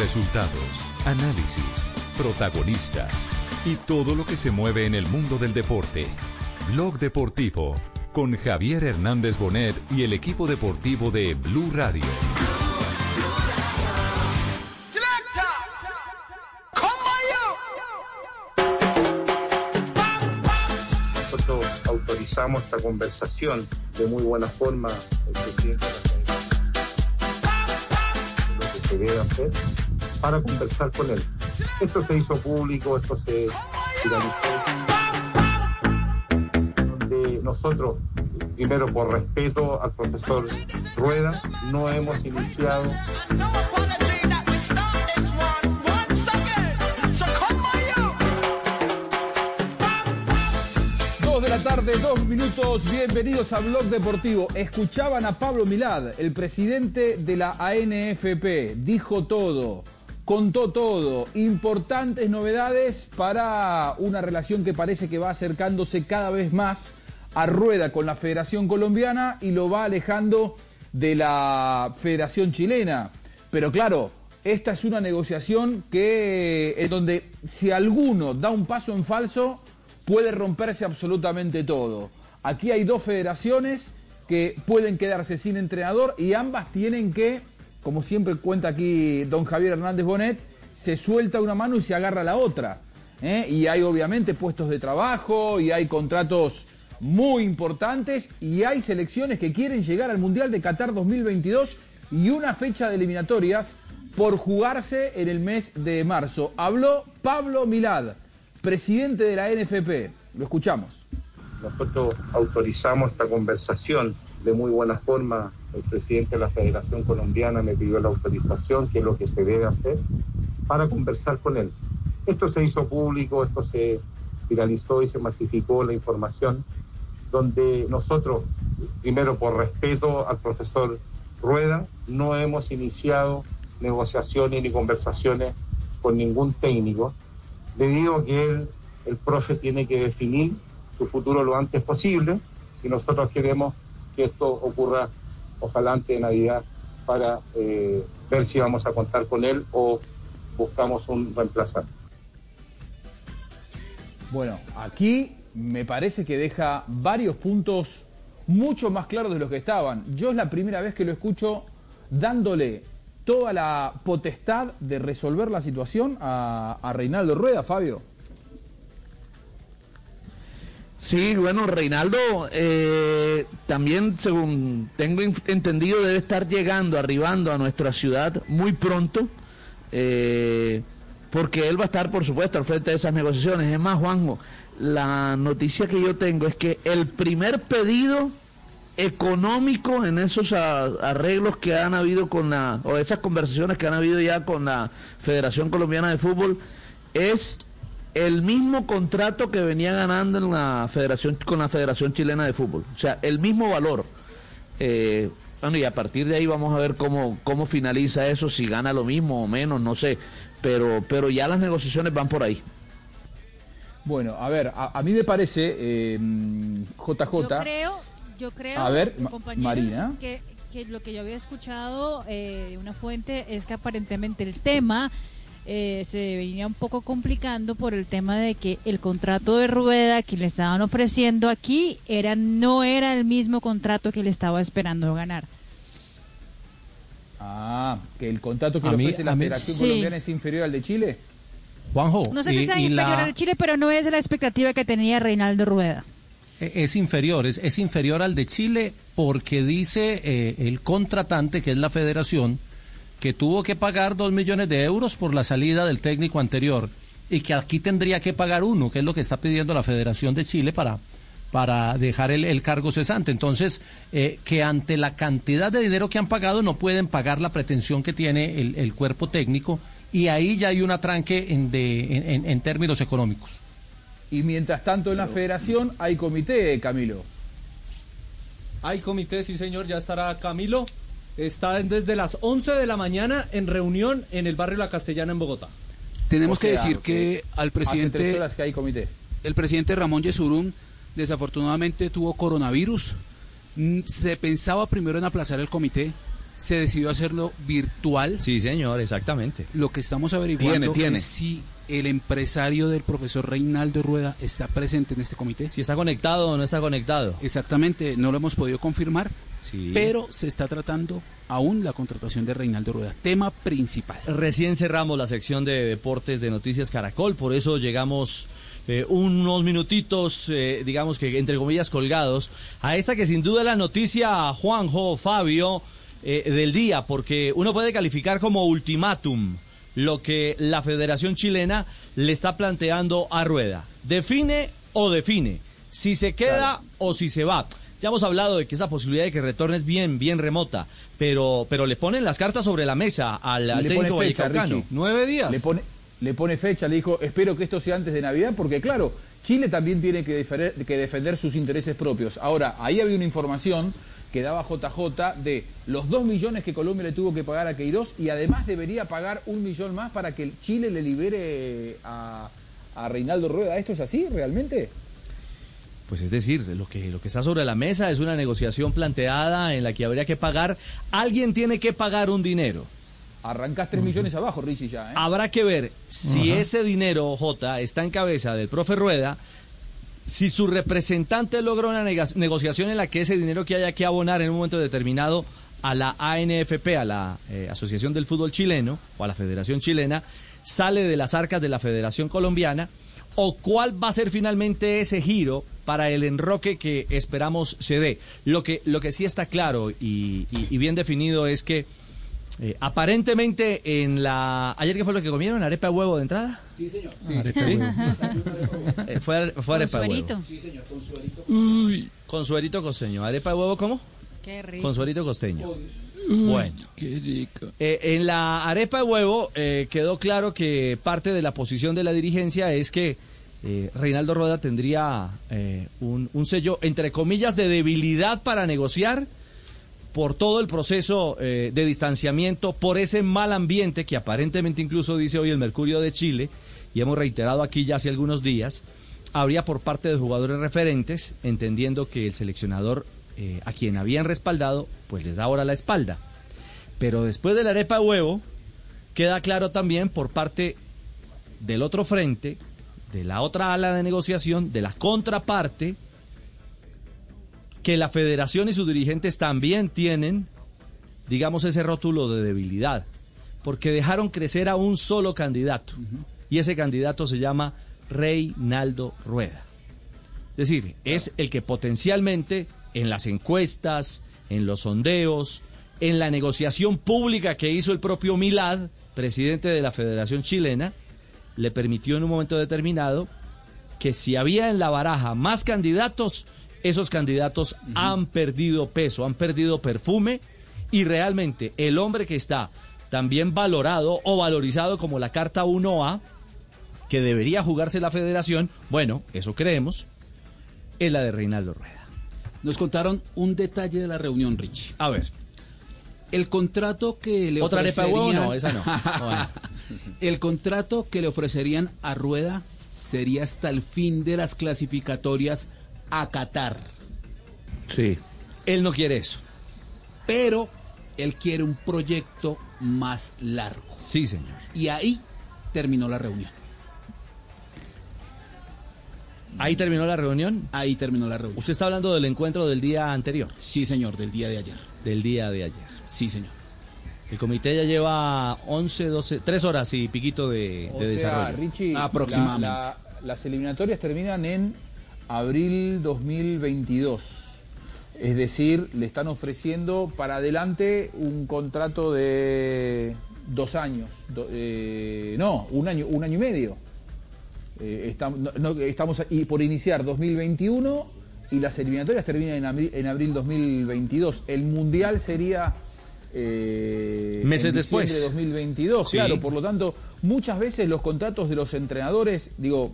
Resultados, análisis, protagonistas y todo lo que se mueve en el mundo del deporte. Blog Deportivo con Javier Hernández Bonet y el equipo deportivo de Blue Radio. Nosotros autorizamos esta conversación de muy buena forma el presidente de la Federación, lo que se debe hacer para conversar con él. Esto se hizo público, esto se nosotros, primero por respeto al profesor Rueda, no hemos iniciado Dos de la tarde, dos minutos. Bienvenidos a Blog Deportivo. Escuchaban a Pablo Milad, el presidente de la ANFP. Dijo todo, contó todo. Importantes novedades para una relación que parece que va acercándose cada vez más a rueda con la Federación Colombiana y lo va alejando de la Federación Chilena. Pero claro, esta es una negociación que en donde si alguno da un paso en falso puede romperse absolutamente todo. Aquí hay dos federaciones que pueden quedarse sin entrenador y ambas tienen que, como siempre cuenta aquí don Javier Hernández Bonet, se suelta una mano y se agarra la otra. ¿eh? Y hay obviamente puestos de trabajo y hay contratos muy importantes y hay selecciones que quieren llegar al Mundial de Qatar 2022 y una fecha de eliminatorias por jugarse en el mes de marzo. Habló Pablo Milad, presidente de la NFP. Lo escuchamos. Nosotros autorizamos esta conversación de muy buena forma. El presidente de la Federación Colombiana me pidió la autorización, que es lo que se debe hacer, para conversar con él. Esto se hizo público, esto se viralizó y se masificó la información, donde nosotros, primero por respeto al profesor Rueda, no hemos iniciado negociaciones ni conversaciones con ningún técnico, debido a que el profe tiene que definir su futuro lo antes posible y nosotros queremos que esto ocurra ojalá antes de Navidad para eh, ver si vamos a contar con él o buscamos un reemplazante. Bueno, aquí me parece que deja varios puntos mucho más claros de los que estaban. Yo es la primera vez que lo escucho dándole toda la potestad de resolver la situación a, a Reinaldo Rueda, Fabio. Sí, bueno, Reinaldo eh, también, según tengo entendido, debe estar llegando, arribando a nuestra ciudad muy pronto, eh, porque él va a estar, por supuesto, al frente de esas negociaciones. Es más, Juanjo, la noticia que yo tengo es que el primer pedido económico en esos arreglos que han habido con la, o esas conversaciones que han habido ya con la Federación Colombiana de Fútbol, es el mismo contrato que venía ganando en la federación con la Federación Chilena de Fútbol, o sea, el mismo valor. Eh, bueno, y a partir de ahí vamos a ver cómo, cómo finaliza eso, si gana lo mismo o menos, no sé, pero, pero ya las negociaciones van por ahí. Bueno, a ver, a, a mí me parece, eh, JJ... Yo creo, yo creo, A ver, compañeros, Marina. Que, que lo que yo había escuchado eh, de una fuente es que aparentemente el tema eh, se venía un poco complicando por el tema de que el contrato de rueda que le estaban ofreciendo aquí era no era el mismo contrato que le estaba esperando ganar. Ah, que el contrato que A le mí- ofrece la Federación Sí. Colombiana es inferior al de Chile. Juanjo, No sé si y- sea inferior la- al de Chile, pero no es la expectativa que tenía Reinaldo Rueda. e- es inferior, es, es inferior al de Chile porque dice eh, el contratante, que es la federación, que tuvo que pagar dos millones de euros por la salida del técnico anterior y que aquí tendría que pagar uno, que es lo que está pidiendo la Federación de Chile para, para dejar el, el cargo cesante. Entonces, eh, que ante la cantidad de dinero que han pagado no pueden pagar la pretensión que tiene el, el cuerpo técnico y ahí ya hay un atranque en, de, en- en- en términos económicos. Y mientras tanto en la Federación hay comité, Camilo. Hay comité, sí señor, ya estará Camilo. Está en- desde las 11 de la mañana en reunión en el barrio La Castellana en Bogotá. Tenemos O que sea, decir que al Hace tres presidente, horas que hay comité. el presidente Ramón Yesurún desafortunadamente tuvo coronavirus. Mm, Se pensaba primero en aplazar el comité, se decidió hacerlo virtual. Sí, señor, exactamente. Lo que estamos averiguando Tiene, tiene. es si el empresario del profesor Reinaldo Rueda está presente en este comité. Si está conectado o no está conectado. Exactamente, no lo hemos podido confirmar, Sí. pero se está tratando aún la contratación de Reinaldo Rueda, tema principal. Recién cerramos la sección de deportes de Noticias Caracol, por eso llegamos eh, unos minutitos, eh, digamos que entre comillas colgados, a esta que sin duda es la noticia, Juanjo, Fabio, eh, del día, porque uno puede calificar como ultimátum lo que la Federación Chilena le está planteando a Rueda. Define o define, si se queda o si se va. Ya hemos hablado de que esa posibilidad de que retorne es bien, bien remota, pero, pero le ponen las cartas sobre la mesa al, al le pone técnico fecha. Richie. Nueve días. Le pone, le pone fecha, le dijo, espero que esto sea antes de Navidad, porque claro, Chile también tiene que defender, que defender sus intereses propios. Ahora, ahí había una información que daba JJ de los dos millones que Colombia le tuvo que pagar a Queiroz y además debería pagar un millón más para que Chile le libere a, a Reinaldo Rueda. ¿Esto es así realmente? Pues es decir, lo que, lo que está sobre la mesa es una negociación planteada en la que habría que pagar, alguien tiene que pagar un dinero. Arrancás tres millones abajo, Richie, ya. ¿eh? Habrá que ver si ese dinero, J, está en cabeza del profe Rueda, si su representante logra una negociación en la que ese dinero que haya que abonar en un momento determinado a la ANFP, a la eh, Asociación del Fútbol Chileno, o a la Federación Chilena, sale de las arcas de la Federación Colombiana, o cuál va a ser finalmente ese giro para el enroque que esperamos se dé. Lo que, lo que sí está claro y, y- y bien definido es que eh, aparentemente en la... ¿Ayer qué fue lo que comieron? ¿Arepa de huevo de entrada? Sí, señor. Eh, fue, fue arepa de huevo. Consuelito. Con suerito costeño. ¿Arepa de huevo cómo? Qué rico. Con suerito costeño. Bueno. Qué rico. Eh, en la arepa de huevo eh, quedó claro que parte de la posición de la dirigencia es que eh, Reinaldo Rueda tendría eh, un, un sello, entre comillas, de debilidad para negociar por todo el proceso eh, de distanciamiento, por ese mal ambiente que aparentemente incluso dice hoy el Mercurio de Chile, y hemos reiterado aquí ya hace algunos días, habría por parte de jugadores referentes, entendiendo que el seleccionador eh, a quien habían respaldado, pues les da ahora la espalda. Pero después de la arepa de huevo, queda claro también por parte del otro frente, de la otra ala de negociación, de la contraparte, que la federación y sus dirigentes también tienen, digamos, ese rótulo de debilidad, porque dejaron crecer a un solo candidato, y ese candidato se llama Reinaldo Rueda. Es decir, es el que potencialmente en las encuestas, en los sondeos, en la negociación pública que hizo el propio Milad, presidente de la Federación Chilena, le permitió en un momento determinado que si había en la baraja más candidatos, esos candidatos han perdido peso, han perdido perfume y realmente el hombre que está también valorado o valorizado como la carta 1A, que debería jugarse la federación, bueno, eso creemos, es la de Reinaldo Rueda. Nos contaron un detalle de la reunión, Rich. A ver, El contrato que le ¿otra arepa huevo? ofrecerían... No, esa no. El contrato que le ofrecerían a Rueda sería hasta el fin de las clasificatorias a Qatar. Sí. Él no quiere eso. Pero él quiere un proyecto más largo. Sí, señor. Y ahí terminó la reunión. Ahí terminó la reunión. Ahí terminó la reunión. Usted está hablando del encuentro del día anterior, Sí, señor, del día de ayer. del día de ayer. Sí, señor. El comité ya lleva 11, 12, 3 horas y piquito de, O de sea, desarrollo. Richie, Aproximadamente. la- la- las eliminatorias terminan en abril 2022. Es decir, le están ofreciendo para adelante un contrato de dos años. Do- eh, no, un año, un año y medio. Eh, estam- no- no, estamos y por iniciar 2021 y las eliminatorias terminan en abril, en abril 2022. El mundial sería eh, Meses en después. de 2022, Sí. claro. Por lo tanto, muchas veces los contratos de los entrenadores, digo,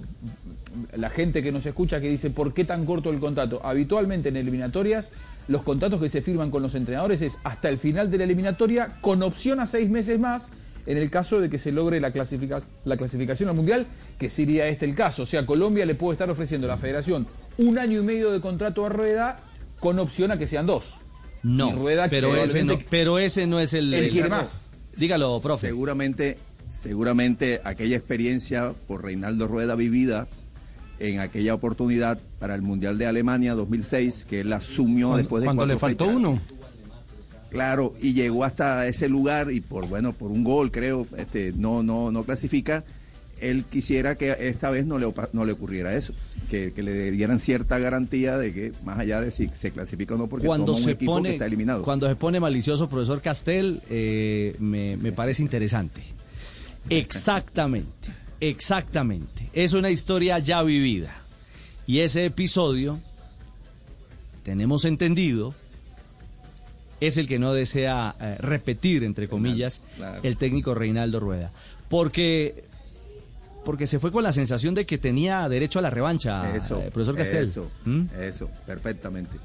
la gente que nos escucha que dice, ¿por qué tan corto el contrato? Habitualmente en eliminatorias, los contratos que se firman con los entrenadores es hasta el final de la eliminatoria con opción a seis meses más en el caso de que se logre la, clasifica- la clasificación al Mundial, que sería este el caso. O sea, Colombia le puede estar ofreciendo a la federación un año y medio de contrato a rueda con opción a que sean dos. No, Rueda pero ese, no, pero ese no es el... El- quiere más. Dígalo, profe. Seguramente, seguramente aquella experiencia por Reinaldo Rueda vivida en aquella oportunidad para el Mundial de Alemania 2006, que él asumió después de cuando cuatro le faltó fechas. uno. Claro, y llegó hasta ese lugar y por bueno, por un gol creo, este, no, no, no clasifica. Él quisiera que esta vez no le, no le ocurriera eso, que, que le dieran cierta garantía de que más allá de si se clasifica o no, porque Cuando toma un se, equipo pone, que está eliminado. cuando se pone malicioso, profesor Castel, eh, me, me parece interesante. Exactamente, exactamente. Es una historia ya vivida. Y ese episodio, tenemos entendido, es el que no desea eh, repetir, entre comillas, claro. el técnico Reinaldo Rueda. Porque, porque se fue con la sensación de que tenía derecho a la revancha, Eso, eh, profesor Castel. Eso, ¿Mm? eso, perfectamente.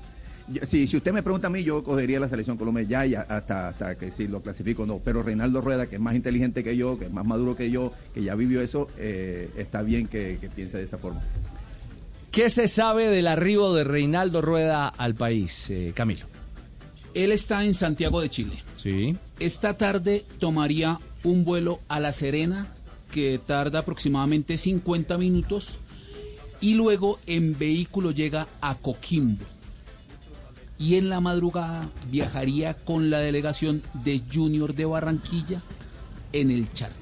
Yo- si, si usted me pregunta a mí, yo cogería la selección Colombia ya, y hasta, hasta que si lo clasifico o no. Pero Reinaldo Rueda, que es más inteligente que yo, que es más maduro que yo, que ya vivió eso, eh, está bien que, que piense de esa forma. ¿Qué se sabe del arribo de Reinaldo Rueda al país, eh, Camilo? Él está en Santiago de Chile. Sí. Esta tarde tomaría un vuelo a La Serena que tarda aproximadamente 50 minutos y luego en vehículo llega a Coquimbo. Y en la madrugada viajaría con la delegación de Junior de Barranquilla en el charter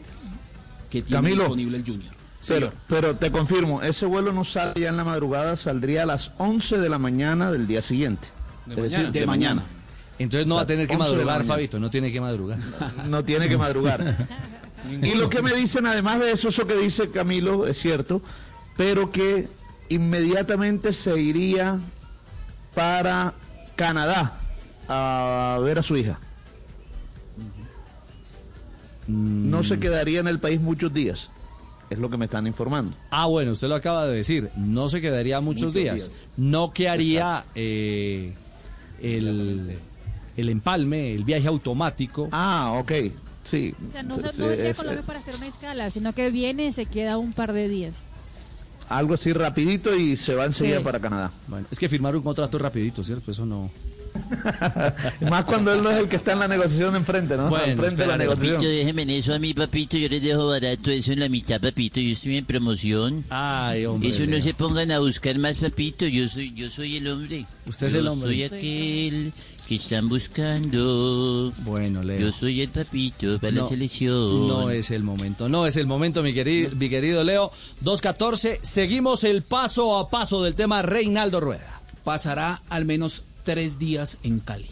que tiene Camilo. disponible el Junior. Pero, Señor. pero te confirmo, ese vuelo no sale ya en la madrugada, saldría a las 11 de la mañana del día siguiente. De Es mañana. decir, De mañana. Entonces no O va a tener que 11 de la madrugar. Fabito, no tiene que madrugar. no tiene que madrugar. y lo que me dicen, además de eso, eso que dice Camilo, es cierto, pero que inmediatamente se iría para Canadá a ver a su hija. No se quedaría en el país muchos días, es lo que me están informando. Ah, bueno, usted lo acaba de decir. No se quedaría muchos, Muchos días. días. No que haría eh, el, el empalme, el viaje automático. Ah, ok, sí. O sea, no, se- Sí, no a es- Colombia para hacer una escala, sino que viene y se queda un par de días. algo así rapidito y se va enseguida Sí. para Canadá. Bueno, es que firmar un contrato rapidito, ¿cierto? Eso no... Más cuando él no es el que está en la negociación enfrente, ¿no? Bueno, enfrente de la espérate, negociación. Papito, déjeme en eso a mí, papito. Yo les dejo barato eso en la mitad, papito. Yo estoy en promoción. Ay, hombre. Eso no se pongan a buscar más, papito. Yo soy, yo soy el hombre. Usted es el hombre. soy aquel que están buscando. Bueno, Leo. Yo soy el papito para No, la selección. No es el momento, no es el momento, mi querido, mi querido Leo. 2.14, seguimos el paso a paso del tema Reinaldo Rueda. Pasará al menos tres días en Cali.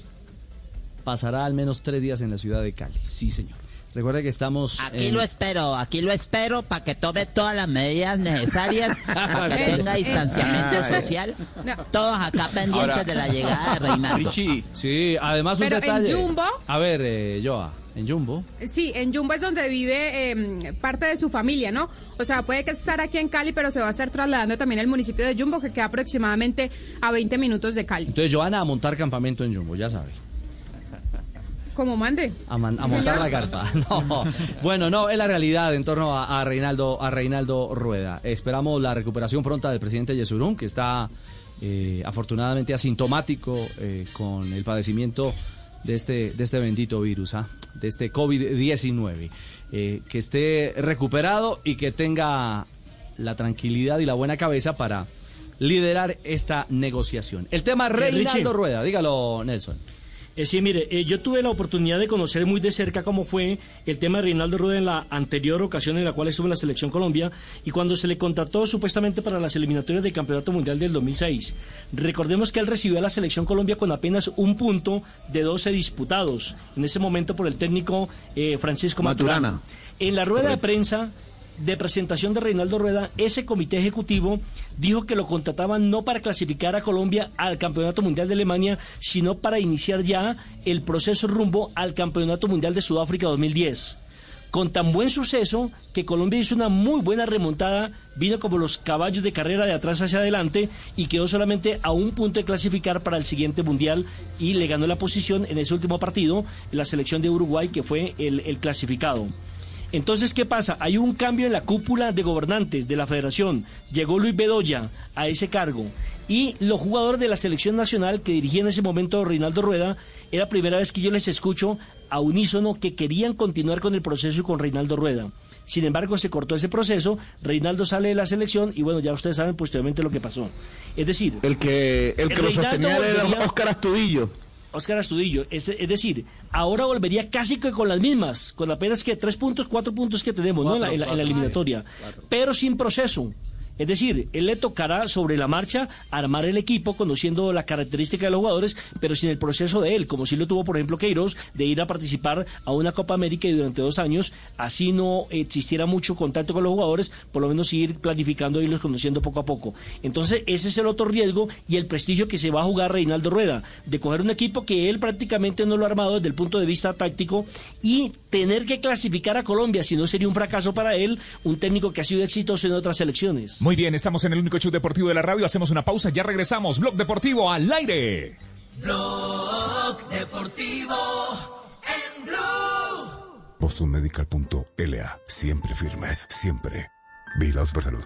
Pasará al menos tres días en la ciudad de Cali. Sí, señor. Recuerda que estamos... Aquí en- lo espero, aquí lo espero para que tome todas las medidas necesarias, para que tenga distanciamiento social. No. Todos acá pendientes de la llegada de Reinaldo. Sí, además un Pero en detalle. Jumbo- A ver, eh, Joa, en Jumbo. Sí, en Jumbo es donde vive eh, parte de su familia, ¿no? O sea, puede que estar aquí en Cali, pero se va a estar trasladando también al municipio de Jumbo, que queda aproximadamente a 20 minutos de Cali. Entonces, Joana a montar campamento en Jumbo, ya sabe. Como mande. A, man- a montar la carpa. No. Bueno, no, es la realidad en torno a, a Reinaldo, a Reinaldo Rueda. Esperamos la recuperación pronta del presidente Yesurún, que está eh, afortunadamente asintomático eh, con el padecimiento de este, de este bendito virus, ¿ah? de este COVID-19. Eh, que esté recuperado y que tenga la tranquilidad y la buena cabeza para liderar esta negociación. El tema Reinaldo. Rueda, dígalo Nelson. Eh, sí, mire, eh, yo tuve la oportunidad de conocer muy de cerca cómo fue el tema de Reinaldo Rueda en la anterior ocasión en la cual estuvo en la Selección Colombia y cuando se le contrató supuestamente para las eliminatorias del Campeonato Mundial del 2006. Recordemos que él recibió a la Selección Colombia con apenas un punto de 12 disputados, en ese momento por el técnico eh, Francisco Maturana. Maturana. En la rueda de prensa de presentación de Reinaldo Rueda, ese comité ejecutivo dijo que lo contrataban no para clasificar a Colombia al Campeonato Mundial de Alemania, sino para iniciar ya el proceso rumbo al Campeonato Mundial de Sudáfrica 2010. Con tan buen suceso que Colombia hizo una muy buena remontada, vino como los caballos de carrera de atrás hacia adelante y quedó solamente a un punto de clasificar para el siguiente mundial y le ganó la posición en ese último partido la selección de Uruguay que fue el, el clasificado. Entonces, ¿qué pasa? Hay un cambio en la cúpula de gobernantes de la federación. Llegó Luis Bedoya a ese cargo. Y los jugadores de la selección nacional que dirigía en ese momento Reinaldo Rueda es la primera vez que yo les escucho a unísono que querían continuar con el proceso y con Reinaldo Rueda. Sin embargo, se cortó ese proceso, Reinaldo sale de la selección y bueno, ya ustedes saben posteriormente lo que pasó. Es decir, El que, el que lo sostenía era Oscar Astudillo. Oscar Astudillo. Es, es decir, ahora volvería casi que con las mismas, con apenas que tres puntos, cuatro puntos que tenemos ¿no? en, la, en la- en la eliminatoria, pero sin proceso. Es decir, él le tocará sobre la marcha armar el equipo, conociendo la característica de los jugadores, pero sin el proceso de él, como si lo tuvo, por ejemplo, Queiroz, de ir a participar a una Copa América y durante dos años, así no existiera mucho contacto con los jugadores, por lo menos ir planificando y irlos conociendo poco a poco. Entonces, ese es el otro riesgo y el prestigio que se va a jugar Reinaldo Rueda, de coger un equipo que él prácticamente no lo ha armado desde el punto de vista táctico y tener que clasificar a Colombia, si no sería un fracaso para él, un técnico que ha sido exitoso en otras selecciones. Muy bien, estamos en el único show deportivo de la radio. Hacemos una pausa, ya regresamos. Blog Deportivo al aire. Blog Deportivo en Blue. BostonMedical.la. Siempre firmes, siempre. Vigilados por salud.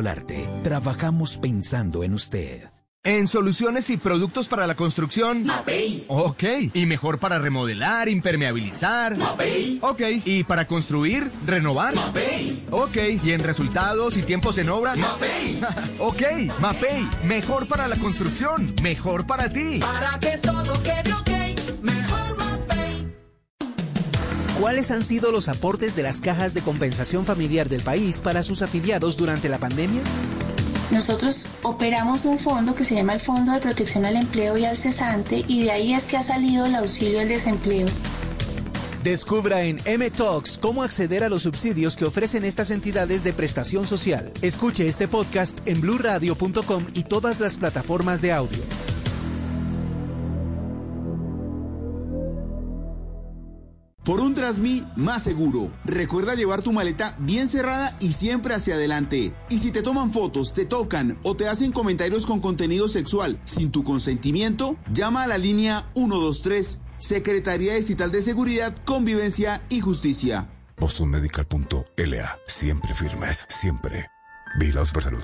Solarte, trabajamos pensando en usted. En soluciones y productos para la construcción. Mapei. Ok. Y mejor para remodelar, impermeabilizar. Mapei. Ok. Y para construir, renovar. Mapei. Ok. Y en resultados y tiempos en obra. Mapei. ok. Mapei. Mejor para la construcción. Mejor para ti. Para que todo quede ¿Cuáles han sido los aportes de las cajas de compensación familiar del país para sus afiliados durante la pandemia? Nosotros operamos un fondo que se llama el Fondo de Protección al Empleo y al Cesante y de ahí es que ha salido el auxilio al desempleo. Descubra en M-Talks cómo acceder a los subsidios que ofrecen estas entidades de prestación social. Escuche este podcast en bluradio.com y todas las plataformas de audio. Por un Trasmi más seguro. Recuerda llevar tu maleta bien cerrada y siempre hacia adelante. Y si te toman fotos, te tocan o te hacen comentarios con contenido sexual sin tu consentimiento, llama a la línea 123, Secretaría Estatal de Seguridad, Convivencia y Justicia. BostonMedical.la. Siempre firmes, siempre. Vigilados por salud.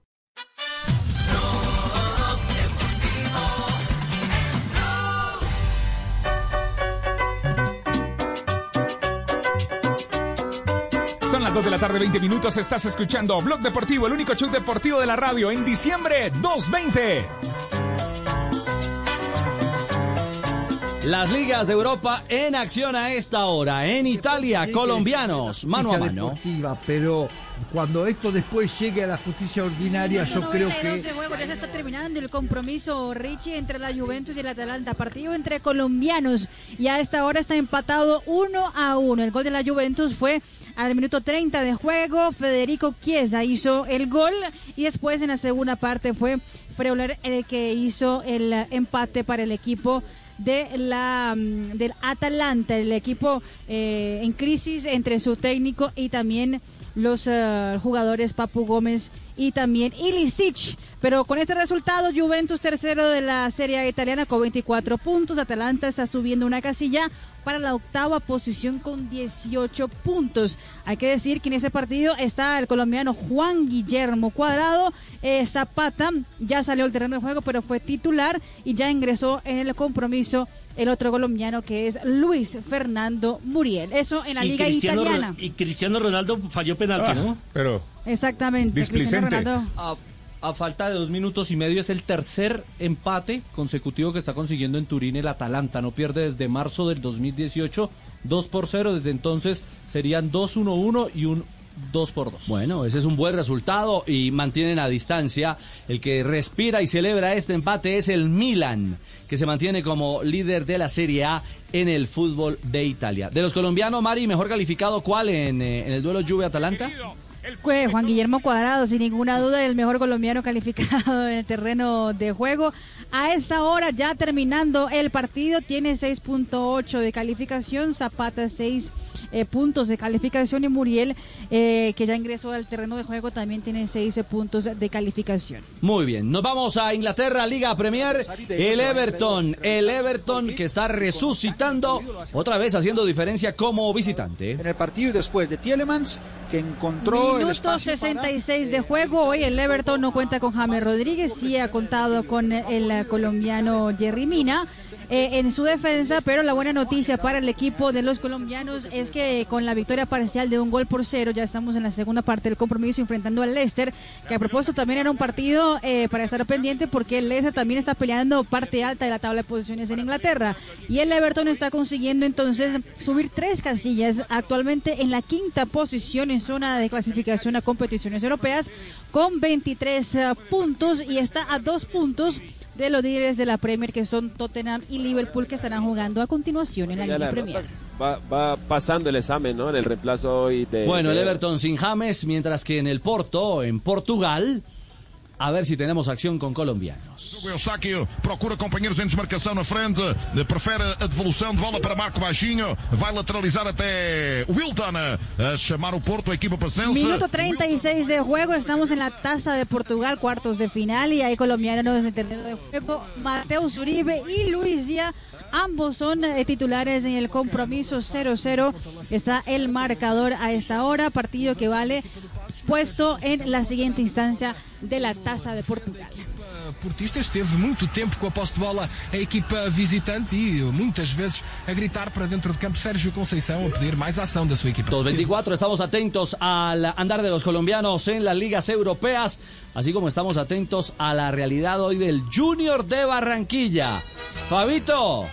Las 2 de la tarde, 20 minutos. Estás escuchando Blog Deportivo, el único show deportivo de la radio en diciembre 220. Las ligas de Europa en acción a esta hora. En Italia, colombianos, mano a mano. pero cuando esto después llegue a la justicia ordinaria, yo creo 92 que ya se está terminando el compromiso Richie entre la Juventus y el Atalanta, partido entre colombianos y a esta hora está empatado 1 a 1. El gol de la Juventus fue al minuto 30 de juego, Federico Chiesa hizo el gol y después en la segunda parte fue Freuler el que hizo el eh, empate para el equipo de la mm, del Atalanta, el equipo eh, en crisis entre su técnico y también los eh, jugadores Papu Gómez y también Ilicic. Pero con este resultado, Juventus tercero de la Serie A italiana con 24 puntos. Atalanta está subiendo una casilla para la octava posición con 18 puntos. Hay que decir que en ese partido está el colombiano Juan Guillermo Cuadrado. Eh, Zapata ya salió al terreno de juego, pero fue titular y ya ingresó en el compromiso el otro colombiano que es Luis Fernando Muriel. Eso en la Y Liga Cristiano, Italiana. Ro- y Cristiano Ronaldo falló penalti, Ah, ¿no? Pero Exactamente. Displicente. Ah, a falta de dos minutos y medio, es el tercer empate consecutivo que está consiguiendo en Turín el Atalanta. No pierde desde marzo del 2018, 2 por 0. Desde entonces serían 2-1-1 y un 2 por 2. Bueno, ese es un buen resultado y mantienen a distancia. El que respira y celebra este empate es el Milan, que se mantiene como líder de la Serie A en el fútbol de Italia. De los colombianos, Mari, mejor calificado, ¿cuál en, eh, en el duelo Juve-Atalanta? Fue Juan Guillermo Cuadrado, sin ninguna duda, el mejor colombiano calificado en el terreno de juego. A esta hora, ya terminando el partido, tiene 6.8 de calificación, Zapata 6 eh, puntos de calificación y Muriel, eh, que ya ingresó al terreno de juego, también tiene 6 puntos de calificación. Muy bien, nos vamos a Inglaterra, Liga Premier, el Everton, el Everton que está resucitando, otra vez haciendo diferencia como visitante. En el partido y después de Tielemans, que encontró el Minuto espacio 66 de juego. Hoy el Everton no cuenta con James Rodríguez, sí ha contado con el eh, colombiano Jerry Mina. Eh, en su defensa, pero la buena noticia para el equipo de los colombianos es que con la victoria parcial de un gol por cero, ya estamos en la segunda parte del compromiso enfrentando al Leicester, que a propósito también era un partido eh, para estar pendiente porque el Leicester también está peleando parte alta de la tabla de posiciones en Inglaterra. Y el Everton está consiguiendo entonces subir tres casillas actualmente en la quinta posición en zona de clasificación a competiciones europeas con 23 eh, puntos y está a dos puntos de los líderes de la Premier que son Tottenham y Liverpool que estarán jugando a continuación en la Liga Premier. Va, va pasando el examen, ¿no? En el reemplazo hoy de... Bueno, el Everton sin James, mientras que en el Porto, en Portugal, a ver si tenemos acción con colombianos. Eustáquio procura companheiros em desmarcação na frente, prefere a devolução de bola para Marco Baixinho, vai lateralizar até Wilton a chamar o Porto, a equipa pacense. Minuto 36 de juego, estamos en la taza de Portugal, cuartos de final y hay colombianos en terreno de juego, Mateus Uribe y Luis Díaz, ambos son eh, titulares en el compromiso 0-0, está el marcador a esta hora, partido que vale puesto en la siguiente instancia de la taza de Portugal. portista esteve muito tempo com a posse de bola a equipa visitante e muitas vezes a gritar para dentro de campo Sérgio Conceição a pedir mais ação da sua equipa. 2.24, estamos atentos al andar de los colombianos en las ligas europeas, así como estamos atentos a la realidad hoy del Junior de Barranquilla. Fabito,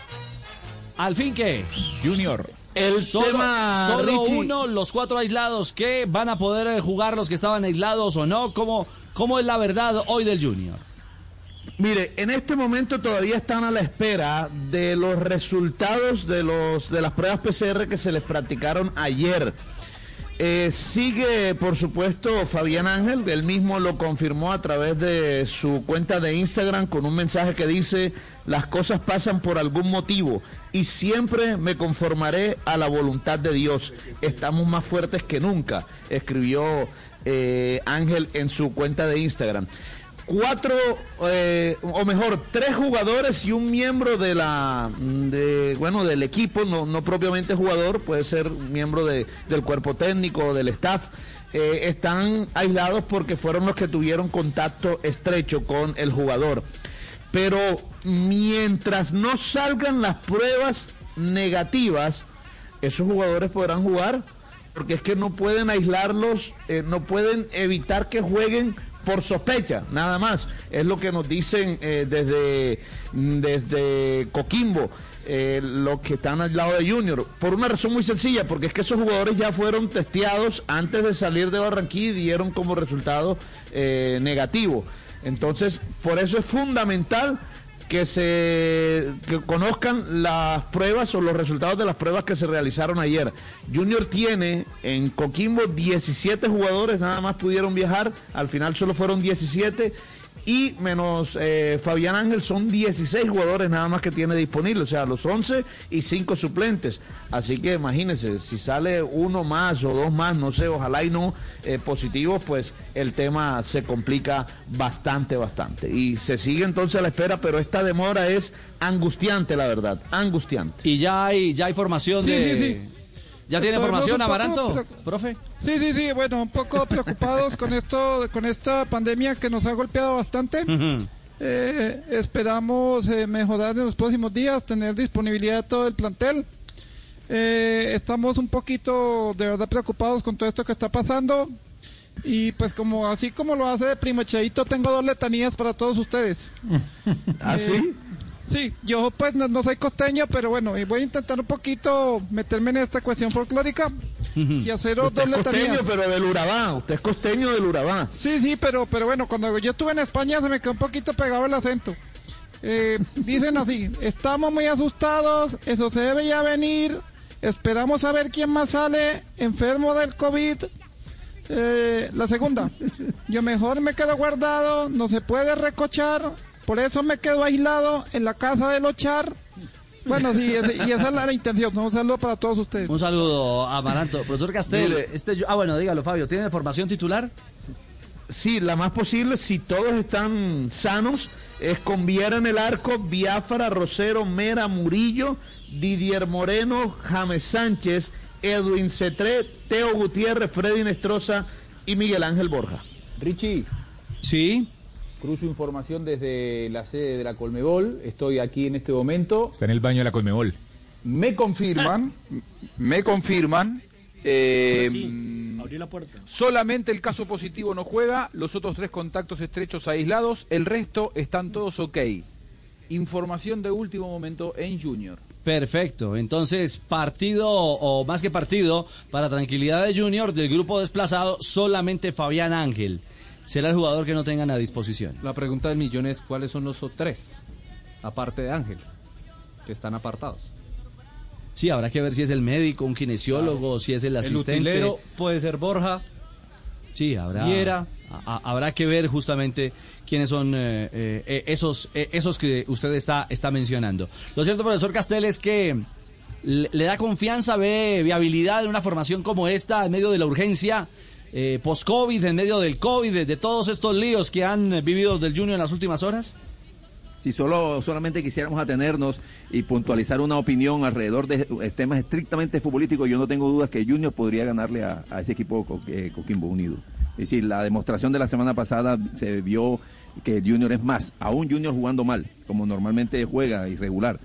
al fin que Junior. El solo, tema, solo Richie. uno, los cuatro aislados, que van a poder eh, jugar los que estaban aislados o no? ¿Cómo, cómo es la verdad hoy del Junior? Mire, en este momento todavía están a la espera de los resultados de los de las pruebas PCR que se les practicaron ayer. Eh, sigue, por supuesto, Fabián Ángel, él mismo lo confirmó a través de su cuenta de Instagram con un mensaje que dice, las cosas pasan por algún motivo y siempre me conformaré a la voluntad de Dios. Estamos más fuertes que nunca, escribió eh, Ángel en su cuenta de Instagram cuatro, eh, o mejor, tres jugadores y un miembro de la, de, bueno, del equipo, no, no propiamente jugador, puede ser miembro de, del cuerpo técnico o del staff, eh, están aislados porque fueron los que tuvieron contacto estrecho con el jugador. Pero mientras no salgan las pruebas negativas, esos jugadores podrán jugar porque es que no pueden aislarlos, eh, no pueden evitar que jueguen por sospecha, nada más. Es lo que nos dicen eh, desde, desde Coquimbo, eh, los que están al lado de Junior, por una razón muy sencilla, porque es que esos jugadores ya fueron testeados antes de salir de Barranquilla y dieron como resultado eh, negativo. Entonces, por eso es fundamental que se que conozcan las pruebas o los resultados de las pruebas que se realizaron ayer. Junior tiene en Coquimbo 17 jugadores, nada más pudieron viajar, al final solo fueron 17 y menos eh, Fabián Ángel son 16 jugadores nada más que tiene disponible, o sea, los 11 y 5 suplentes. Así que imagínense, si sale uno más o dos más, no sé, ojalá y no eh, positivos, pues el tema se complica bastante, bastante. Y se sigue entonces a la espera, pero esta demora es angustiante, la verdad, angustiante. Y ya hay, ya hay formación Sí, de... sí, sí. ¿Ya tiene formación, poco Amaranto? Profe. Sí, sí, sí, bueno, un poco preocupados con esto, con esta pandemia que nos ha golpeado bastante. Eh, esperamos eh, mejorar en los próximos días, tener disponibilidad de todo el plantel. Eh, estamos un poquito de verdad preocupados con todo esto que está pasando. Y pues como así como lo hace de primo Cheito, tengo dos letanías para todos ustedes. ¿Ah, Eh, sí? Sí, yo pues no, no soy costeño, pero bueno, y voy a intentar un poquito meterme en esta cuestión folclórica y hacer Usted dos es costeño, pero del Urabá. Usted es costeño del Urabá. Sí, sí, pero, pero bueno, cuando yo estuve en España se me quedó un poquito pegado el acento. Eh, dicen así, estamos muy asustados, eso se debe ya venir, esperamos a ver quién más sale enfermo del COVID. Eh, la segunda, yo mejor me quedo guardado, no se puede recochar, por eso me quedo aislado en la casa del Ochar. Bueno, sí, y esa es la, intención. Un saludo para todos ustedes. Un saludo, Amaranto. Profesor Castel, este, ah, bueno, dígalo, Fabio. ¿Tiene formación titular? Sí, la más posible, si todos están sanos, es con Viera en el arco, Biafara, Rosero, Mera, Murillo, Didier Moreno, James Sánchez, Edwin Cetré, Teo Gutiérrez, Freddy Nestroza y Miguel Ángel Borja. Richie. Sí. Cruzo información desde la sede de la Colmebol. Estoy aquí en este momento. Está en el baño de la Colmebol. Me confirman, me confirman. eh, Sí, abrió la puerta. Solamente el caso positivo no juega, los otros tres contactos estrechos aislados, el resto están todos ok. Información de último momento en Junior. Perfecto. Entonces, partido o más que partido, para tranquilidad de Junior, del grupo desplazado, solamente Fabián Ángel. Será el jugador que no tengan a disposición. La pregunta del millón es cuáles son los tres, aparte de Ángel, que están apartados. Sí, habrá que ver si es el médico, un kinesiólogo, si es el El asistente. utilero puede ser Borja. Sí, habrá, Viera. a- a- habrá que ver justamente quiénes son eh, eh, eh, esos, eh, esos que usted está, está mencionando. Lo cierto, profesor Castel, es que le, le da confianza, ve viabilidad en una formación como esta en medio de la urgencia eh, post-COVID, en medio del COVID, de, todos estos líos que han vivido del Junior en las últimas horas. Si solo solamente quisiéramos atenernos y puntualizar una opinión alrededor de temas estrictamente futbolísticos, yo no tengo dudas que Junior podría ganarle a, ese equipo Co- eh, Coquimbo Unido. Es decir, la demostración de la semana pasada se vio que Junior es más, aún Junior jugando mal, como normalmente juega irregular.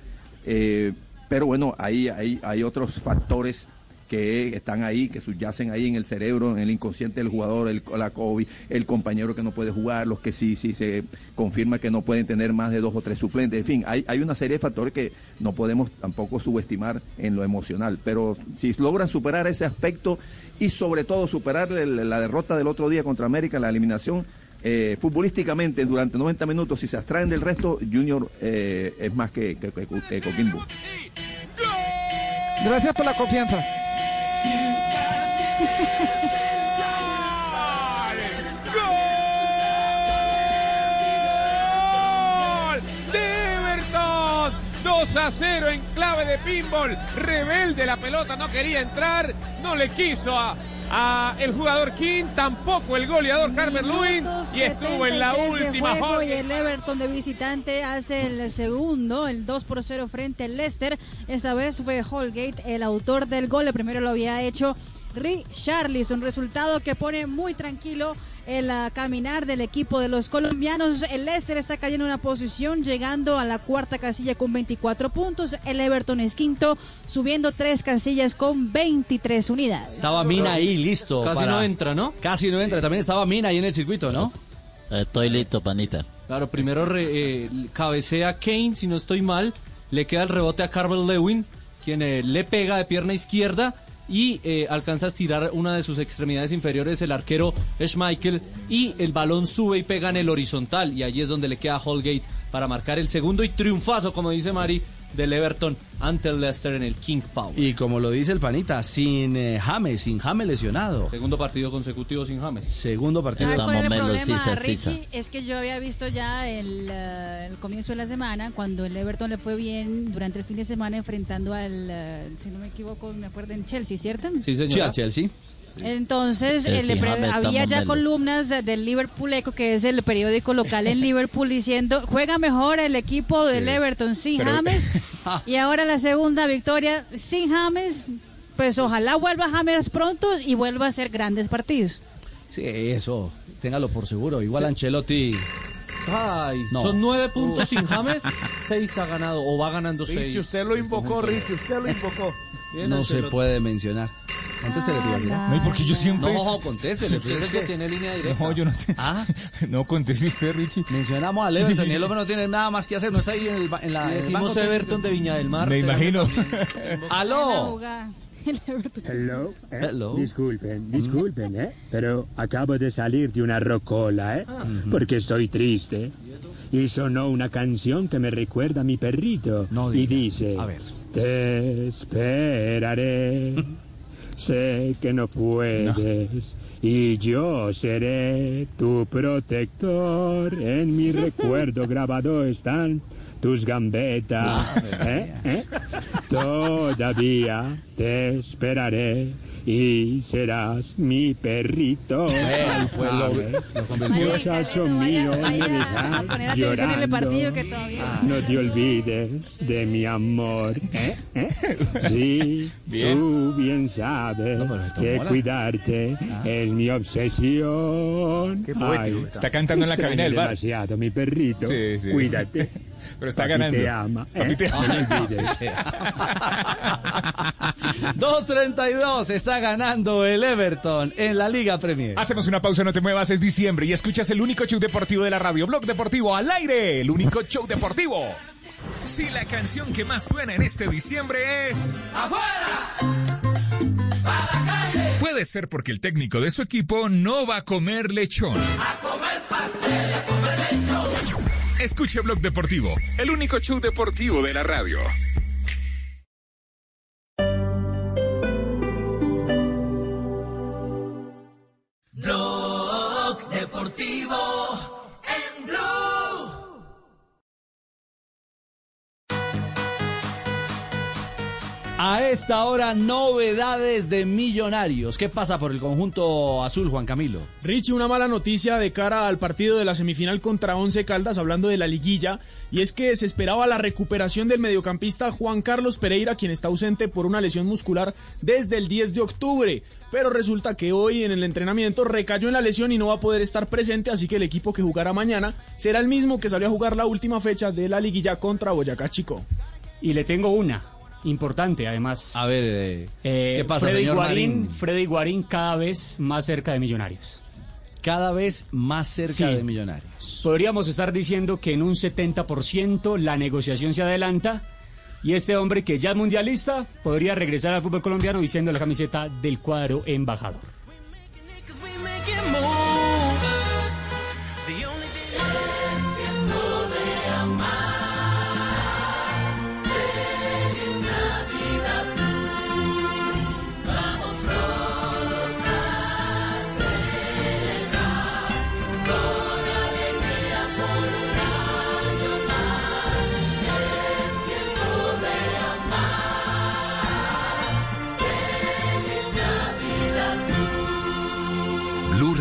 Eh, pero bueno, ahí hay otros factores que están ahí, que subyacen ahí en el cerebro, en el inconsciente del jugador, el, la COVID, el compañero que no puede jugar, los que sí, sí se confirma que no pueden tener más de dos o tres suplentes. En fin, hay, hay una serie de factores que no podemos tampoco subestimar en lo emocional. Pero si logran superar ese aspecto y sobre todo superar la derrota del otro día contra América, la eliminación, eh, futbolísticamente durante 90 minutos, si se abstraen del resto, Junior eh, es más que, que- que- que Coquimbo. Gracias por la confianza. ¡Gol! ¡De Everton! 2 a 0 en clave de pinball. Rebelde la pelota, no quería entrar, no le quiso a, a el jugador King, tampoco el goleador Carver Lewin y estuvo en la 73 de última jornada. y el Everton de visitante hace el segundo, el 2 por 0 frente al Leicester. Esta vez fue Holgate el autor del gol. El primero lo había hecho Richarlison. Resultado que pone muy tranquilo el ah, caminar del equipo de los colombianos. El Leicester está cayendo en una posición, llegando a la cuarta casilla con 24 puntos. El Everton es quinto, subiendo tres casillas con 23 unidades. Estaba Mina ahí, listo. Casi no entra, ¿no? Casi no entra. También estaba Mina ahí en el circuito, ¿no? Estoy listo, panita. Claro, primero re- eh, cabecea Kane, si no estoy mal, le queda el rebote a Carvel Lewin, quien eh, le pega de pierna izquierda y eh, alcanza a estirar una de sus extremidades inferiores el arquero Schmeichel y el balón sube y pega en el horizontal y allí es donde le queda Holgate para marcar el segundo y triunfazo, como dice Mari, del Everton ante el Leicester en el King Power. Y como lo dice el panita, sin eh, James, sin James lesionado. Segundo partido consecutivo sin James. Segundo partido. ¿Sabe cuál es el problema, Richie? Es que yo había visto ya el, eh, el comienzo de la semana, cuando el Everton le fue bien durante el fin de semana enfrentando al, eh, si no me equivoco, me acuerdo en Chelsea, ¿cierto? Sí, al Chelsea. Entonces, El eh, había ya columnas de- del Liverpool Echo, que es el periódico local en Liverpool, diciendo, juega mejor el equipo del Everton sin Pero- James. y ahora la segunda victoria sin James. Pues ojalá vuelva James pronto y vuelva a hacer grandes partidos. Sí, eso. Téngalo por seguro. Igual Sí. Ancelotti. Ay, No. son nueve puntos sin James, seis ha ganado o va ganando seis. Richie, usted lo invocó. Richie, usted lo invocó. Bien, no se puede mencionar. Contéstele, Rivalidad. No, y porque yo siempre... No, contéstele. Usted es el que tiene línea directa. No, yo no sé. Ah. No conteste usted, Richie. Mencionamos al Everton y el hombre no tiene nada más que hacer, no está ahí en, el, ba- en la. Sí, en el decimos Everton de Viña del Mar. Me imagino. ¡Aló! Hello. eh, Hello. Disculpen, disculpen, ¿eh? Pero acabo de salir de una rocola, ¿eh? Porque estoy triste. Y sonó una canción que me recuerda a mi perrito. y dice... A ver. Te esperaré. sé que no puedes. Y yo seré tu protector. En mi recuerdo grabado están tus gambetas. ¿eh? ¿eh? Todavía te esperaré y serás mi perrito. Bueno, pues lo- lo convirtió. Muchacho mío, me a dejas poner atención en el partido llorando. que todavía. No te olvides de mi amor. ¿eh? ¿eh? Sí, Bien. tú bien sabes que mola. cuidarte es mi obsesión. Ay, Está cantando en la cabina del bar. demasiado, mi perrito. Sí, sí. Cuídate. Pero está Papi ganando. te ama. ¿eh? Te olvides. 2.32 está ganando el Everton en la Liga Premier. Hacemos una pausa, no te muevas, es diciembre y escuchas el único show deportivo de la radio, Blog Deportivo al aire, el único show deportivo. Si la canción que más suena en este diciembre es... Puede ser porque el técnico de su equipo no va a comer lechón. Escuche Blog Deportivo, el único show deportivo de la radio. A esta hora, novedades de Millonarios. ¿Qué pasa por el conjunto azul, Juan Camilo? Richie, una mala noticia de cara al partido de la semifinal contra Once Caldas, hablando de la liguilla, y es que se esperaba la recuperación del mediocampista Juan Carlos Pereira, quien está ausente por una lesión muscular desde el 10 de octubre. Pero resulta que hoy en el entrenamiento recayó en la lesión y no va a poder estar presente, así que el equipo que jugará mañana será el mismo que salió a jugar la última fecha de la liguilla contra Boyacá Chico. Y le tengo una, importante además. A ver, eh, Eh, ¿qué pasa, Freddy señor Guarín, Marín? Freddy Guarín cada vez más cerca de Millonarios. Cada vez más cerca Sí. de Millonarios. Podríamos estar diciendo que en un 70% la negociación se adelanta y este hombre que ya es mundialista podría regresar al fútbol colombiano diciendo la camiseta del cuadro embajador.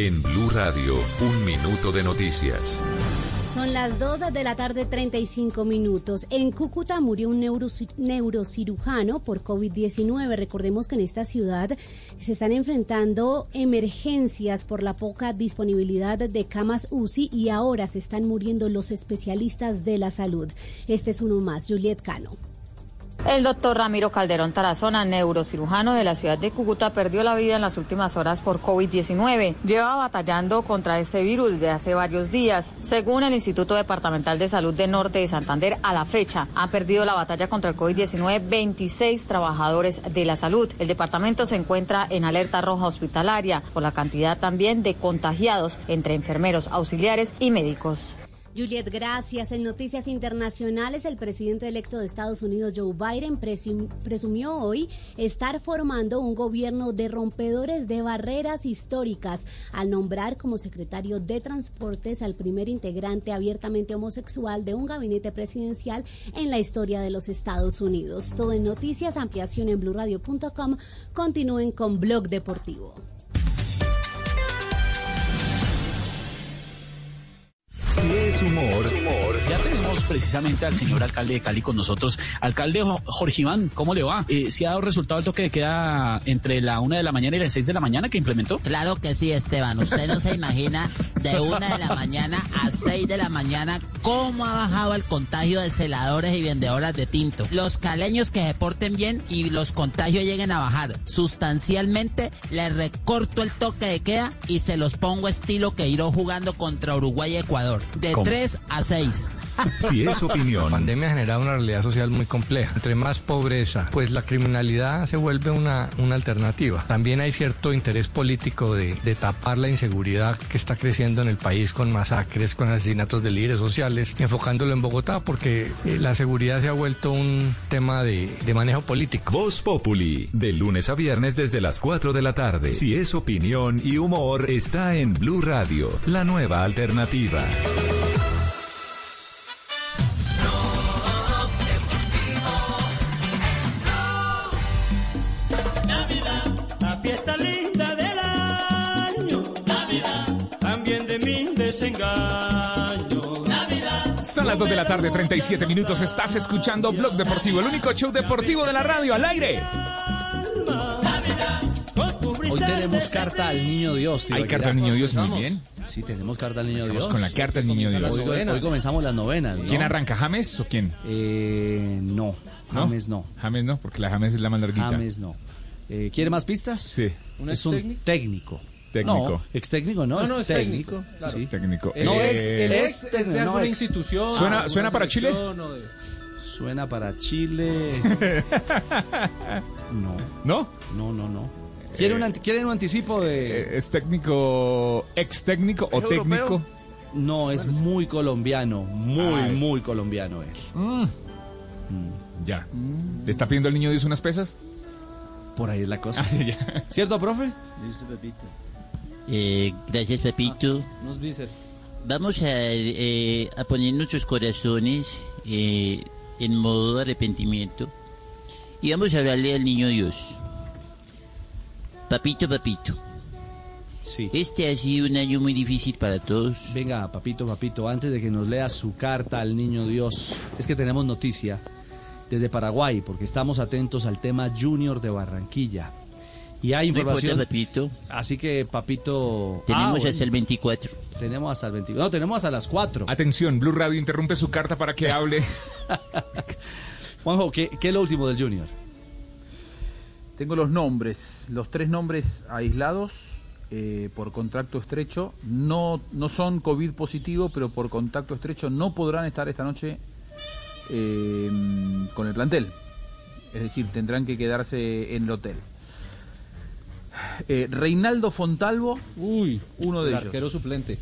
En Blue Radio, un minuto de noticias. Son las 2 de la tarde, 35 minutos. En Cúcuta murió un neuroci- neurocirujano por COVID-19. Recordemos que en esta ciudad se están enfrentando emergencias por la poca disponibilidad de camas UCI y ahora se están muriendo los especialistas de la salud. Este es uno más, Juliet Cano. El doctor Ramiro Calderón Tarazona, neurocirujano de la ciudad de Cúcuta, perdió la vida en las últimas horas por COVID-19. Lleva batallando contra este virus desde hace varios días. Según el Instituto Departamental de Salud de Norte de Santander, a la fecha han perdido la batalla contra el COVID-19 26 trabajadores de la salud. El departamento se encuentra en alerta roja hospitalaria por la cantidad también de contagiados entre enfermeros, auxiliares y médicos. Juliet, gracias. En noticias internacionales, el presidente electo de Estados Unidos, Joe Biden, presum- presumió hoy estar formando un gobierno de rompedores de barreras históricas al nombrar como secretario de Transportes al primer integrante abiertamente homosexual de un gabinete presidencial en la historia de los Estados Unidos. Todo en noticias, ampliación en blurradio.com. Continúen con Blog Deportivo. Si es humor, Ya tenemos precisamente al señor alcalde de Cali con nosotros. Alcalde Jo- Jorge Iván, ¿cómo le va? Eh, ¿Se ha dado resultado el toque de queda entre la una de la mañana y las seis de la mañana que implementó? Claro que sí, Esteban. Usted no se imagina de una de la mañana a seis de la mañana cómo ha bajado el contagio de celadores y vendedoras de tinto. Los caleños que se porten bien y los contagios lleguen a bajar sustancialmente, les recorto el toque de queda y se los pongo estilo que iró jugando contra Uruguay y Ecuador. De ¿Cómo? 3 a 6. Si es opinión. La pandemia ha generado una realidad social muy compleja. Entre más pobreza, pues la criminalidad se vuelve una, una alternativa. También hay cierto interés político de, de tapar la inseguridad que está creciendo en el país con masacres, con asesinatos de líderes sociales, enfocándolo en Bogotá, porque eh, la seguridad se ha vuelto un tema de, de manejo político. Voz Populi, de lunes a viernes desde las 4 de la tarde. Si es opinión y humor, está en Blue Radio, la nueva alternativa. Navidad, la fiesta linda del año. Navidad, también de mi desengaño. Navidad. Son las 2 de la tarde, 37 minutos. Estás escuchando Blog Deportivo, el único show deportivo de la radio al aire. Hoy tenemos carta al niño Dios. tío Hay carta al niño Dios, muy bien. Sí, tenemos carta al niño Dios. con la carta al niño Dios. Hoy, hoy comenzamos las novenas. ¿no? ¿Quién arranca, James o quién? Eh, no, James no. James no, porque la James es la más larguita. James no. Eh, ¿Quiere más pistas? Sí. ¿Un es un técnico. Técnico. No, ex técnico no, No, es no, es técnico. técnico, claro. sí. Técnico. No, Eh, ex, ¿el ex, ex es de no, alguna ex. institución? ¿Suena- alguna suena para Chile? de- Suena para Chile. no. ¿No? No, no, no. ¿Quiere un, anti- ¿Quieren un anticipo de...? Eh, ¿Es técnico, ex técnico o ¿Es técnico? No, es muy colombiano. Muy, Ay. muy colombiano él. Mm. Ya. ¿Le está pidiendo al niño Dios unas pesas? Por ahí es la cosa. Ah, sí, ya. ¿Cierto, profe? Listo, Pepito. Eh, gracias, Pepito. Unos bíceps. Vamos a, eh, a poner nuestros corazones eh, en modo de arrepentimiento y vamos a hablarle al niño Dios. Papito, papito. Sí. Este ha sido un año muy difícil para todos. Venga, papito, papito, antes de que nos lea su carta al niño Dios, es que tenemos noticia desde Paraguay, porque estamos atentos al tema Junior de Barranquilla. Y hay No importa, información. papito. Así que, papito. Tenemos Ah, bueno. hasta el 24. Tenemos hasta el 24. No, tenemos hasta las 4. Atención, Blue Radio interrumpe su carta para que hable. Juanjo, ¿qué, qué es lo último del Junior? Tengo los nombres, los tres nombres aislados eh, por contacto estrecho. No, no son COVID positivo, pero por contacto estrecho no podrán estar esta noche eh, con el plantel. Es decir, tendrán que quedarse en el hotel. Eh, Reinaldo Fontalvo, Uy, uno de el ellos. arquero suplente.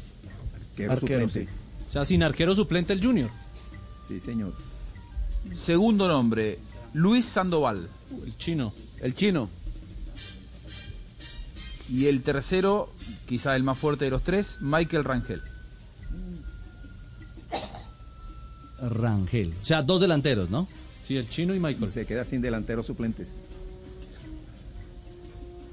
Arquero Arquero, suplente. sí. O sea, sin arquero suplente el Junior. Sí, señor. Segundo nombre, Luis Sandoval. El chino. El chino. Y el tercero, quizá el más fuerte de los tres, Michael Rangel. Rangel. O sea, dos delanteros, ¿no? Sí, el chino y Michael. Se queda sin delanteros suplentes.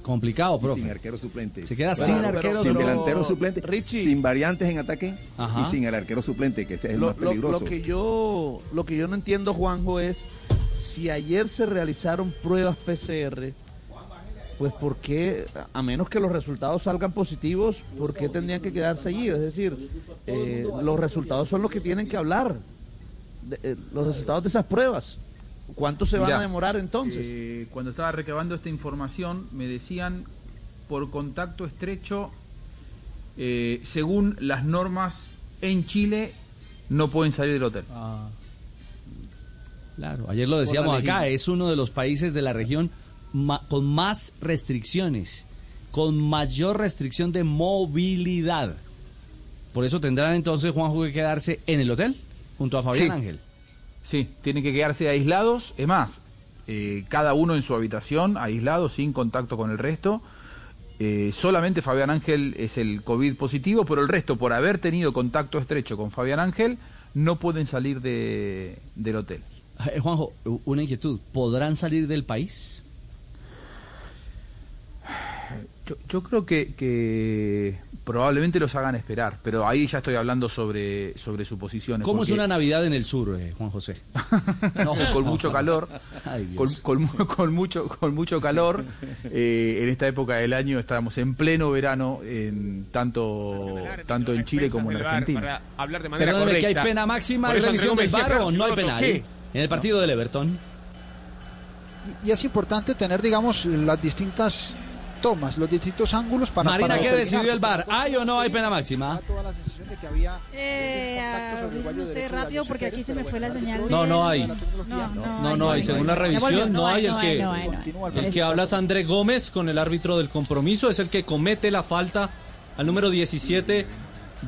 Complicado, Y profe. sin arquero suplente. Se queda sin pero- arquero Sin delantero suplente. Richie. Sin variantes en ataque. Ajá. Y sin el arquero suplente, que ese es el Lo, más lo- peligroso. lo que yo lo que yo no entiendo Juanjo es si ayer se realizaron pruebas PCR pues por qué a menos que los resultados salgan positivos por qué tendrían que quedarse allí es decir eh, los resultados son los que tienen que hablar de- eh, los resultados de esas pruebas. Cuánto se van Mirá, a demorar entonces eh, cuando estaba recabando esta información, me decían por contacto estrecho, eh, según las normas en Chile, no pueden salir del hotel. Claro, ayer lo decíamos acá, es uno de los países de la región ma- con más restricciones, con mayor restricción de movilidad. Por eso tendrán entonces Juanjo que quedarse en el hotel junto a Fabián Sí. Ángel. Sí, tienen que quedarse aislados. Es más, eh, cada uno en su habitación, aislado, sin contacto con el resto. Eh, solamente Fabián Ángel es el COVID positivo, pero el resto, por haber tenido contacto estrecho con Fabián Ángel, no pueden salir de, del hotel. Eh, Juanjo, una inquietud. ¿Podrán salir del país? Yo, yo creo que, que probablemente los hagan esperar, pero ahí ya estoy hablando sobre, sobre suposiciones. ¿Cómo es una Navidad en el sur, eh, Juan José? No, con mucho calor, Ay, con, mucho, con mucho calor. Eh, en esta época del año estamos en pleno verano, en tanto, tanto en Chile como en Argentina. para hablar de manera que hay pena máxima, Por ¿hay eso revisión del Gómez VAR decía, o pero no hay penal? En el partido del Everton. Y es importante tener, digamos, las distintas tomas, los distintos ángulos para. Marina, para ¿qué decidió el VAR? ¿Hay o no hay pena máxima? Eh, avisen usted rápido porque aquí se me fue la señal. No, no hay. No, no, hay. Según la revisión, no hay el que el que habla es André Gómez con el árbitro del compromiso, es el que comete la falta al número 17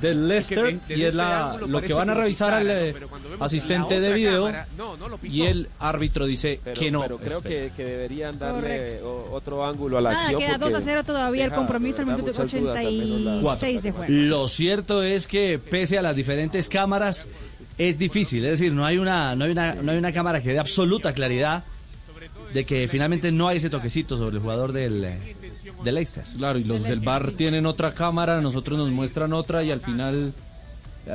del Leicester Es que de- y es la este ángulo lo que van a revisar al eh, asistente la de video cámara, no, no lo pisó. y el árbitro dice Pero, que no. pero creo que, que deberían darle o- otro ángulo a la Nada, acción. queda 2 a porque 0 todavía el compromiso al minuto muchas dudas, al menos la- 86 de juego. Lo cierto es que pese a las diferentes cámaras es difícil, es decir, no hay una no hay una no hay una cámara que dé absoluta claridad de que finalmente no hay ese toquecito sobre el jugador del del Leicester. Claro, y los del bar tienen otra cámara, nosotros nos muestran otra y al final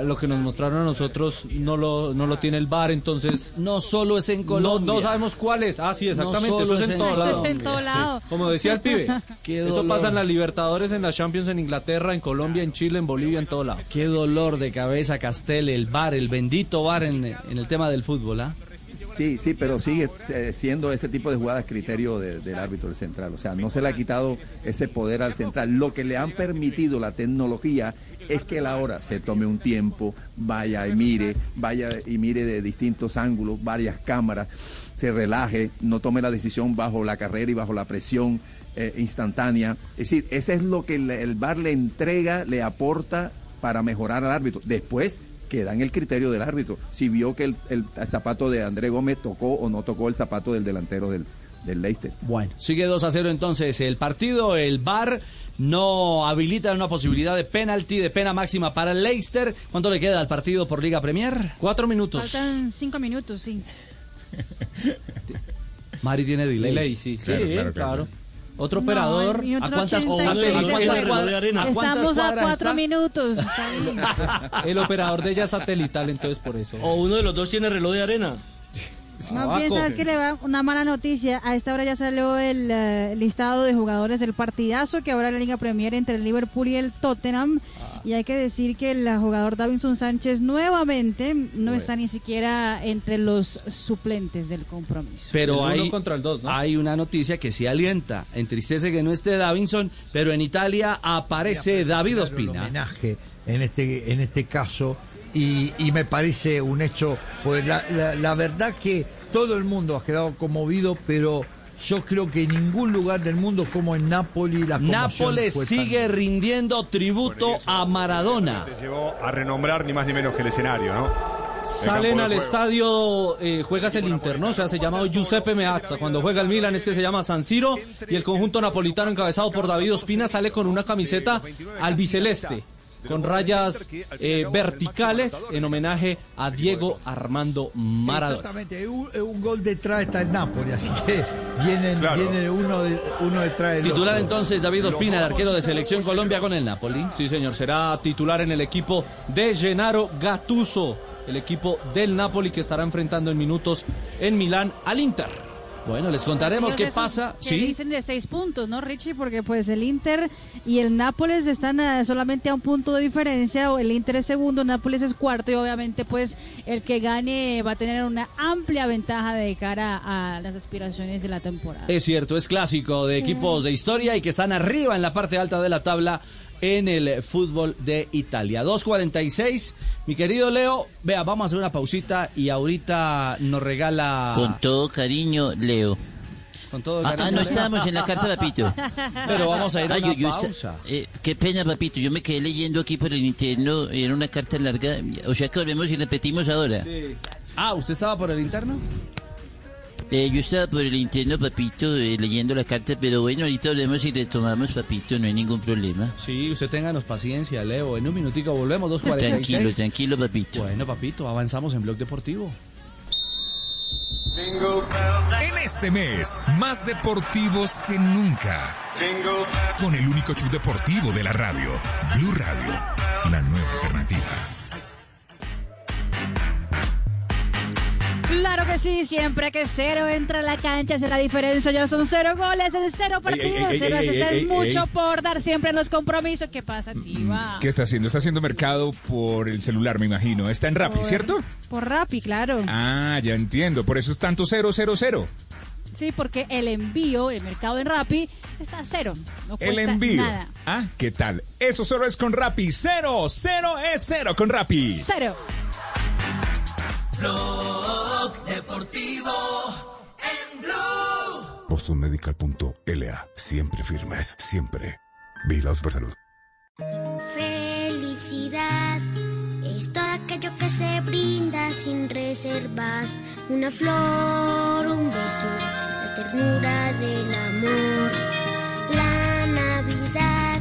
lo que nos mostraron a nosotros no lo no lo tiene el bar, entonces no solo es en no, Colombia. no sabemos cuál es. Ah, sí, exactamente, solo eso es en en todo Eso lado. es en todo lado. Como decía el pibe, Qué eso dolor. pasa en las Libertadores, en las Champions, en Inglaterra, en Colombia, en Chile, en Bolivia, en todo lado. Qué dolor de cabeza Castel, el bar, el bendito bar en, en el tema del fútbol, ¿ah? Sí, sí, pero sigue eh, siendo ese tipo de jugadas criterio de- del árbitro del central. O sea, no se le ha quitado ese poder al central. Lo que le han permitido la tecnología es que él ahora se tome un tiempo, vaya y mire, vaya y mire de distintos ángulos, varias cámaras, se relaje, no tome la decisión bajo la carrera y bajo la presión eh, instantánea. Es decir, ese es lo que el, el le entrega, le aporta para mejorar al árbitro. Después queda en el criterio del árbitro. Si vio que el, el zapato de André Gómez tocó o no tocó el zapato del delantero del, del Leicester. Bueno, sigue 2 a 0 entonces el partido, el VAR no habilita una posibilidad de penalti, de pena máxima para el Leicester. ¿Cuánto le queda al partido por Liga Premier? Cuatro minutos. Faltan 5 minutos, sí. Mari tiene delay. Delay, sí. Claro, Sí, claro, claro. claro. Otro No, operador. el minuto ¿A cuántas, 86 ¿a de cuántas juego. cuadras, ¿a cuántas Estamos a cuadras 4 está? minutos. está bien. El operador de ella es satelital, entonces por eso. O uno de los dos tiene reloj de arena. Más bien, sabes que le va una mala noticia. A esta hora ya salió el eh, listado de jugadores del partidazo que habrá en la Liga Premier entre el Liverpool y el Tottenham. Y hay que decir que el jugador Davinson Sánchez nuevamente no está ni siquiera entre los suplentes del compromiso. Pero El uno hay, contra el dos, ¿no? hay una noticia que sí alienta. Entristece que no esté Davinson, pero en Italia aparece David Ospina. homenaje en este, en este caso y, y me parece un hecho, pues la, la- la verdad que todo el mundo ha quedado conmovido, pero yo creo que en ningún lugar del mundo como en Nápoles la Nápoles sigue rindiendo tributo a Maradona. llevó a renombrar ni más ni menos que el escenario, ¿no? Salen al estadio, eh, juegas el Inter, ¿no? O sea, se llama Giuseppe Meazza. Cuando juega el Milan es que se llama San Siro y el conjunto napolitano encabezado por David Ospina sale con una camiseta albiceleste con rayas eh, verticales en homenaje a Diego Armando Maradona. Exactamente, un, un gol detrás está el Nápoles, así que vienen, Claro. vienen uno, de- uno detrás del Titular otro. entonces David Ospina, el arquero de selección Colombia con el Napoli. Sí, señor, será titular en el equipo de Gennaro Gattuso, el equipo del Napoli que estará enfrentando en minutos en Milán al Inter. Bueno, les contaremos qué pasa. Que Sí. dicen de seis puntos, ¿no, Richie? Porque pues el Inter y el Nápoles están eh, solamente a un punto de diferencia. o El Inter es segundo, Nápoles es cuarto y obviamente pues el que gane va a tener una amplia ventaja de cara a las aspiraciones de la temporada. Es cierto, es clásico de equipos de historia y que están arriba en la parte alta de la tabla en el fútbol de Italia. 2.46, mi querido Leo, vea, vamos a hacer una pausita y ahorita nos regala... Con todo cariño, Leo. Con todo Ah, ah, cariño. no estábamos en la carta, papito. Pero vamos a ir a Ay, una yo- yo esta- pausa. eh, qué pena, papito. Yo me quedé leyendo aquí por el interno. Era una carta larga. O sea que volvemos y repetimos ahora. Ah, ¿usted estaba por el interno? Eh, yo estaba por el interno, papito, eh, leyendo la carta. Pero bueno, ahorita volvemos y retomamos, papito. No hay ningún problema. Sí, usted ténganos paciencia, Leo. En un minutico volvemos, 2.46. Tranquilo, tranquilo, papito. Bueno, papito, avanzamos en Blog Deportivo. En este mes, más deportivos que nunca. Con el único show deportivo de la radio, Blue Radio, la nueva alternativa. Claro que sí, siempre que cero entra a la cancha hace la diferencia. Ya son cero goles en cero partidos, cero ey, mucho por dar siempre en los compromisos. ¿Qué pasa, Tiva? ¿Qué está haciendo? Está haciendo mercado por el celular, me imagino. Está en Rappi, Por- ¿cierto? Por Rappi, claro. Ah, ya entiendo. Por eso es tanto 000. Sí, porque el envío, el mercado en Rappi, está a cero. No El envío. nada. Ah, ¿qué tal? Eso solo es con Rappi. Cero, cero es cero con Rappi. Cero. Blog Deportivo en Blue. BostonMedical.la. Siempre firmes, siempre. Vigilados por salud. Felicidad es todo aquello que se brinda sin reservas. Una flor, un beso, la ternura del amor. La Navidad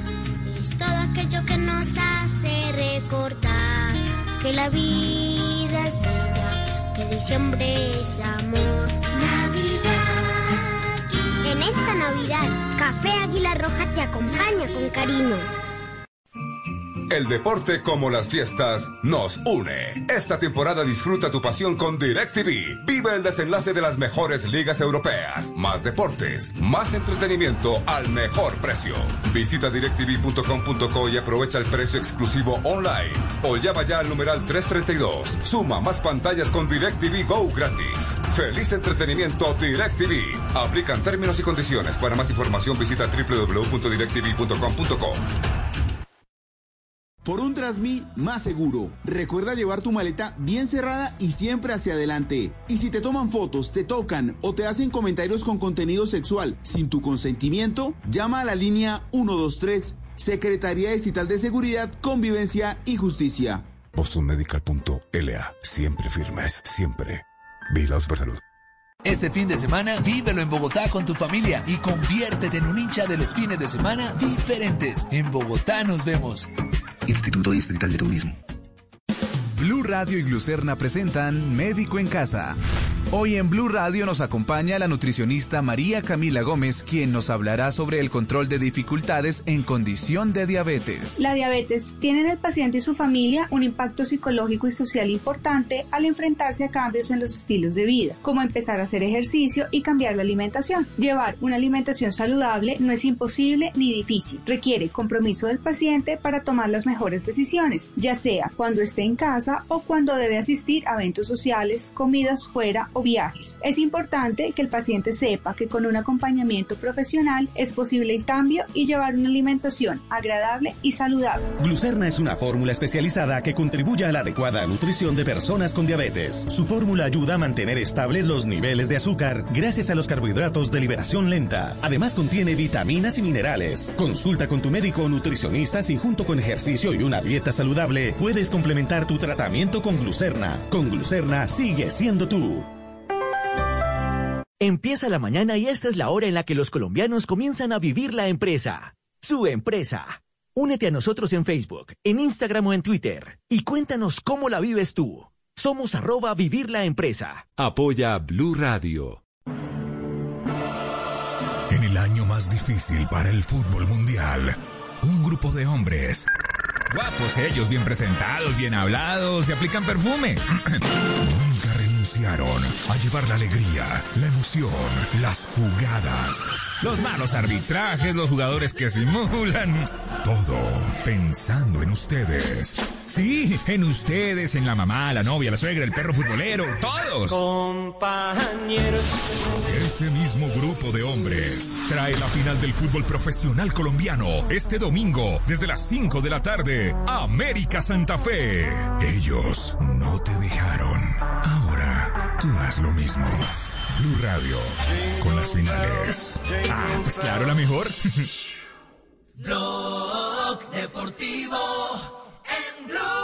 es todo aquello que nos hace recordar que la vida es bella, diciembre es amor. Navidad. En esta Navidad, Café Águila Roja te acompaña con cariño. El deporte como las fiestas nos une. Esta temporada disfruta tu pasión con DirecTV. Vive el desenlace de las mejores ligas europeas. Más deportes, más entretenimiento al mejor precio. Visita directv.com.co y aprovecha el precio exclusivo online. O llama ya al numeral 332. Suma más pantallas con DirecTV Go gratis. Feliz entretenimiento DirecTV. Aplican términos y condiciones. Para más información visita www.directv.com.co. Por un Trasmi más seguro. Recuerda llevar tu maleta bien cerrada y siempre hacia adelante. Y si te toman fotos, te tocan o te hacen comentarios con contenido sexual sin tu consentimiento, llama a la línea 123, Secretaría Estatal de Seguridad, Convivencia y Justicia. BostonMedical.la. Siempre firmes, siempre. Vigilados por salud. Este fin de semana, vívelo en Bogotá con tu familia y conviértete en un hincha de los fines de semana diferentes. En Bogotá nos vemos. Instituto Distrital de Turismo. Blue Radio y Glucerna presentan Médico en Casa. Hoy en Blue Radio nos acompaña la nutricionista María Camila Gómez, quien nos hablará sobre el control de dificultades en condición de diabetes. La diabetes tiene en el paciente y su familia un impacto psicológico y social importante al enfrentarse a cambios en los estilos de vida, como empezar a hacer ejercicio y cambiar la alimentación. Llevar una alimentación saludable no es imposible ni difícil, requiere compromiso del paciente para tomar las mejores decisiones, ya sea cuando esté en casa o cuando debe asistir a eventos sociales, comidas fuera o viajes. Es importante que el paciente sepa que con un acompañamiento profesional es posible el cambio y llevar una alimentación agradable y saludable. Glucerna es una fórmula especializada que contribuye a la adecuada nutrición de personas con diabetes. Su fórmula ayuda a mantener estables los niveles de azúcar gracias a los carbohidratos de liberación lenta. Además contiene vitaminas y minerales. Consulta con tu médico o nutricionista si junto con ejercicio y una dieta saludable puedes complementar tu tratamiento con Glucerna. Con Glucerna sigue siendo tú. Empieza la mañana y esta es la hora en la que los colombianos comienzan a vivir la empresa. Su empresa. Únete a nosotros en Facebook, en Instagram o en Twitter y cuéntanos cómo la vives tú. Somos arroba vivir la empresa. Apoya Blue Radio. En el año más difícil para el fútbol mundial, un grupo de hombres, guapos ellos, bien presentados, bien hablados, se aplican perfume. Nunca renunciaron a llevar la alegría, la emoción, las jugadas, los malos arbitrajes, los jugadores que simulan. Todo pensando en ustedes. Sí, en ustedes, en la mamá, la novia, la suegra, el perro futbolero, todos. Compañeros. Ese mismo grupo de hombres trae la final del fútbol profesional colombiano este domingo desde las 5 de la tarde. América Santa Fe. Ellos no te dejaron. Ahora tú haz lo mismo. Blue Radio. Con las finales. Ah, pues claro, la mejor. Blog Deportivo en Blue.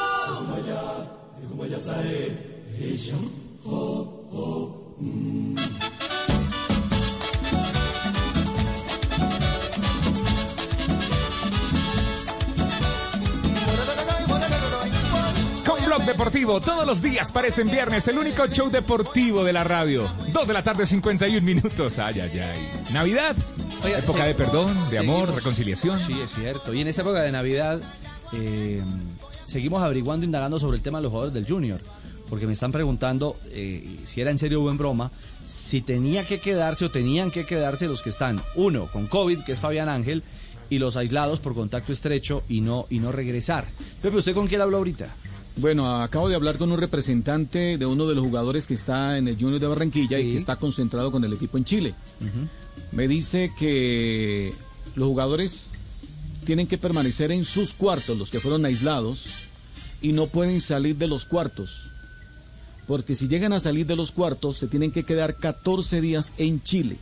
Deportivo, todos los días parecen viernes, el único show deportivo de la radio. Dos de la tarde, 51 minutos. Ay, ay, ay. Navidad. Oiga, época de perdón, de amor, reconciliación. Sí, es cierto. Y en esta época de Navidad eh, seguimos averiguando, indagando sobre el tema de los jugadores del Junior. Porque me están preguntando eh, si era en serio o en broma, si tenía que quedarse o tenían que quedarse los que están, uno, con COVID, que es Fabián Ángel, y los aislados por contacto estrecho y no, y no regresar. Pepe, ¿usted con quién habló ahorita? Bueno, acabo de hablar con un representante de uno de los jugadores que está en el Junior de Barranquilla y que está concentrado con el equipo en Chile. Me dice que los jugadores tienen que permanecer en sus cuartos, los que fueron aislados, y no pueden salir de los cuartos. Porque si llegan a salir de los cuartos, se tienen que quedar 14 días en Chile.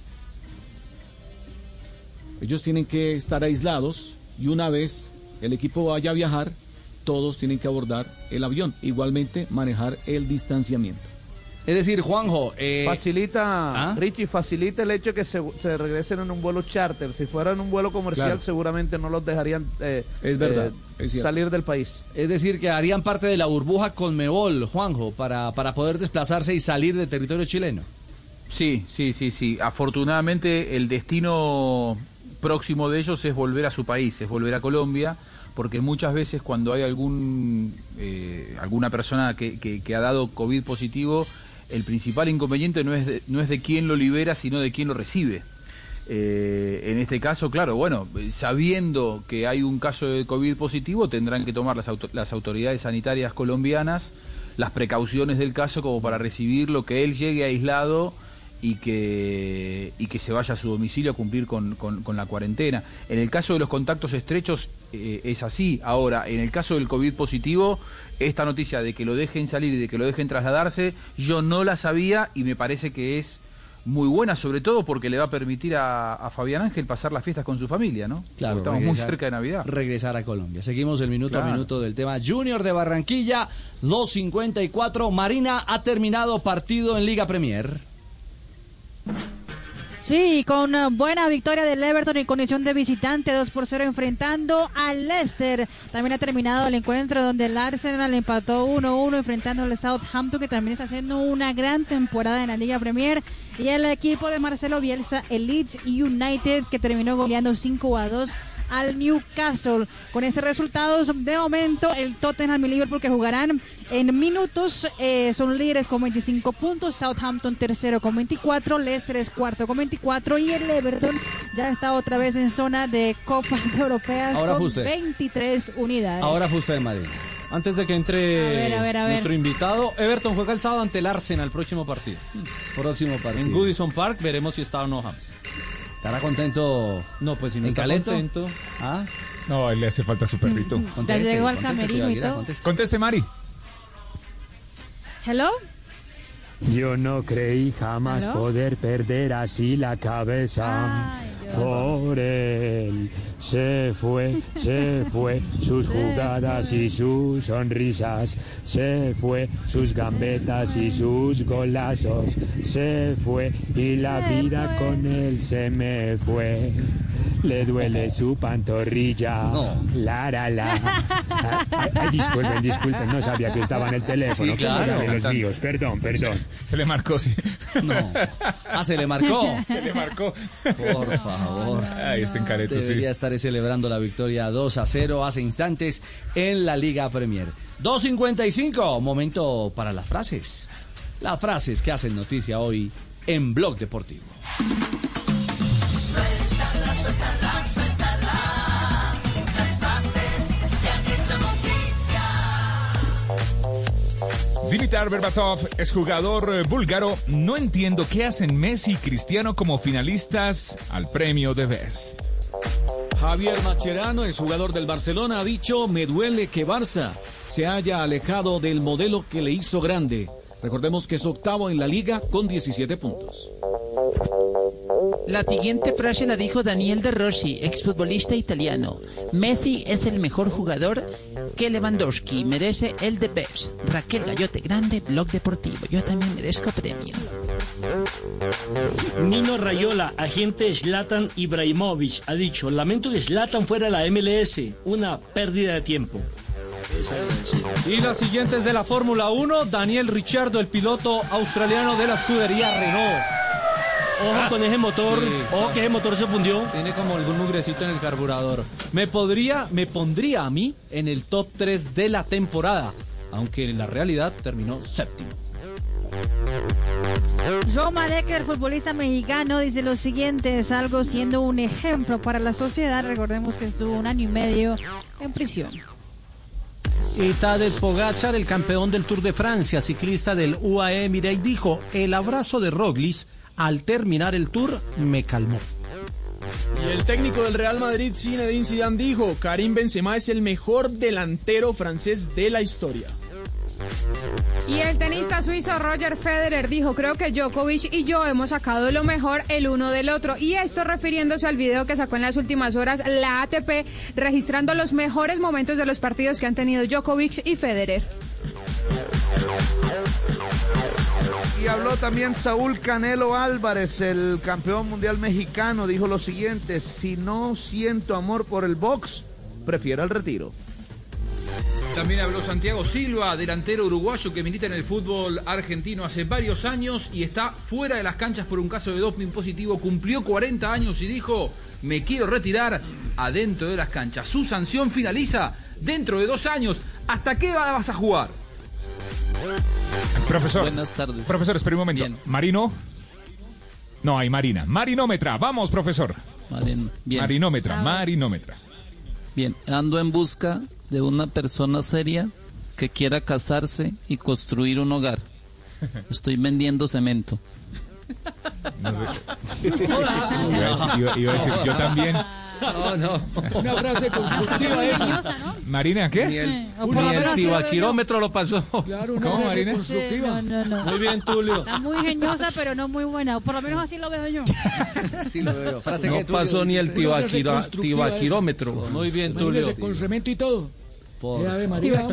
Ellos tienen que estar aislados y una vez el equipo vaya a viajar, todos tienen que abordar el avión. Igualmente manejar el distanciamiento. Es decir, Juanjo, eh, facilita, Richie, facilita el hecho de que se, se regresen en un vuelo charter. Si fuera en un vuelo comercial, Claro. seguramente no los dejarían eh, Es verdad, eh, es salir del país. Es decir, que harían parte de la burbuja Conmebol, Juanjo, para, para poder desplazarse y salir del territorio chileno. Sí, sí, sí, sí. Afortunadamente el destino próximo de ellos es volver a su país, es volver a Colombia, porque muchas veces cuando hay algún eh, alguna persona que, que- ha dado COVID positivo, el principal inconveniente no es de, no es de quién lo libera, sino de quién lo recibe. Eh, en este caso, claro, bueno, sabiendo que hay un caso de COVID positivo, tendrán que tomar las, auto- las autoridades sanitarias colombianas las precauciones del caso como para recibirlo, que él llegue aislado y que, y que se vaya a su domicilio a cumplir con, con- con la cuarentena. En el caso de los contactos estrechos eh, es así. Ahora, en el caso del COVID positivo, esta noticia de que lo dejen salir y de que lo dejen trasladarse, yo no la sabía y me parece que es muy buena, sobre todo porque le va a permitir a, a Fabián Ángel pasar las fiestas con su familia, ¿no? Claro, Porque estamos muy cerca de Navidad. Regresar a Colombia. Seguimos el minuto a minuto del tema Junior de Barranquilla, 2.54. Marina ha terminado partido en Liga Premier. Sí, con una buena victoria del Everton en condición de visitante, 2 por 0 enfrentando al Leicester. También ha terminado el encuentro donde el Arsenal empató 1-1 enfrentando al Southampton que también está haciendo una gran temporada en la Liga Premier. Y el equipo de Marcelo Bielsa, el Leeds United que terminó goleando 5 a 2 al Newcastle. Con ese resultado, de momento, el Tottenham y Liverpool que jugarán en minutos eh, son líderes con 25 puntos, Southampton tercero con 24, Leicester es cuarto con 24 y el Everton ya está otra vez en zona de Copas Europeas Ahora con fue usted. 23 unidades. Ahora fue usted, Madrid. Antes de que entre A ver, a ver, a ver. nuestro invitado, Everton juega el sábado ante el Arsenal el próximo partido. Próximo partido. En Goodison Park veremos si está o no James. ¿Estará contento? No, pues si no ¿En está Caleto? contento. ¿Ah? No, él le hace falta su perrito. Ya llegó al camerino y todo. Conteste, Mari. Hello. Yo no creí jamás ¿Aló? poder perder así la cabeza. Por él se fue, se fue sus jugadas y sus sonrisas, se fue sus gambetas y sus golazos, se fue y la vida con él se me fue. Le duele su pantorrilla. La, la, la. Ay, ay, disculpen, disculpen, no sabía que estaba en el teléfono. Sí, ¿Cómo claro. eran los míos? Perdón, perdón. Se le marcó, sí. No. Ah, se le marcó. Se le marcó. Por favor. Ahí está en careto, sí. Debería estar celebrando la victoria 2 a 0 hace instantes en la Liga Premier. 2.55, momento para las frases. Las frases que hacen noticia hoy en Blog Deportivo. Suéltala, suéltala. Dimitar Berbatov es jugador eh, búlgaro. No entiendo qué hacen Messi y Cristiano como finalistas al premio de Best. Javier Macherano, el jugador del Barcelona, ha dicho, me duele que Barça se haya alejado del modelo que le hizo grande. Recordemos que es octavo en la liga con 17 puntos. La siguiente frase la dijo Daniel De Rossi, exfutbolista italiano. Messi es el mejor jugador que Lewandowski. Merece el de best. Raquel Gallote Grande, Blog Deportivo. Yo también merezco premio. Nino Rayola, agente Zlatan Ibrahimovic, ha dicho, lamento que Zlatan fuera a la MLS, una pérdida de tiempo. Y la siguiente es de la Fórmula 1, Daniel Ricciardo, el piloto australiano de la escudería Renault. Ojo con ese motor, Sí. ojo que ese motor se fundió. Tiene como algún mugrecito en el carburador. Me podría, me pondría a mí en el top 3 de la temporada, aunque en la realidad terminó séptimo. Joe Malecker, el futbolista mexicano, dice lo siguiente, es algo siendo un ejemplo para la sociedad. Recordemos que estuvo un año y medio en prisión. Y Tadej Pogacar, el campeón del Tour de Francia, ciclista del UAE Mireille, dijo, el abrazo de Roglic al terminar el Tour me calmó. Y el técnico del Real Madrid, Zinedine Zidane, dijo, Karim Benzema es el mejor delantero francés de la historia. Y el tenista suizo Roger Federer dijo, creo que Djokovic y yo hemos sacado lo mejor el uno del otro. Y esto refiriéndose al video que sacó en las últimas horas la ATP, registrando los mejores momentos de los partidos que han tenido Djokovic y Federer. Y habló también Saúl Canelo Álvarez, el campeón mundial mexicano, dijo lo siguiente, si no siento amor por el box, prefiero el retiro. También habló Santiago Silva, delantero uruguayo que milita en el fútbol argentino hace varios años y está fuera de las canchas por un caso de doping positivo. Cumplió 40 años y dijo, me quiero retirar adentro de las canchas. Su sanción finaliza dentro de dos años. ¿Hasta qué vas a jugar? Profesor. Buenas tardes. Profesor, espera un momento. Marino. No, hay Marina. Marinómetra. Vamos, profesor. Marin- bien. Marinómetra, marinómetra. Bien, ando en busca de una persona seria que quiera casarse y construir un hogar. Estoy vendiendo cemento. No sé. Iba a decir, iba- iba a decir, yo también. No, no. Una frase constructiva esa. Marina, ¿qué? Ni el- Ni el lo pasó. Claro, una ¿Cómo, frase Marina? constructiva. Sí, no, no, no. Muy bien, Tulio. Está muy ingeniosa, pero no muy buena. Por lo menos así lo veo yo. Sí, lo veo. Frase No que Tulio pasó ni el tibaquirómetro. Muy bien, Tulio. Con cemento y todo. Por- Eh, Ave María.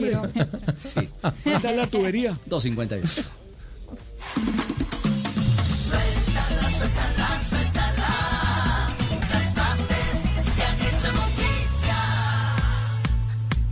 Sí. Está la tubería. 2.52. Suéltala, suéltala, suéltala.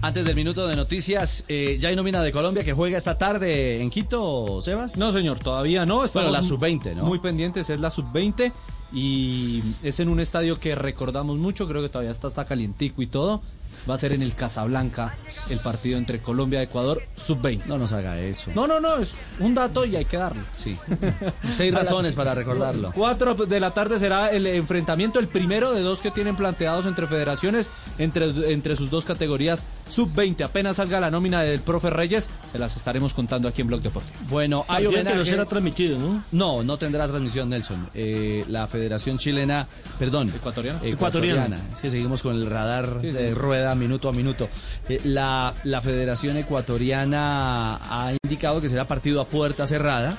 Antes del minuto de noticias, eh, ya hay nómina de Colombia que juega esta tarde en Quito, Sebas. No, señor, todavía no. Bueno, la mu- sub-20, ¿no? Muy pendientes, es la sub-20 y es en un estadio que recordamos mucho, creo que todavía está, está calientico y todo. Va a ser en el Casablanca el partido entre Colombia y Ecuador sub-20. No nos haga eso. No, no, no, es un dato y hay que darlo. Sí. Seis razones para recordarlo. Cuatro de la tarde será el enfrentamiento, el primero de dos que tienen planteados entre federaciones, entre, entre sus dos categorías sub-20. Apenas salga la nómina del profe Reyes, se las estaremos contando aquí en Blog Deportivo. Bueno, hay Partido que no homenaje. será transmitido, ¿no? No, no tendrá transmisión, Nelson. Eh, la Federación Chilena, perdón, ¿Ecuatoriana? ecuatoriana. Es que seguimos con el radar Sí, de sí. Rueda minuto a minuto. Eh, la, la Federación Ecuatoriana ha indicado que será partido a puerta cerrada.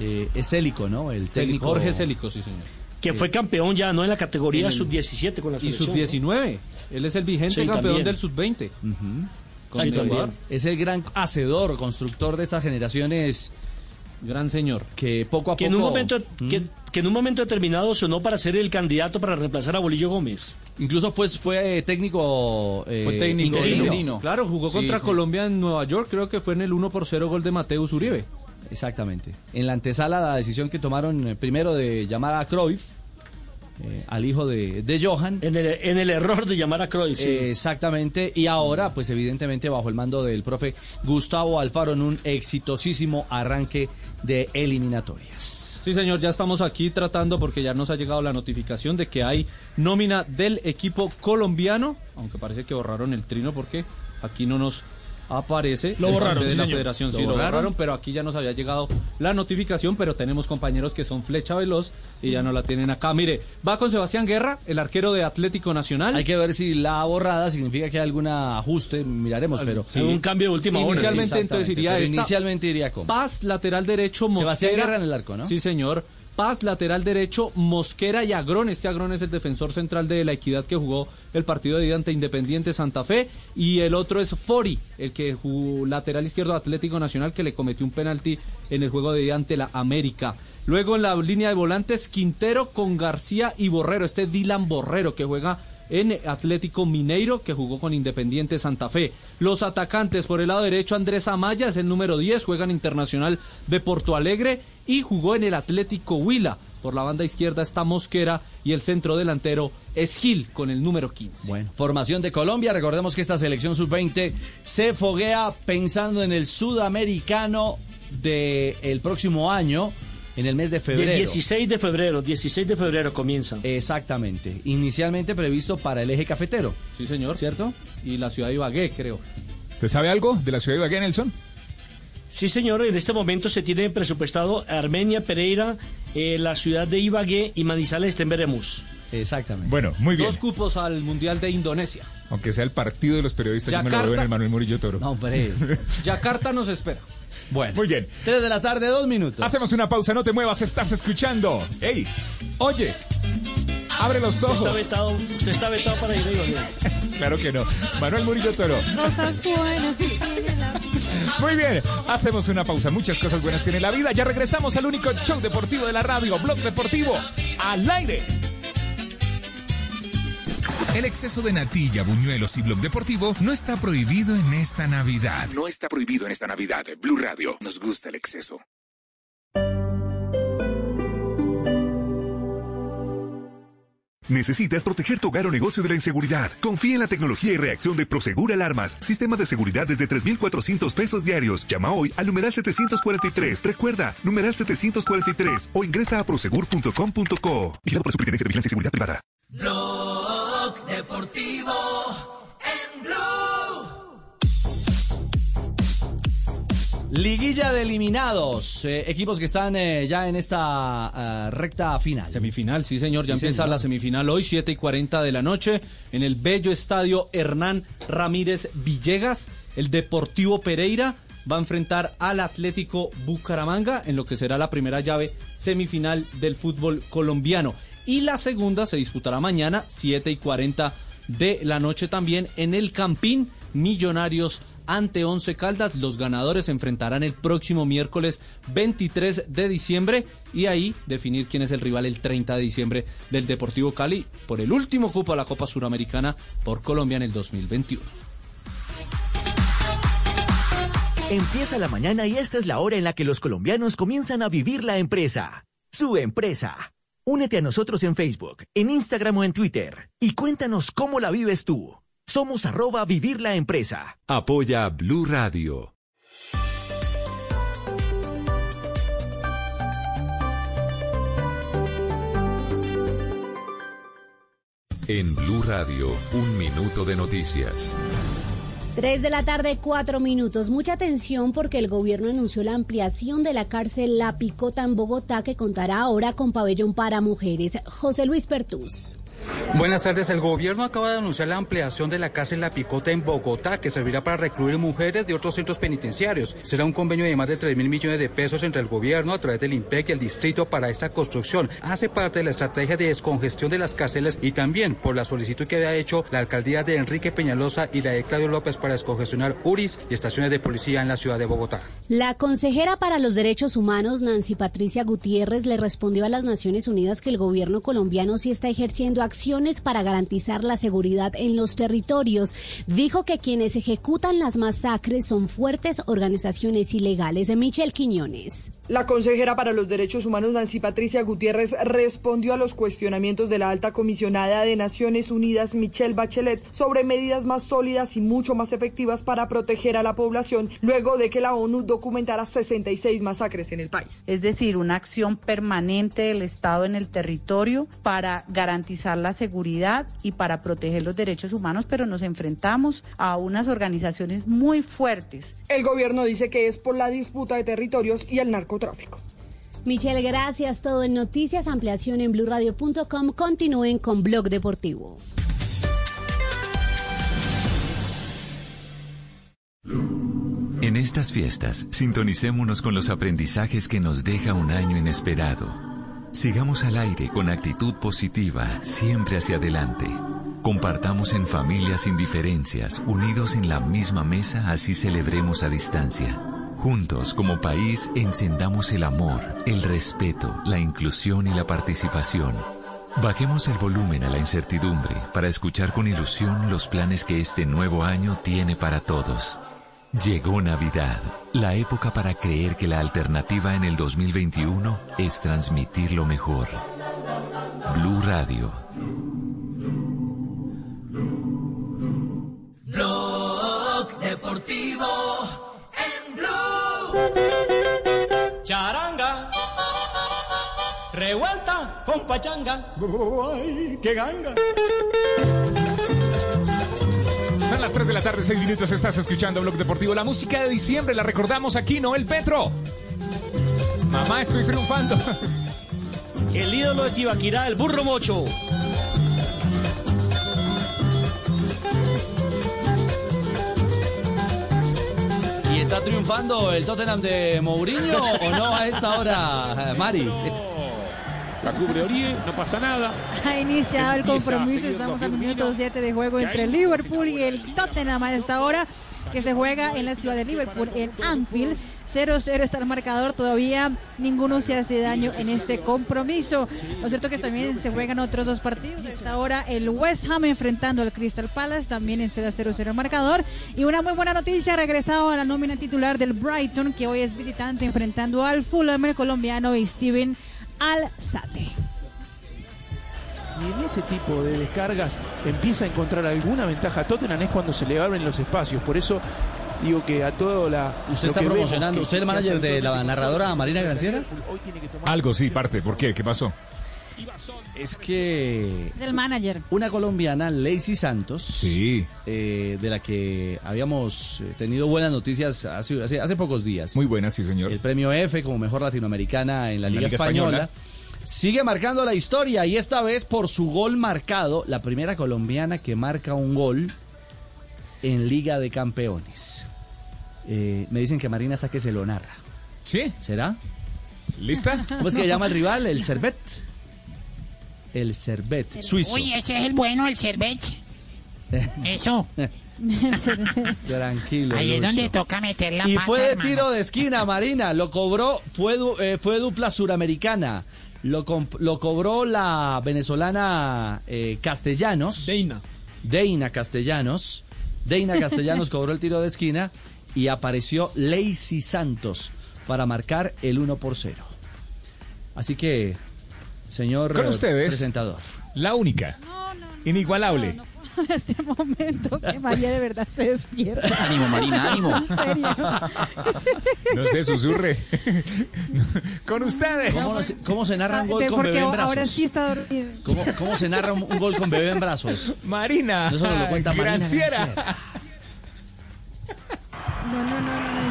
Eh, es Célico, ¿no? El técnico. Jorge Célico, sí, señor. Que fue campeón ya, ¿no? En la categoría En el- sub-17 con la Y selección. sub-19. Él es el vigente Sí, campeón también. del sub-20. Con Sí, el también. Ecuador. Es el gran hacedor, constructor de estas generaciones. Gran señor. Que poco a que poco. en un momento ¿Mm? que, que en un momento determinado sonó para ser el candidato para reemplazar a Bolillo Gómez. Incluso fue, fue eh, técnico. eh, Fue técnico interino. interino. Claro, jugó Sí, contra sí. Colombia en Nueva York, creo que fue en el 1 por 0 gol de Mateus Uribe. Exactamente. En la antesala, la decisión que tomaron eh, primero de llamar a Cruyff, eh, al hijo de, de Johan. En el, en el error de llamar a Cruyff. sí. Eh, exactamente. Y ahora, pues evidentemente, bajo el mando del profe Gustavo Alfaro, en un exitosísimo arranque de eliminatorias. Sí, señor, ya estamos aquí tratando porque ya nos ha llegado la notificación de que hay nómina del equipo colombiano, aunque parece que borraron el trino porque aquí no nos aparece Lo borraron, de sí, la señor. federación. Lo sí, lo borraron. borraron, pero aquí ya nos había llegado la notificación, pero tenemos compañeros que son flecha veloz y ya no la tienen acá. Mire, va con Sebastián Guerra, el arquero de Atlético Nacional. Hay que ver si la borrada significa que hay algún ajuste, miraremos, pero... Sí. Un cambio de última hora, Inicialmente, sí, entonces iría esta. inicialmente iría como. Paz, lateral derecho, Mosquera. Sebastián Guerra en el arco, ¿no? Sí, señor. Paz, lateral derecho, Mosquera y Agrón. Este Agrón es el defensor central de la Equidad que jugó el partido de ida ante Independiente Santa Fe. Y el otro es Fori, el que jugó lateral izquierdo Atlético Nacional que le cometió un penalti en el juego de ida ante la América. Luego en la línea de volantes, Quintero con García y Borrero. Este Dylan Borrero que juega en Atlético Mineiro, que jugó con Independiente Santa Fe. Los atacantes por el lado derecho, Andrés Amaya es el número 10, juega en Internacional de Porto Alegre y jugó en el Atlético Huila. Por la banda izquierda está Mosquera y el centro delantero es Gil con el número 15. Bueno, formación de Colombia. Recordemos que esta selección sub-20 se foguea pensando en el sudamericano del próximo año, en el mes de febrero. Del 16 de febrero, 16 de febrero comienzan. Exactamente. Inicialmente previsto para el eje cafetero. Sí, señor. ¿Cierto? Y la ciudad de Ibagué, creo. ¿Usted sabe algo de la ciudad de Ibagué, Nelson? Sí, señor, en este momento se tiene presupuestado Armenia, Pereira, eh, la ciudad de Ibagué y Manizales en Veremos. Exactamente. Bueno, muy bien. Dos cupos al Mundial de Indonesia. Aunque sea el partido de los periodistas, yo me lo Yakarta. veo en el Manuel Murillo Toro. No, hombre. Yakarta nos espera. Bueno. Muy bien. Tres de la tarde, dos minutos. Hacemos una pausa, no te muevas, estás escuchando. ¡Ey! Oye, abre los Usted ojos. está vetado, usted está vetado para ir a. Claro que no. Manuel Murillo Toro. Cosas buenas que tiene la vida. Muy bien, hacemos una pausa. Muchas cosas buenas tiene la vida. Ya regresamos al único show deportivo de la radio, Blog Deportivo, al aire. El exceso de natilla, buñuelos y blog deportivo no está prohibido en esta Navidad. No está prohibido en esta Navidad. Blue Radio, nos gusta el exceso. ¿Necesitas proteger tu hogar o negocio de la inseguridad? Confía en la tecnología y reacción de Prosegur Alarmas. Sistema de seguridad desde 3,400 pesos diarios. Llama hoy al numeral 743. Recuerda, numeral 743 o ingresa a prosegur.com.co. Vigilado por la Superintendencia de Vigilancia y Seguridad Privada. Blog Deportivo en Blue. Liguilla de eliminados. eh, equipos que están eh, ya en esta ah, recta final. Semifinal, sí señor, ya Sí, empieza señor. la semifinal hoy, 7 y 40 de la noche, en el bello estadio Hernán Ramírez Villegas. El Deportivo Pereira va a enfrentar al Atlético Bucaramanga en lo que será la primera llave semifinal del fútbol colombiano. Y la segunda se disputará mañana, 7 y 40 de la noche también, en el Campín Millonarios ante Once Caldas. Los ganadores se enfrentarán el próximo miércoles 23 de diciembre y ahí definir quién es el rival el 30 de diciembre del Deportivo Cali por el último cupo a la Copa Suramericana por Colombia en el 2021. Empieza la mañana y esta es la hora en la que los colombianos comienzan a vivir la empresa. Su empresa. Únete a nosotros en Facebook, en Instagram o en Twitter y cuéntanos cómo la vives tú. Somos arroba vivir la empresa. Apoya Blue Radio. En Blue Radio, un minuto de noticias. 3 de la tarde, 4 minutos. Mucha atención porque el gobierno anunció la ampliación de la cárcel La Picota en Bogotá que contará ahora con pabellón para mujeres. José Luis Pertús. Buenas tardes. El gobierno acaba de anunciar la ampliación de la cárcel La Picota en Bogotá, que servirá para recluir mujeres de otros centros penitenciarios. Será un convenio de más de 3 mil millones de pesos entre el gobierno a través del IMPEC y el distrito para esta construcción. Hace parte de la estrategia de descongestión de las cárceles y también por la solicitud que había hecho la alcaldía de Enrique Peñalosa y la de Claudio López para descongestionar URIs y estaciones de policía en la ciudad de Bogotá. La consejera para los derechos humanos, Nancy Patricia Gutiérrez, le respondió a las Naciones Unidas que el gobierno colombiano sí está ejerciendo acciones para garantizar la seguridad en los territorios. Dijo que quienes ejecutan las masacres son fuertes organizaciones ilegales. Michelle Quiñones. La consejera para los derechos humanos Nancy Patricia Gutiérrez respondió a los cuestionamientos de la alta comisionada de Naciones Unidas Michelle Bachelet sobre medidas más sólidas y mucho más efectivas para proteger a la población luego de que la ONU documentara 66 masacres en el país. es decir, una acción permanente del Estado en el territorio para garantizar la seguridad seguridad y para proteger los derechos humanos, pero nos enfrentamos a unas organizaciones muy fuertes. El gobierno dice que es por la disputa de territorios y el narcotráfico. Michelle, gracias. Todo en noticias, ampliación en blurradio.com. Continúen con Blog Deportivo. En estas fiestas, sintonicémonos con los aprendizajes que nos deja un año inesperado. Sigamos al aire con actitud positiva, siempre hacia adelante. Compartamos en familias sin diferencias, unidos en la misma mesa, así celebremos a distancia. Juntos, como país, encendamos el amor, el respeto, la inclusión y la participación. Bajemos el volumen a la incertidumbre para escuchar con ilusión los planes que este nuevo año tiene para todos. Llegó Navidad, la época para creer que la alternativa en el 2021 es transmitir lo mejor. Blue Radio. Blog Deportivo en Blue. Charanga, revuelta con pachanga. ¡Ay, qué ganga! Son las 3 de la tarde, 6 minutos. Estás escuchando Blog Deportivo. La música de diciembre la recordamos aquí, Noel Petro. Mamá, estoy triunfando. El ídolo de Tibaquirá, el burro mocho. ¿Y está triunfando el Tottenham de Mourinho o no a esta hora, Mari? La cubre Orie, no pasa nada. Ha iniciado el compromiso, estamos al minuto 7 de juego entre el Liverpool y el Tottenham a esta hora, que se juega en la ciudad de Liverpool, en Anfield. 0-0 está el marcador, todavía ninguno se hace daño en este compromiso. Lo cierto que también se juegan otros dos partidos. A esta hora el West Ham enfrentando al Crystal Palace, también es 0-0 el marcador. Y una muy buena noticia, regresado a la nómina titular del Brighton, que hoy es visitante enfrentando al Fulham, el colombiano y Steven Alzate. Si en ese tipo de descargas empieza a encontrar alguna ventaja a Tottenham es cuando se le abren los espacios. Por eso digo que a todo la. ¿Usted está promocionando? ¿Usted es el manager de la narradora Marina Granciera? Algo sí, parte. ¿Por qué? ¿Qué pasó? Es que Del manager. una colombiana, Lacey Santos, eh, de la que habíamos eh, tenido buenas noticias hace, hace, hace pocos días. Muy buenas, sí, señor. El premio F como mejor latinoamericana en la, En Liga, Liga Española. Española. Sigue marcando la historia y esta vez por su gol marcado, la primera colombiana que marca un gol en Liga de Campeones. Eh, me dicen que Marina está que se lo narra. ¿Sí? ¿Será? ¿Lista? ¿Cómo es que llama el rival? ¿El Servet? El Servet, suizo. Uy, ese es el bueno, el Cervech. Eso. Tranquilo. Ahí es Lucho. donde toca meter la Y pata, fue de hermano. tiro de esquina, Marina. Lo cobró, fue, du- eh, fue dupla suramericana. Lo, comp- lo cobró la venezolana eh, Castellanos. Deina. Deina Castellanos. Deina Castellanos cobró el tiro de esquina y apareció Lacey Santos para marcar el 1 por 0. Así que, señor Con eh, ustedes. presentador. La única. Inigualable. En este momento que María de verdad se despierta. Ánimo, Marina, ánimo. En serio. No sé, susurre. Con ustedes. ¿Cómo, se- cómo se narra un gol con bebé en brazos? ahora sí está dormido. ¿Cómo, cómo se narra un, un gol con bebé en brazos? Marina. Eso nos lo cuenta Marina Granciera. No, no, no, no.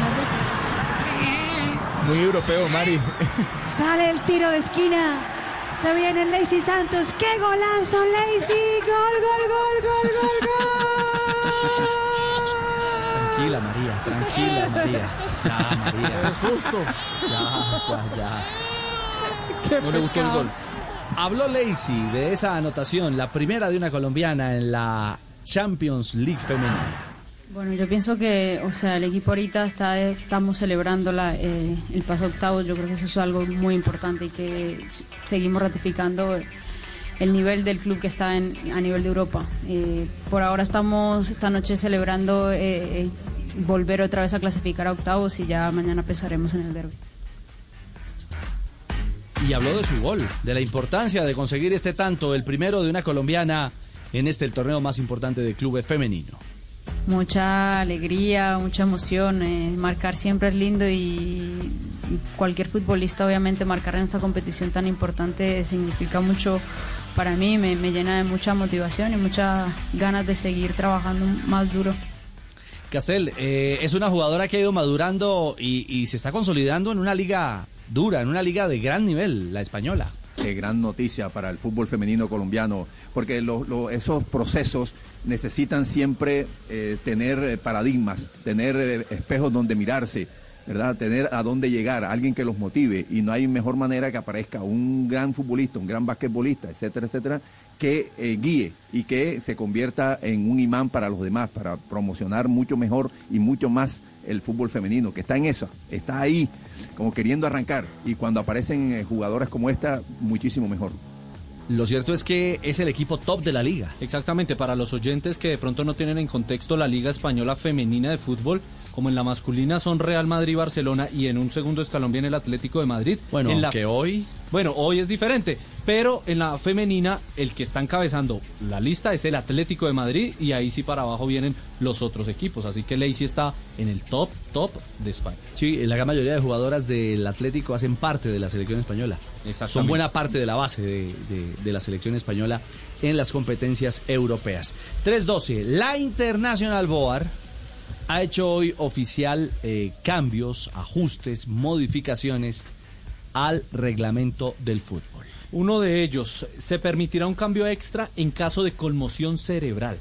no. Muy europeo, Mari. Sale el tiro de esquina. Se viene Lacey Santos. ¡Qué golazo, Lacey! ¡Gol, gol, gol, gol, gol, Tranquila, María, tranquila, María. Ya, María. Qué susto. Ya, ya, ya. No le gustó el gol. Habló Lacey de esa anotación, la primera de una colombiana en la Champions League femenina. Bueno, yo pienso que, o sea, el equipo ahorita está, estamos celebrando la, eh, el paso a octavos. Yo creo que eso es algo muy importante y que seguimos ratificando el nivel del club que está en, a nivel de Europa. Eh, por ahora estamos esta noche celebrando eh, volver otra vez a clasificar a octavos y ya mañana pensaremos en el derby. Y habló de su gol, de la importancia de conseguir este tanto, el primero de una colombiana en este torneo más importante de clubes femenino. Mucha alegría, mucha emoción. eh, marcar siempre es lindo y cualquier futbolista obviamente marcar en esta competición tan importante significa mucho para mí, me, llena de mucha motivación y muchas ganas de seguir trabajando más duro. Castel, eh, es una jugadora que ha ido madurando y se está consolidando en una liga dura, en una liga de gran nivel, la española. Qué gran noticia para el fútbol femenino colombiano, porque esos procesos necesitan siempre eh, tener eh, paradigmas, tener eh, espejos donde mirarse, ¿verdad? Tener a dónde llegar, alguien que los motive, y no hay mejor manera que aparezca un gran futbolista, un gran basquetbolista, etcétera, etcétera, que eh, guíe y que se convierta en un imán para los demás, para promocionar mucho mejor y mucho más el fútbol femenino, que está en eso, está ahí, como queriendo arrancar, y cuando aparecen eh, jugadoras como esta, muchísimo mejor. Lo cierto es que es el equipo top de la liga. Exactamente, para los oyentes que de pronto no tienen en contexto la Liga Española Femenina de Fútbol, como en la masculina son Real Madrid y Barcelona y en un segundo escalón viene el Atlético de Madrid. Bueno, en la... aunque hoy... Bueno, hoy es diferente, pero en la femenina el que está encabezando la lista es el Atlético de Madrid y ahí sí para abajo vienen los otros equipos, así que Lacey está en el top, top de España. Sí, la gran mayoría de jugadoras del Atlético hacen parte de la selección española. Son buena parte de la base de, de- de la selección española en las competencias europeas. 3-12, la International Board ha hecho hoy oficial eh, cambios, ajustes, modificaciones al reglamento del fútbol. Uno de ellos, se permitirá un cambio extra en caso de conmoción cerebral.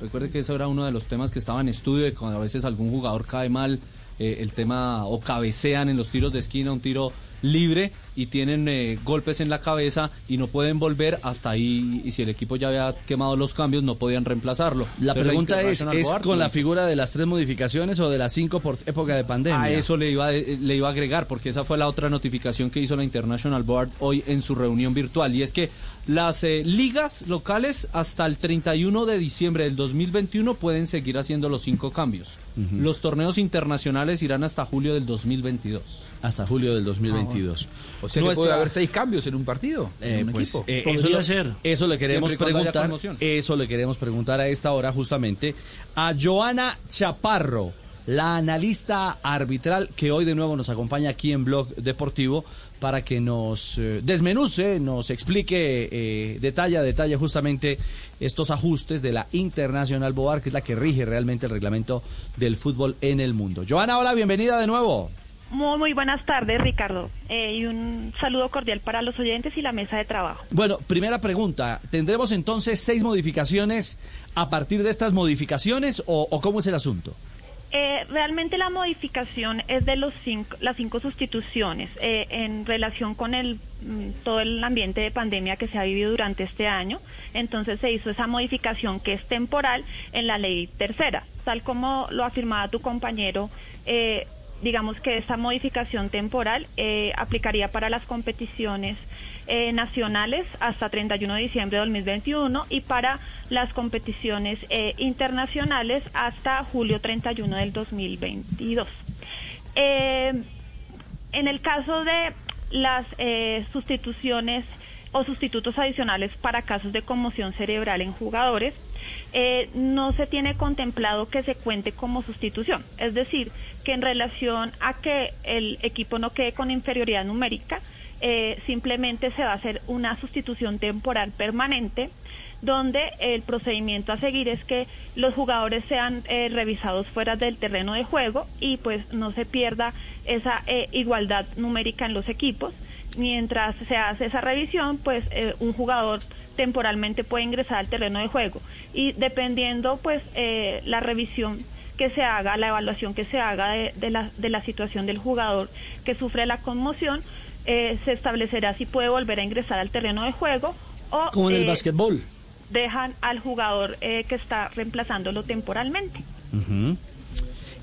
Recuerde que eso era uno de los temas que estaba en estudio, de cuando a veces algún jugador cae mal, eh, el tema, o cabecean en los tiros de esquina, un tiro libre y tienen eh, golpes en la cabeza y no pueden volver hasta ahí y si el equipo ya había quemado los cambios no podían reemplazarlo. La Pero pregunta es, ¿es Board con la figura de las tres modificaciones o de las cinco por época de pandemia? A eso le iba, a- le iba a agregar, porque esa fue la otra notificación que hizo la International Board hoy en su reunión virtual, y es que las eh, ligas locales hasta el 31 de diciembre del 2021 pueden seguir haciendo los cinco cambios. Los torneos internacionales irán hasta julio del 2022. Hasta julio del 2022. O sea que puede haber seis cambios en un partido, Eh, en un pues, equipo. eh, eso, lo- eso le queremos preguntar. Eso le queremos preguntar a esta hora justamente a Joana Chaparro, la analista arbitral que hoy de nuevo nos acompaña aquí en Blog Deportivo para que nos eh, desmenuce, nos explique eh, detalle a detalle justamente estos ajustes de la International Board, que es la que rige realmente el reglamento del fútbol en el mundo. Joana, hola, bienvenida de nuevo. Muy, muy buenas tardes, Ricardo. Eh, y un saludo cordial para los oyentes y la mesa de trabajo. Bueno, primera pregunta. ¿Tendremos entonces seis modificaciones a partir de estas modificaciones o, o cómo es el asunto? Eh, realmente la modificación es de los cinco, las cinco sustituciones eh, en relación con el mm, todo el ambiente de pandemia que se ha vivido durante este año. Entonces se hizo esa modificación que es temporal en la ley tercera, tal como lo afirmaba tu compañero. eh, digamos que esta modificación temporal eh, aplicaría para las competiciones eh, nacionales hasta 31 de diciembre de 2021 y para las competiciones eh, internacionales hasta julio 31 del 2022. Eh, en el caso de las sustituciones o sustitutos adicionales para casos de conmoción cerebral en jugadores, eh, no se tiene contemplado que se cuente como sustitución. Es decir, que en relación a que el equipo no quede con inferioridad numérica, eh, simplemente se va a hacer una sustitución temporal permanente donde el procedimiento a seguir es que los jugadores sean eh, revisados fuera del terreno de juego y pues no se pierda esa igualdad numérica en los equipos. Mientras se hace esa revisión, pues eh, un jugador temporalmente puede ingresar al terreno de juego y dependiendo pues eh, la revisión que se haga, la evaluación que se haga de, de la, de la situación del jugador que sufre la conmoción, eh, se establecerá si puede volver a ingresar al terreno de juego o Como en el eh, básquetbol. dejan al jugador eh, que está reemplazándolo temporalmente. Ujú.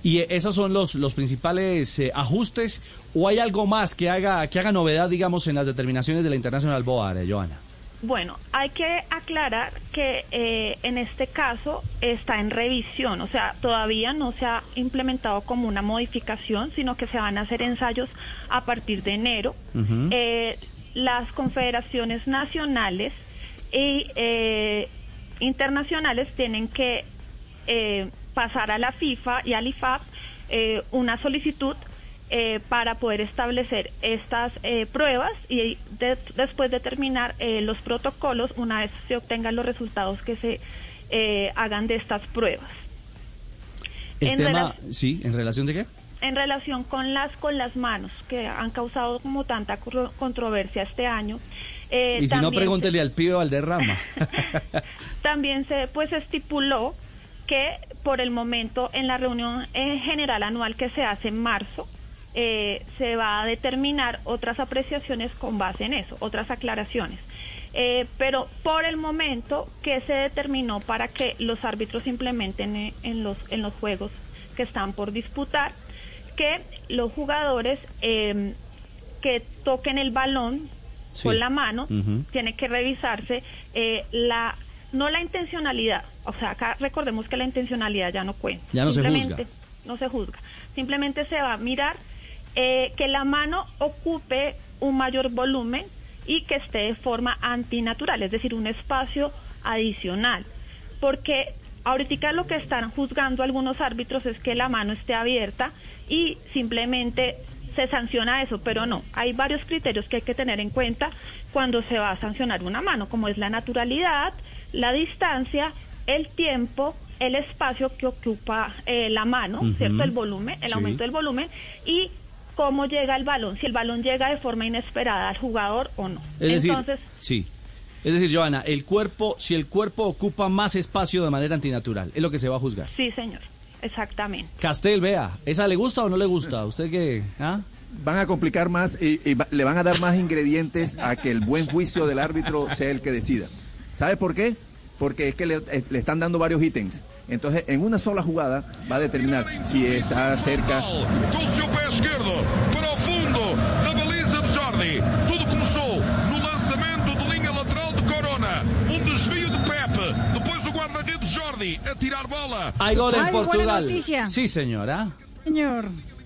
¿Y esos son los, los principales eh, ajustes o hay algo más que haga, que haga novedad, digamos, en las determinaciones de la International Board, eh, Joana? Bueno, hay que aclarar que eh, en este caso está en revisión, o sea, todavía no se ha implementado como una modificación, sino que se van a hacer ensayos a partir de enero. Eh, las confederaciones nacionales y eh, internacionales tienen que eh, pasar a la FIFA y al IFAB eh, una solicitud eh, para poder establecer estas eh, pruebas y de- después determinar eh, los protocolos una vez se obtengan los resultados que se eh, hagan de estas pruebas. El En tema, sí, ¿en relación de qué? En relación con las con las manos que han causado como tanta controversia este año. eh, y si no, también se- pregúntele al pibe Valderrama. también se pues estipuló que por el momento en la reunión eh, general anual que se hace en marzo eh, se va a determinar otras apreciaciones con base en eso, otras aclaraciones. Eh, pero por el momento que se determinó para que los árbitros implementen en los en los juegos que están por disputar que los jugadores eh, que toquen el balón Sí. con la mano Ujú. tiene que revisarse la no la intencionalidad o sea acá recordemos que la intencionalidad ya no cuenta. Ya no se juzga. no se juzga. Simplemente se va a mirar eh, que la mano ocupe un mayor volumen y que esté de forma antinatural es decir un espacio adicional. Porque ahorita lo que están juzgando algunos árbitros es que la mano esté abierta y simplemente se sanciona eso, pero no, hay varios criterios que hay que tener en cuenta cuando se va a sancionar una mano, como es la naturalidad, la distancia, el tiempo, el espacio que ocupa eh, la mano. ¿cierto? El volumen, el Sí. aumento del volumen y cómo llega el balón, si el balón llega de forma inesperada al jugador o no. Es decir, Entonces, sí. Es decir, Joana, el cuerpo, si el cuerpo ocupa más espacio de manera antinatural, es lo que se va a juzgar. sí, señor, exactamente. Castel, vea, ¿esa le gusta o no le gusta? ¿Usted qué? ¿Ah? Van a complicar más y, y va- le van a dar más ingredientes a que el buen juicio del árbitro sea el que decida. ¿Sabe por qué? Porque es que le, eh, le están dando varios ítems. Entonces, en una sola jugada va a determinar si está cerca. o seu pé esquerdo para o fundo da baliza de Jordi. Tudo começou no lançamento de linha lateral de Corona. Um desvio de Pepe. Depois o guarda-redes Jordi a tirar bola. Hay gol en Portugal. Sí, señora. Señor.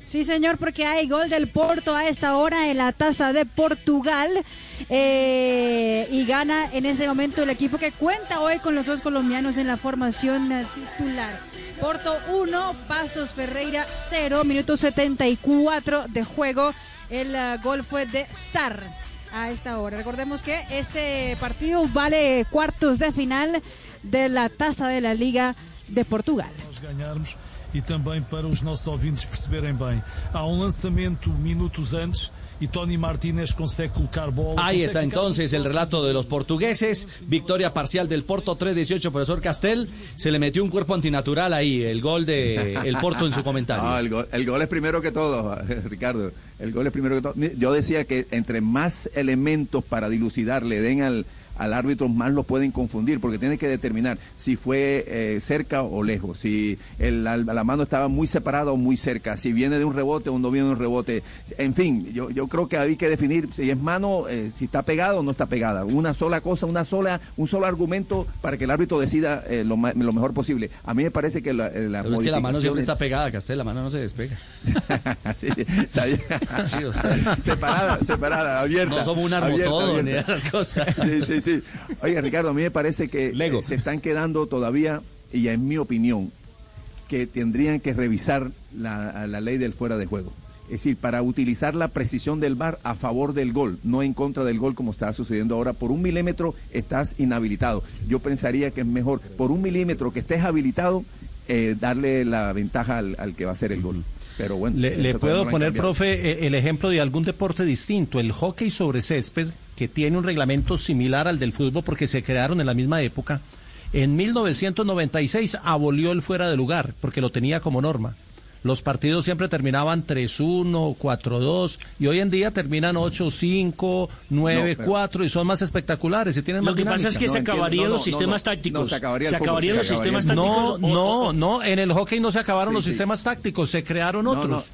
Sí, señor, porque hay gol del Porto a esta hora en la taza de Portugal. eh, y gana en ese momento el equipo que cuenta hoy con los dos colombianos en la formación titular. Porto 1, Pasos Ferreira 0, minuto 74 de juego. El eh, gol fue de Sar a esta hora. Recordemos que este partido vale cuartos de final de la taza de la Liga de Portugal. E também para os nossos ouvintes perceberem bem. Há um lançamento minutos antes e Tony Martínez consegue colocar bola. Ahí está entonces el relato de los portugueses. Victoria parcial del Porto 3-18, profesor Castel. Se le metió un cuerpo antinatural ahí, el gol de el Porto en su comentario. No, el, gol, el gol es primero que todo, Ricardo. El gol es primero que todo. Yo decía que entre más elementos para dilucidar le den al, al árbitro, más lo pueden confundir, porque tiene que determinar si fue eh, cerca o lejos, si el- la, la mano estaba muy separada o muy cerca, si viene de un rebote o no viene de un rebote. En fin, yo, yo creo que hay que definir si es mano, eh, si está pegada o no está pegada. Una sola cosa, una sola, un solo argumento para que el árbitro decida eh, lo, lo mejor posible. A mí me parece que la, eh, la Pero es que la mano siempre está pegada, Castel, la mano no se despega. Sí, está bien. Sí, o sea. separada, separada, abierta. No somos un abierta, ni esas cosas. Sí, sí, sí. Oiga, Ricardo, a mí me parece que eh, se están quedando todavía, y en mi opinión, que tendrían que revisar la, la ley del fuera de juego. Es decir, para utilizar la precisión del VAR a favor del gol, no en contra del gol como está sucediendo ahora. Por un milímetro estás inhabilitado. Yo pensaría que es mejor, por un milímetro que estés habilitado, eh, darle la ventaja al, al que va a hacer el gol. Pero bueno, Le, puedo no poner, profe, eh, el ejemplo de algún deporte distinto, el hockey sobre césped, que tiene un reglamento similar al del fútbol porque se crearon en la misma época. En 1996 abolió el fuera de lugar porque lo tenía como norma. Los partidos siempre terminaban 3-1, 4-2 y hoy en día terminan 8-5, 9-4 y son más espectaculares y tienen Lo más que pasa es que dinámica. se acabarían los sistemas tácticos. se acabaría acabarían se los acabaría sistemas tácticos. No, o- no, o- no, en el hockey no se acabaron Sí, los sí. sistemas tácticos, se crearon No, otros.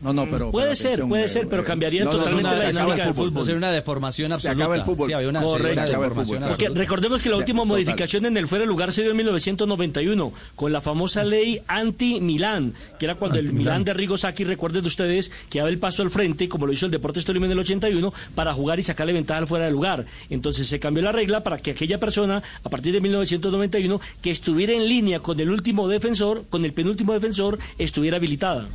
No. No, pero. Puede pero ser, atención, puede eh, ser, pero eh, cambiaría no, no, totalmente la se dinámica el del fútbol. Sería una deformación Se absoluta. acaba el fútbol. Sí, había una, Correcto. sería una Se acaba el deformación fútbol. Porque recordemos que la Se- última total. modificación en el fuera de lugar se dio en 1991 con la famosa ley anti-Milán, que era cuando el Milán de Rigo Sacchi, recuerden ustedes, que daba el paso al frente, como lo hizo el Deportes Tolima en el 81, para jugar y sacarle ventaja al fuera de lugar. Entonces se cambió la regla para que aquella persona, a partir de 1991, que estuviera en línea con el último defensor, con el penúltimo defensor, estuviera habilitada.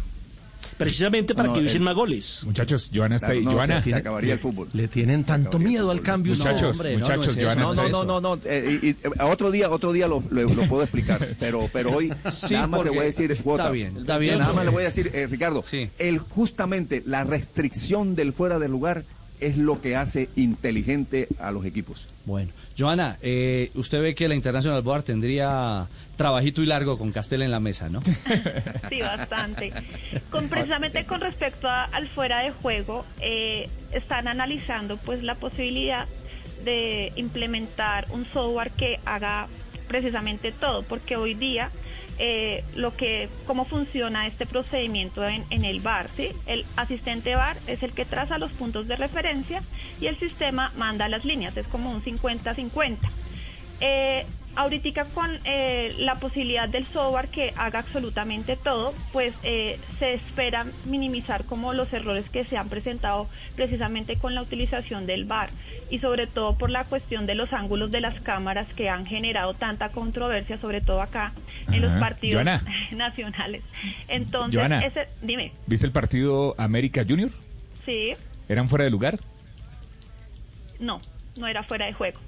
Precisamente para No, que hubiesen más goles. Muchachos, Joana está ahí. no, Joana. se, se acabaría el fútbol. Le tienen tanto miedo al cambio. Muchachos, no, hombre, no, no muchachos, es eso. Joana No, está no, no, no, no. eh, y- y, eh, otro día, otro día lo, lo- lo puedo explicar. Pero, pero hoy Sí, nada más le voy a decir, está Jota, bien, está bien. Nada más le voy a decir, eh, Ricardo, Sí. el justamente la restricción del fuera de lugar es lo que hace inteligente a los equipos. Bueno, Joana, eh, usted ve que la International Board tendría trabajito y largo con Castel en la mesa, ¿no? Sí, bastante. Con, precisamente con respecto al fuera de juego, eh, están analizando pues la posibilidad de implementar un software que haga precisamente todo, porque hoy día eh, lo que cómo funciona este procedimiento en, el bar, ¿sí? El asistente bar es el que traza los puntos de referencia y el sistema manda las líneas, es como un 50-50. Eh, ahorita con eh, la posibilidad del software que haga absolutamente todo, pues eh, se espera minimizar como los errores que se han presentado precisamente con la utilización del VAR y sobre todo por la cuestión de los ángulos de las cámaras que han generado tanta controversia, sobre todo acá en los partidos Joana. nacionales. Entonces, Joana. ese, dime, ¿Viste el partido América Junior? sí, ¿Eran fuera de lugar? no, no era fuera de juego.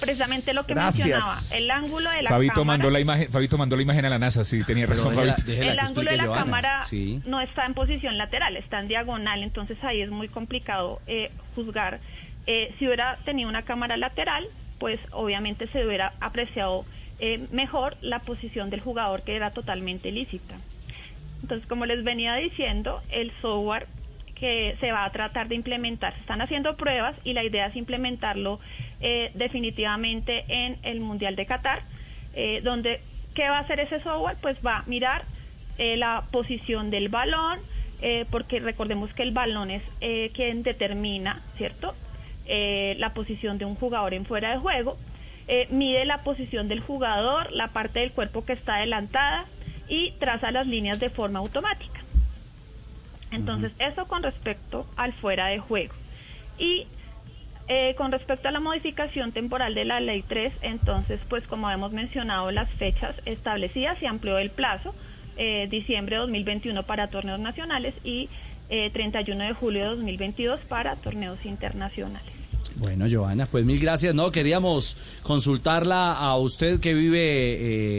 Precisamente lo que Gracias. mencionaba, el ángulo de la Fabito cámara. mandó la imagen, Fabito mandó la imagen a la NASA, sí, tenía razón déjela- Fabito. déjela el ángulo de la Joana. cámara Sí. no está en posición lateral, está en diagonal, entonces ahí es muy complicado eh, juzgar. Eh, si hubiera tenido una cámara lateral, pues obviamente se hubiera apreciado eh, mejor la posición del jugador que era totalmente lícita. Entonces, como les venía diciendo, el software que se va a tratar de implementar, se están haciendo pruebas y la idea es implementarlo eh, definitivamente en el Mundial de Qatar, eh, donde, ¿qué va a hacer ese software? Pues va a mirar eh, la posición del balón, porque recordemos que el balón es quien determina, ¿cierto? La posición de un jugador en fuera de juego, mide la posición del jugador, la parte del cuerpo que está adelantada y traza las líneas de forma automática. Entonces, eso con respecto al fuera de juego. Y eh, con respecto a la modificación temporal de la Ley 3, entonces, pues como hemos mencionado, las fechas establecidas se amplió el plazo, eh, diciembre de 2021 para torneos nacionales y eh, 31 de julio de 2022 para torneos internacionales. Bueno, Joana, pues mil gracias. No, queríamos consultarla a usted que vive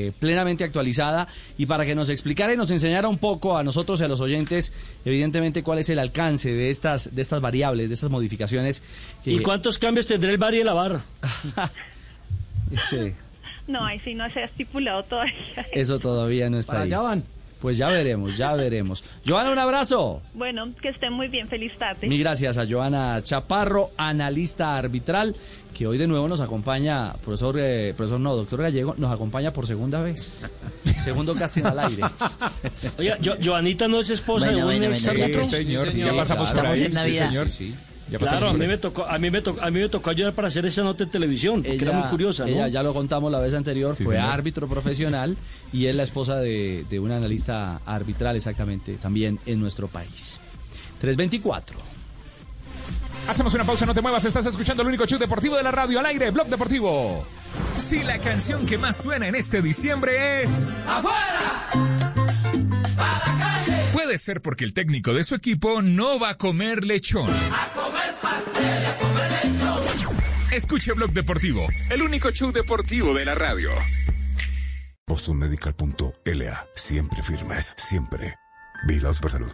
eh, plenamente actualizada y para que nos explicara y nos enseñara un poco a nosotros y a los oyentes, evidentemente, cuál es el alcance de estas, de estas variables, de estas modificaciones. que- ¿Y cuántos cambios tendrá el bar y el bar? Sí, No, ahí sí no se ha estipulado todavía. eso todavía no está Para ahí. allá van. Pues ya veremos, ya veremos. Joana, un abrazo. Bueno, que estén muy bien, feliz tarde. Mil gracias a Joana Chaparro, analista arbitral, que hoy de nuevo nos acompaña, profesor, eh, profesor no, doctor Gallego, nos acompaña por segunda vez. Segundo casting al aire. Jo- Joanita no es esposa Bueno, de un bueno, ex bueno, ya. árbitro. Sí, señor, Sí, ya pasamos claro. por ahí. Estamos en Sí, señor. Ya Claro, a mí me tocó, a mí me tocó, a mí me tocó ayudar para hacer esa nota en televisión, porque era muy curiosa, ¿no? ella, ya lo contamos la vez anterior, Sí, fue señor. árbitro profesional y es la esposa de, de un analista arbitral exactamente también en nuestro país. 324. Hacemos una pausa, no te muevas, estás escuchando el único show deportivo de la radio al aire, Blog Deportivo. Si la canción que más suena en este diciembre es... Puede ser porque el técnico de su equipo no va a comer lechón. Escuche Blog Deportivo, el único show deportivo de la radio. Bostonmedical.la. Siempre firmes, siempre. Vigilados por salud.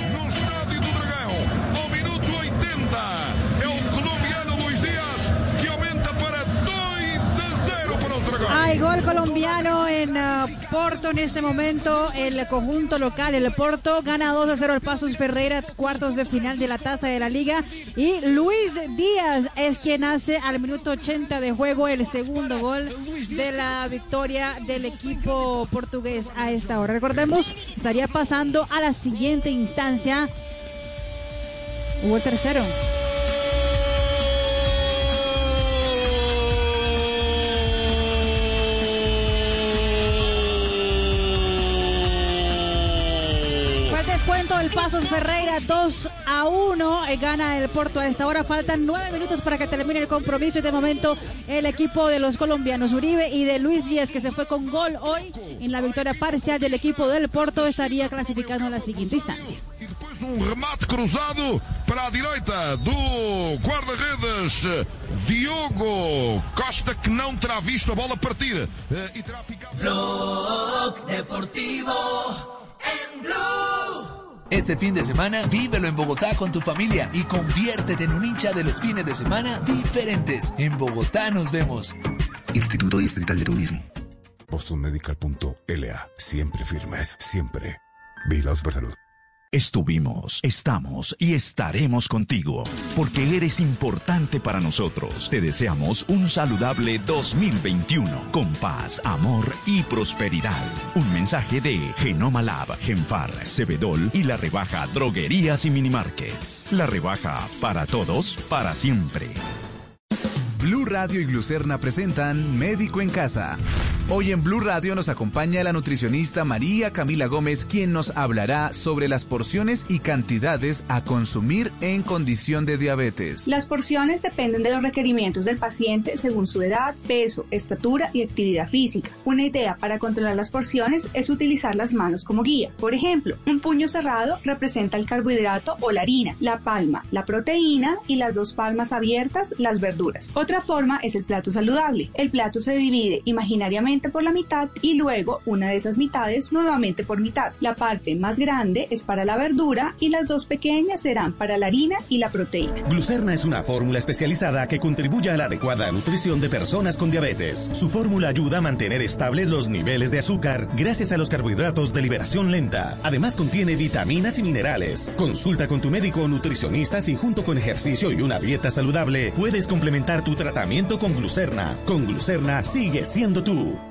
Hay gol colombiano en ah, Porto en este momento. El conjunto local, el Porto, gana 2 a 0 al Pasos Ferreira, cuartos de final de la taza de la liga. Y Luis Díaz es quien hace al minuto 80 de juego el segundo gol de la victoria del equipo portugués a esta hora. Recordemos, estaría pasando a la siguiente instancia. Hubo el tercero. El Pasos Ferreira 2 a 1. eh, Gana el Porto a esta hora. Faltan nueve minutos para que termine el compromiso. Y de momento el equipo de los colombianos Uribe y de Luis Díaz, que se fue con gol hoy en la victoria parcial del equipo del Porto, estaría clasificando a la siguiente instancia. Um remate cruzado para a direita do guarda-redes Diogo Costa, que não terá visto a bola partir. eh, E terá ficado. Blog Deportivo en Blue. Este fin de semana, vívelo en Bogotá con tu familia y conviértete en un hincha de los fines de semana diferentes. En Bogotá nos vemos. Instituto Distrital de Turismo. BostonMedical.la. Siempre firmes, siempre. Vigilados por salud. Estuvimos, estamos y estaremos contigo, porque eres importante para nosotros. Te deseamos un saludable 2021, con paz, amor y prosperidad. Un mensaje de Genoma Lab, Genfar, Cebedol y la rebaja Droguerías y Minimarkets. La rebaja para todos, para siempre. Blue Radio y Glucerna presentan Médico en Casa. Hoy en Blue Radio nos acompaña la nutricionista María Camila Gómez, quien nos hablará sobre las porciones y cantidades a consumir en condición de diabetes. Las porciones dependen de los requerimientos del paciente según su edad, peso, estatura y actividad física. Una idea para controlar las porciones es utilizar las manos como guía. Por ejemplo, un puño cerrado representa el carbohidrato o la harina, la palma, la proteína y las dos palmas abiertas, las verduras. Forma es el plato saludable. El plato se divide imaginariamente por la mitad y luego una de esas mitades nuevamente por mitad. La parte más grande es para la verdura y las dos pequeñas serán para la harina y la proteína. Glucerna es una fórmula especializada que contribuye a la adecuada nutrición de personas con diabetes. Su fórmula ayuda a mantener estables los niveles de azúcar gracias a los carbohidratos de liberación lenta. Además contiene vitaminas y minerales. Consulta con tu médico o nutricionista si junto con ejercicio y una dieta saludable puedes complementar tu tratamiento con Glucerna. Con Glucerna sigue siendo tú.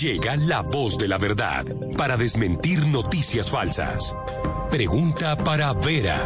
Llega la voz de la verdad para desmentir noticias falsas. Pregunta para Vera.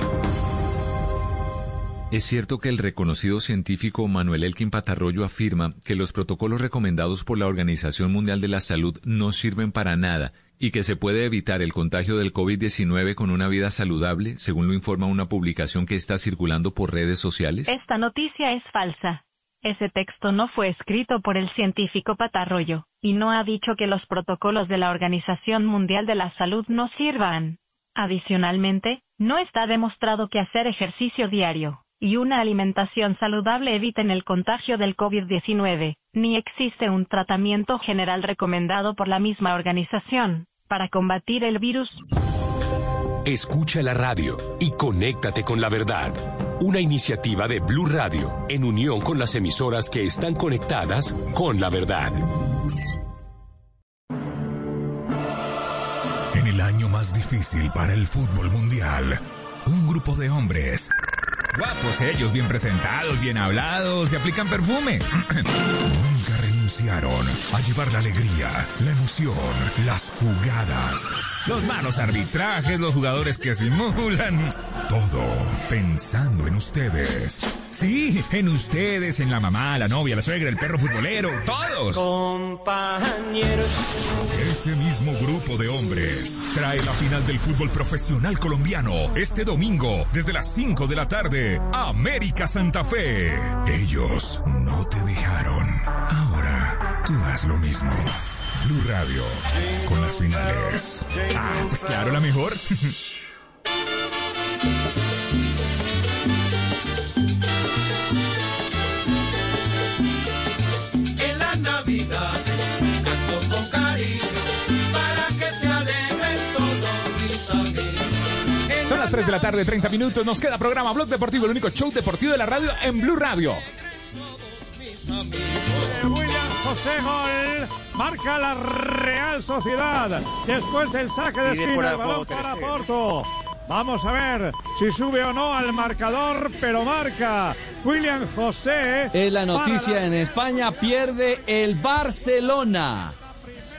Es cierto que el reconocido científico Manuel Elkin Patarroyo afirma que los protocolos recomendados por la Organización Mundial de la Salud no sirven para nada y que se puede evitar el contagio del COVID-19 con una vida saludable, según lo informa una publicación que está circulando por redes sociales. Esta noticia es falsa. Ese texto no fue escrito por el científico Patarroyo, y no ha dicho que los protocolos de la Organización Mundial de la Salud no sirvan. Adicionalmente, no está demostrado que hacer ejercicio diario y una alimentación saludable eviten el contagio del COVID-19, ni existe un tratamiento general recomendado por la misma organización para combatir el virus. Escucha la radio y conéctate con la verdad. Una iniciativa de Blue Radio en unión con las emisoras que están conectadas con la verdad. En el año más difícil para el fútbol mundial, un grupo de hombres, guapos ellos, bien presentados, bien hablados, se aplican perfume. Nunca renunciaron a llevar la alegría, la emoción, las jugadas, los malos arbitrajes, los jugadores que simulan. Todo pensando en ustedes. Sí, en ustedes, en la mamá, la novia, la suegra, el perro futbolero, todos. Compañeros. Ese mismo grupo de hombres trae la final del fútbol profesional colombiano este domingo desde las 5 de la tarde. América Santa Fe. Ellos no te dejaron. Ahora tú haz lo mismo. Blue Radio, con las finales. Ah, pues claro, la mejor. las 3 de la tarde, 30 minutos. Nos queda programa Blog Deportivo, el único show deportivo de la radio en Blue Radio. William José Gol marca la Real Sociedad después del saque de esquina balón para. Porto. Vamos a ver si sube o no al marcador, pero marca William José. Es la noticia en España, pierde el Barcelona.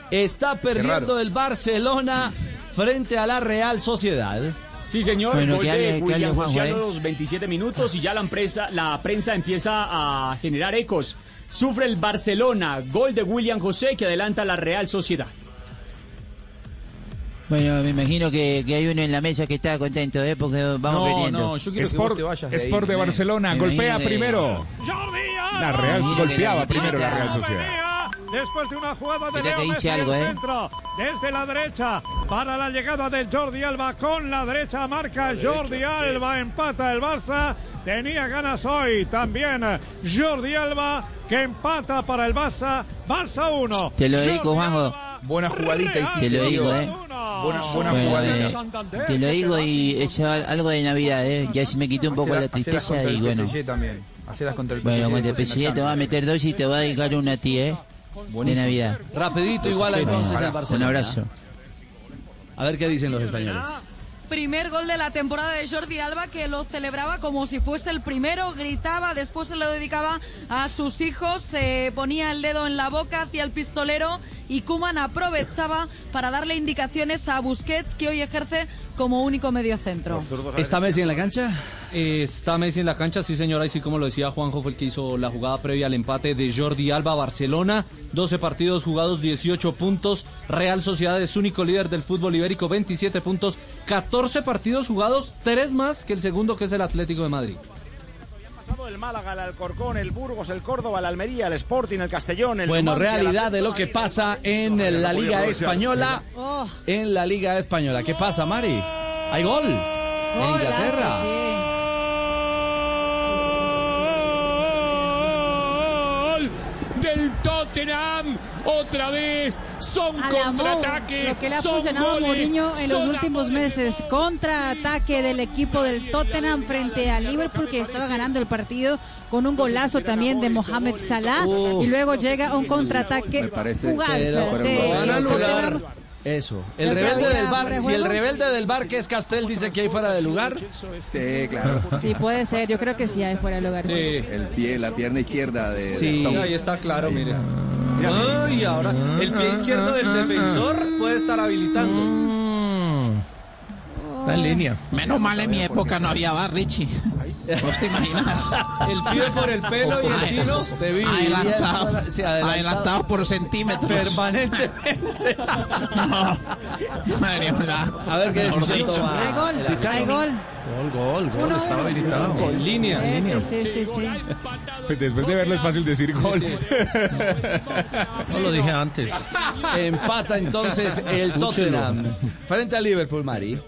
Está perdiendo el Barcelona frente a la Real Sociedad. Sí, señor. Bueno, gol que de que William José a los 27 minutos y ya la prensa, la prensa empieza a generar ecos. Sufre el Barcelona, gol de William José que adelanta la Real Sociedad. Bueno, me imagino que, que hay uno en la mesa que está contento, ¿eh? Porque vamos No, perdiendo. no, yo quiero que Sport- vos te vayas de ahí, Sport de. Barcelona, Me golpea que- primero. La Real que golpeaba la primero la. Real Sociedad. Después de una jugada de Mira que Messi algo, al ¿eh? desde la derecha para la llegada de Jordi Alba con la derecha marca Jordi Alba empata el Barça tenía ganas hoy también Jordi Alba que empata para el Barça Barça 1 Te lo dedico, Juanjo. Buena jugadita. Te lo digo, ¿eh? Buena, buena Bueno, jugadita. eh, te lo digo y es algo de Navidad, ¿eh? Ya se me quitó un poco la tristeza y bueno. Contra el Bueno, el PSG te va a meter dos y te va a dedicar una a ti, ¿eh? De Navidad. Rapidito igual entonces el Barcelona. Un abrazo. A ver qué dicen los españoles. Primer gol de la temporada de Jordi Alba que lo celebraba como si fuese el primero, gritaba, después se lo dedicaba a sus hijos, se ponía el dedo en la boca hacia el pistolero y Kuman aprovechaba para darle indicaciones a Busquets que hoy ejerce como único mediocentro. ¿Está Messi en la cancha? Eh, Está Messi en la cancha, sí señora, y sí como lo decía Juanjo, fue el que hizo la jugada previa al empate de Jordi Alba Barcelona, 12 partidos jugados, 18 puntos, Real Sociedad es único líder del fútbol ibérico, 27 puntos, 14 partidos jugados, 3 más que el segundo que es el Atlético de Madrid. pasado el Málaga, el Alcorcón, el Burgos, el Córdoba, el Almería, el Sporting, el Castellón, el Bueno, realidad de lo que pasa en la Liga Española. En la Liga Española. ¿Qué pasa, Mari? ¿Hay gol? En Inglaterra. Gol del Tottenham. Otra vez son contraataques. lo que le ha son funcionado a goles, Mourinho en los últimos meses. Contraataque del equipo del Tottenham frente al Liverpool que estaba ganando el partido con un golazo también de Mohamed Salah y luego llega un contraataque fugaz de Tottenham. Eso. El ¿Ya rebelde del bar. Si el rebelde del bar que es Castel dice que hay fuera de lugar. Sí, claro. Sí, puede ser. Yo creo que sí hay fuera de lugar. sí. El pie, la pierna izquierda de, Sí, de ahí está claro, mire. Ay, ahora el pie izquierdo del defensor puede estar habilitando. Está en línea. Menos mal en mi época no había bar, Richie. ¿Vos te imaginas? El pie por el pelo y el. Te vi. Adelantado. Sí, adelantado. Adelantado por centímetros. Permanentemente. Madre mía. A ver qué decisión toma. Hay gol, hay gol. Gol, gol, Uno, estaba uno. habilitado. En línea, en Sí, línea. sí, sí, sí. Pues después de verlo es fácil decir gol. No lo dije antes. Empata entonces el Tottenham. Frente al Liverpool, Mari.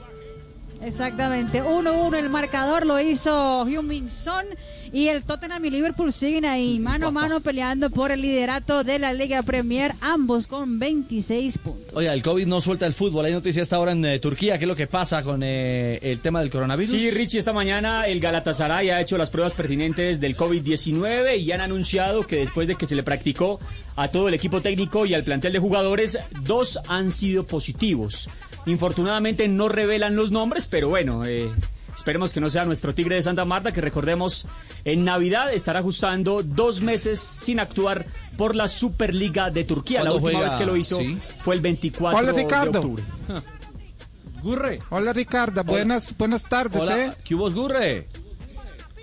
Exactamente, 1-1 el marcador lo hizo Heung-Min Son y el Tottenham y Liverpool siguen ahí mano a mano peleando por el liderato de la Liga Premier, ambos con 26 puntos. Oiga, el COVID no suelta el fútbol. Hay noticias hasta ahora en eh, Turquía. ¿Qué es lo que pasa con eh, el tema del coronavirus? Sí, Richie, esta mañana el Galatasaray ha hecho las pruebas pertinentes del COVID-19 y han anunciado que después de que se le practicó a todo el equipo técnico y al plantel de jugadores, dos han sido positivos. Infortunadamente no revelan los nombres, pero bueno, eh, esperemos que no sea nuestro Tigre de Santa Marta, que recordemos en Navidad estará ajustando dos meses sin actuar por la Superliga de Turquía. La ¿Cuándo última juega? vez que lo hizo Sí. fue el 24 Hola, de Ricardo. octubre. Gurre. Hola Ricardo, buenas, buenas tardes. Hola, ¿eh? ¿qué hubo, Gurre?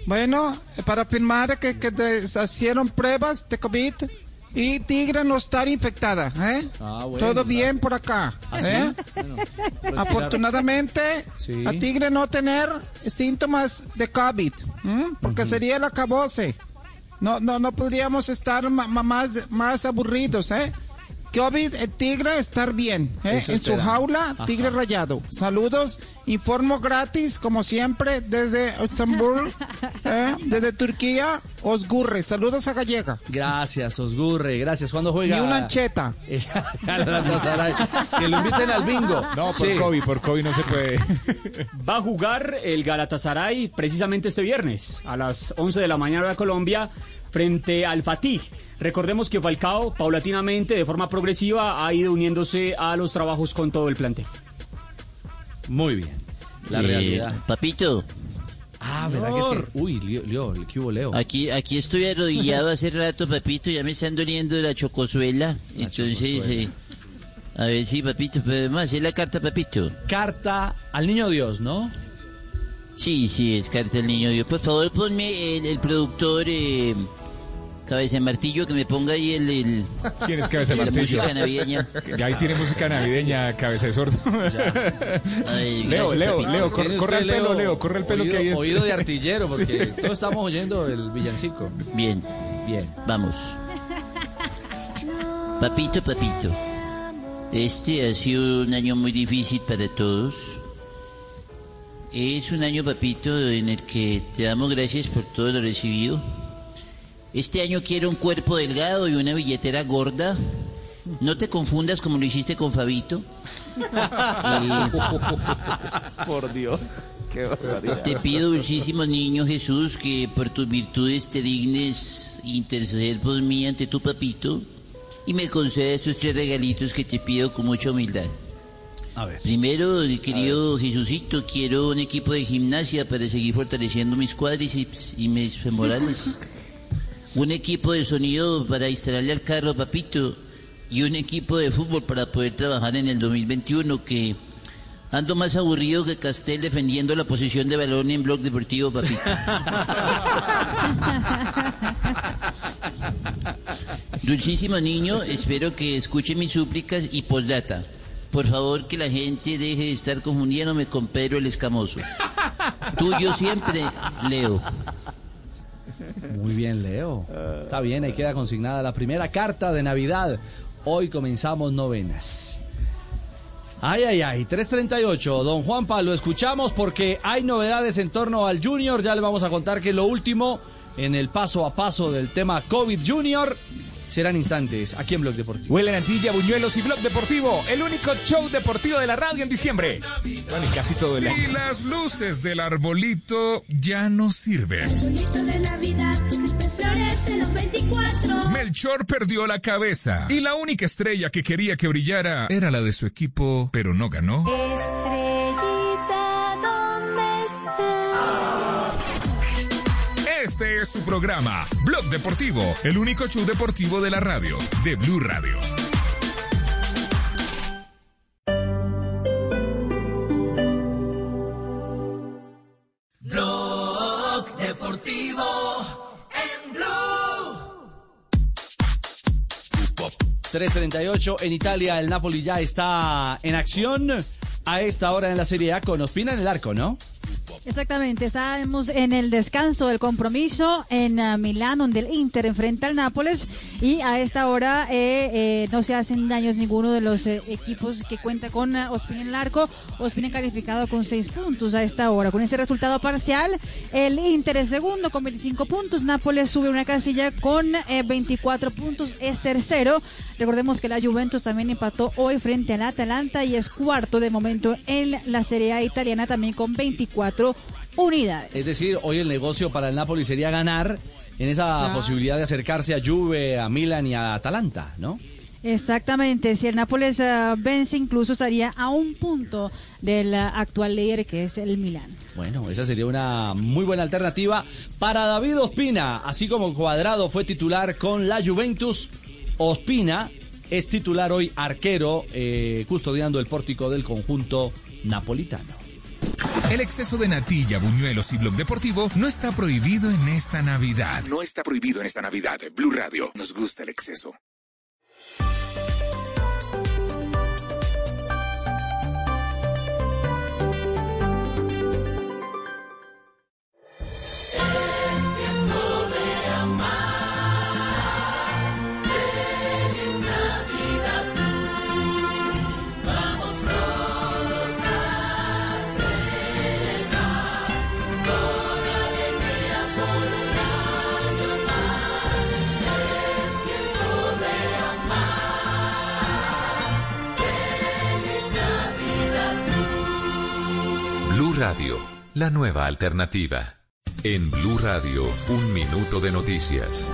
Bueno, eh, para afirmar que, que de- se hicieron pruebas de COVID y Tigre no está infectada. ¿eh? Ah, bueno, Todo claro. bien por acá. ¿Ah, sí? ¿eh? Bueno, pues, Afortunadamente, Sí. a Tigre no tener síntomas de COVID, porque sería el acabose. No, no, no podríamos estar ma- ma- más, más aburridos, ¿eh? COVID, el tigre estar bien, ¿eh? En su jaula, Ajá. tigre rayado. Saludos, informo gratis, como siempre, desde Estambul, ¿eh? desde Turquía, Osgurre. Saludos a Gallega. Gracias, Osgurre. Gracias. ¿Cuándo juega? Y una ancheta. Que lo inviten al bingo. No, por Sí. COVID, por COVID no se puede. Va a jugar el Galatasaray precisamente este viernes a las 11 de la mañana de Colombia frente al Fatih. Recordemos que Falcao paulatinamente, de forma progresiva, ha ido uniéndose a los trabajos con todo el plantel. Muy bien. La Eh, realidad. Papito. Ah, ¿verdad que que? Uy, Leo, Leo, ¿qué hubo, Leo? Aquí, aquí estoy arrodillado hace rato, papito, ya me están doliendo la chocosuela. Entonces, eh, a ver, sí, papito, podemos hacer la carta, papito. Carta al niño Dios, ¿no? Sí, sí, es carta al niño Dios. Por favor, ponme el, el productor eh, Cabeza de Martillo que me ponga ahí el... el ¿Quién es Cabeza de la Martillo? música navideña. Ya ahí tiene música navideña, Cabeza de Sordo. Ay, Leo, gracias, Leo. Leo, cor- corre el pelo, Leo, corre el pelo oído, que ahí está. Oído de artillero, porque Sí. todos estamos oyendo el villancico. Bien. Bien. Vamos. Papito, papito. Este ha sido un año muy difícil para todos. Es un año, papito, en el que te damos gracias por todo lo recibido. Este año quiero un cuerpo delgado y una billetera gorda. No te confundas como lo hiciste con Fabito. Por Dios. Qué barbaridad. Te pido, dulcísimo niño Jesús, que por tus virtudes te dignes interceder por mí ante tu papito y me conceda estos tres regalitos que te pido con mucha humildad. A ver. Primero, querido Jesucito, quiero un equipo de gimnasia para seguir fortaleciendo mis cuádriceps y mis femorales. Un equipo de sonido para instalarle al carro, papito. Y un equipo de fútbol para poder trabajar en el 2021, que ando más aburrido que Castel defendiendo la posición de balón en Blog Deportivo, papito. Dulcísimo niño, espero que escuche mis súplicas y postdata. Por favor, que la gente deje de estar confundiéndome con Pedro el Escamoso. Tuyo siempre, Leo. Muy bien, Leo. Está bien, ahí queda consignada la primera carta de Navidad. Hoy comenzamos novenas. Ay, ay, ay, 338. Don Juanpa, lo escuchamos porque hay novedades en torno al Junior. Ya le vamos a contar que lo último en el paso a paso del tema COVID Junior serán instantes aquí en Blog Deportivo. Huele Antilla, Buñuelos y Blog Deportivo, el único show deportivo de la radio en diciembre. Bueno, y casi todo el Si año. las luces del arbolito ya no sirven. de Navidad florece los 24. Melchor perdió la cabeza y la única estrella que quería que brillara era la de su equipo, pero no ganó. Estrellita, Este es su programa, Blog Deportivo, el único show deportivo de la radio, de Blue Radio. Blog Deportivo en Blue. 338 en Italia, el Napoli ya está en acción a esta hora en la Serie A con Ospina en el arco, ¿no? Exactamente, estamos en el descanso del compromiso en ah, Milán, donde el Inter enfrenta al Nápoles y a esta hora eh, eh, no se hacen daños ninguno de los eh, equipos que cuenta con Ospina en el arco. Ospina calificado con seis puntos a esta hora. Con ese resultado parcial, el Inter es segundo con 25 puntos, Nápoles sube una casilla con eh, 24 puntos, es tercero. Recordemos que la Juventus también empató hoy frente al Atalanta y es cuarto de momento en la Serie A italiana también con 24 unidades. Es decir, hoy el negocio para el Napoli sería ganar en esa Ah. posibilidad de acercarse a Juve, a Milan y a Atalanta, ¿no? Exactamente, si el Nápoles ah, vence incluso estaría a un punto del ah, actual líder que es el Milán. Bueno, esa sería una muy buena alternativa para David Ospina. Así como Cuadrado fue titular con la Juventus, Ospina es titular hoy arquero, eh, custodiando el pórtico del conjunto napolitano. El exceso de natilla, buñuelos y blog deportivo no está prohibido en esta Navidad. No está prohibido en esta Navidad. Blue Radio, nos gusta el exceso. Radio, la nueva alternativa. En Blue Radio, un minuto de noticias.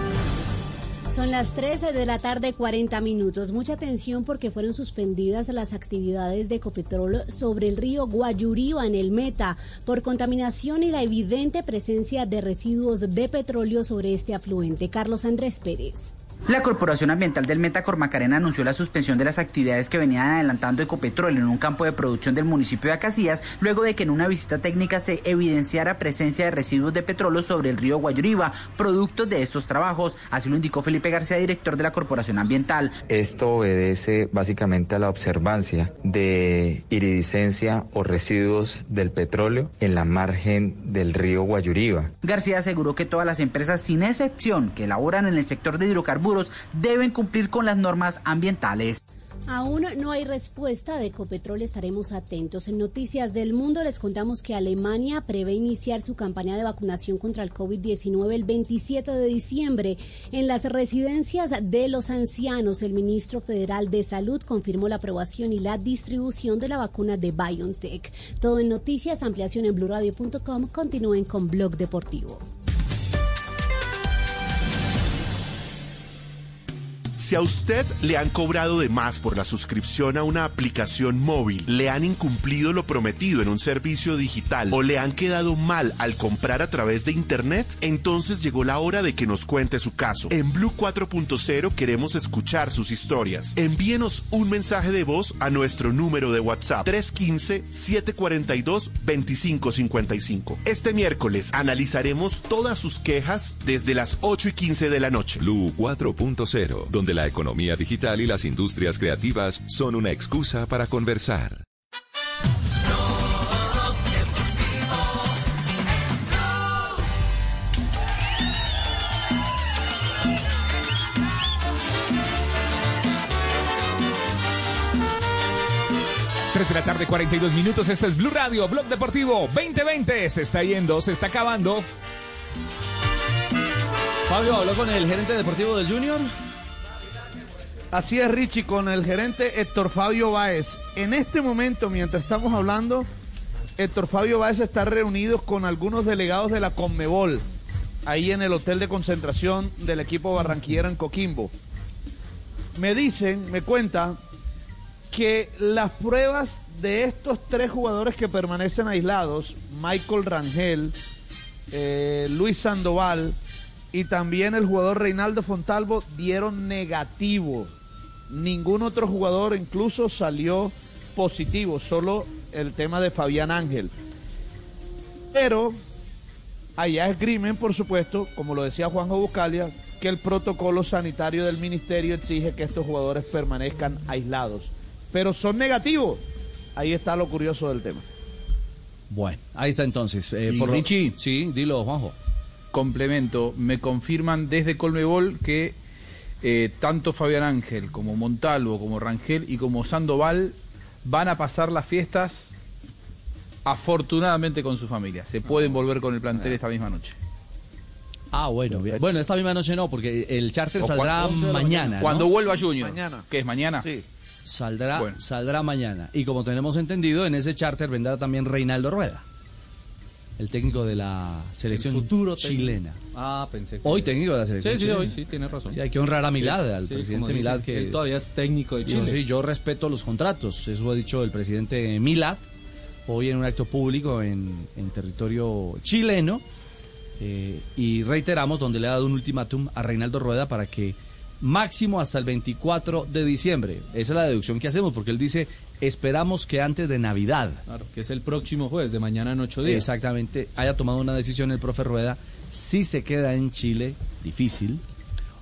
Son las 13 de la tarde, 40 minutos. Mucha atención porque fueron suspendidas las actividades de Ecopetrol sobre el río Guayuriba en el Meta por contaminación y la evidente presencia de residuos de petróleo sobre este afluente. Carlos Andrés Pérez. La Corporación Ambiental del Meta Cormacarena anunció la suspensión de las actividades que venían adelantando Ecopetrol en un campo de producción del municipio de Acacías, luego de que en una visita técnica se evidenciara presencia de residuos de petróleo sobre el río Guayuriba, productos de estos trabajos. Así lo indicó Felipe García, director de la Corporación Ambiental. Esto obedece básicamente a la observancia de iridiscencia o residuos del petróleo en la margen del río Guayuriba. García aseguró que todas las empresas, sin excepción, que elaboran en el sector de hidrocarburos, deben cumplir con las normas ambientales. Aún no hay respuesta de Ecopetrol, estaremos atentos. En Noticias del Mundo les contamos que Alemania prevé iniciar su campaña de vacunación contra el COVID-19 el 27 de diciembre. En las residencias de los ancianos, el ministro federal de Salud confirmó la aprobación y la distribución de la vacuna de BioNTech. Todo en Noticias, ampliación en blurradio.com. Continúen con Blog Deportivo. Si a usted le han cobrado de más por la suscripción a una aplicación móvil, le han incumplido lo prometido en un servicio digital o le han quedado mal al comprar a través de Internet, entonces llegó la hora de que nos cuente su caso. En Blue 4.0 queremos escuchar sus historias. Envíenos un mensaje de voz a nuestro número de WhatsApp 315-742-2555. Este miércoles analizaremos todas sus quejas desde las 8 y 15 de la noche. Blue 4.0, donde la economía digital y las industrias creativas son una excusa para conversar. Tres de la tarde, 42 minutos. Este es Blue Radio, Blog Deportivo 2020. Se está yendo, se está acabando. Fabio habló con el gerente deportivo del Junior. Así es, Richie, con el gerente Héctor Fabio Báez. En este momento, mientras estamos hablando, Héctor Fabio Báez está reunido con algunos delegados de la Conmebol, ahí en el hotel de concentración del equipo barranquillero en Coquimbo. Me dicen, me cuenta, que las pruebas de estos tres jugadores que permanecen aislados, Michael Rangel, eh, Luis Sandoval y también el jugador Reinaldo Fontalvo, dieron negativo. Ningún otro jugador incluso salió positivo, solo el tema de Fabián Ángel. Pero allá esgrimen, por supuesto, como lo decía Juanjo Buscalia, que el protocolo sanitario del ministerio exige que estos jugadores permanezcan aislados. Pero son negativos. Ahí está lo curioso del tema. Bueno, ahí está entonces. Eh, por Richie. Sí, dilo, Juanjo. Complemento, me confirman desde Colmebol que eh, tanto Fabián Ángel como Montalvo, como Rangel y como Sandoval van a pasar las fiestas afortunadamente con su familia. Se pueden volver con el plantel esta misma noche. Ah, bueno, bien. Bueno, esta misma noche no, porque el charter O saldrá cua- 11 de la mañana. ¿no? Cuando vuelva Junior. que es mañana? Saldrá, Bueno. saldrá mañana. Y como tenemos entendido, en ese charter vendrá también Reinaldo Rueda, el técnico de la selección El futuro chilena. Ah, pensé que... Hoy técnico de la selección Sí, sí, chilena. hoy sí, tiene razón. Sí, hay que honrar a Milad, Sí, al sí, presidente dice, Milad, que él todavía es técnico de Yo, Chile. sí, yo respeto los contratos, eso ha dicho el presidente Milad, hoy en un acto público en, en territorio chileno, eh, y reiteramos donde le ha dado un ultimátum a Reinaldo Rueda para que máximo hasta el 24 de diciembre, esa es la deducción que hacemos, porque él dice, esperamos que antes de Navidad, Claro, que es el próximo jueves, de mañana en ocho días. exactamente, haya tomado una decisión el profe Rueda, si se queda en Chile, difícil,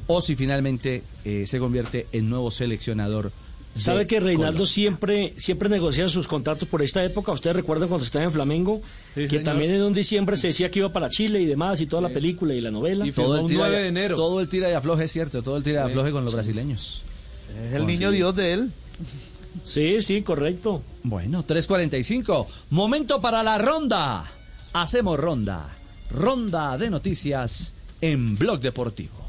o si finalmente eh, se convierte en nuevo seleccionador. de ¿Sabe que Reinaldo siempre siempre negocia sus contratos por esta época? ¿Ustedes recuerdan cuando estaba en Flamengo? que señor. también en un diciembre se decía que iba para Chile y demás, y toda la película y la novela. todo el tira y- Todo el tira y afloje, es cierto, todo el tira y Sí, afloje con los sí. brasileños. Es el niño Dios de él. Sí, sí, correcto. Bueno, 3.45. Momento para la ronda. Hacemos ronda. Ronda de noticias en Blog Deportivo.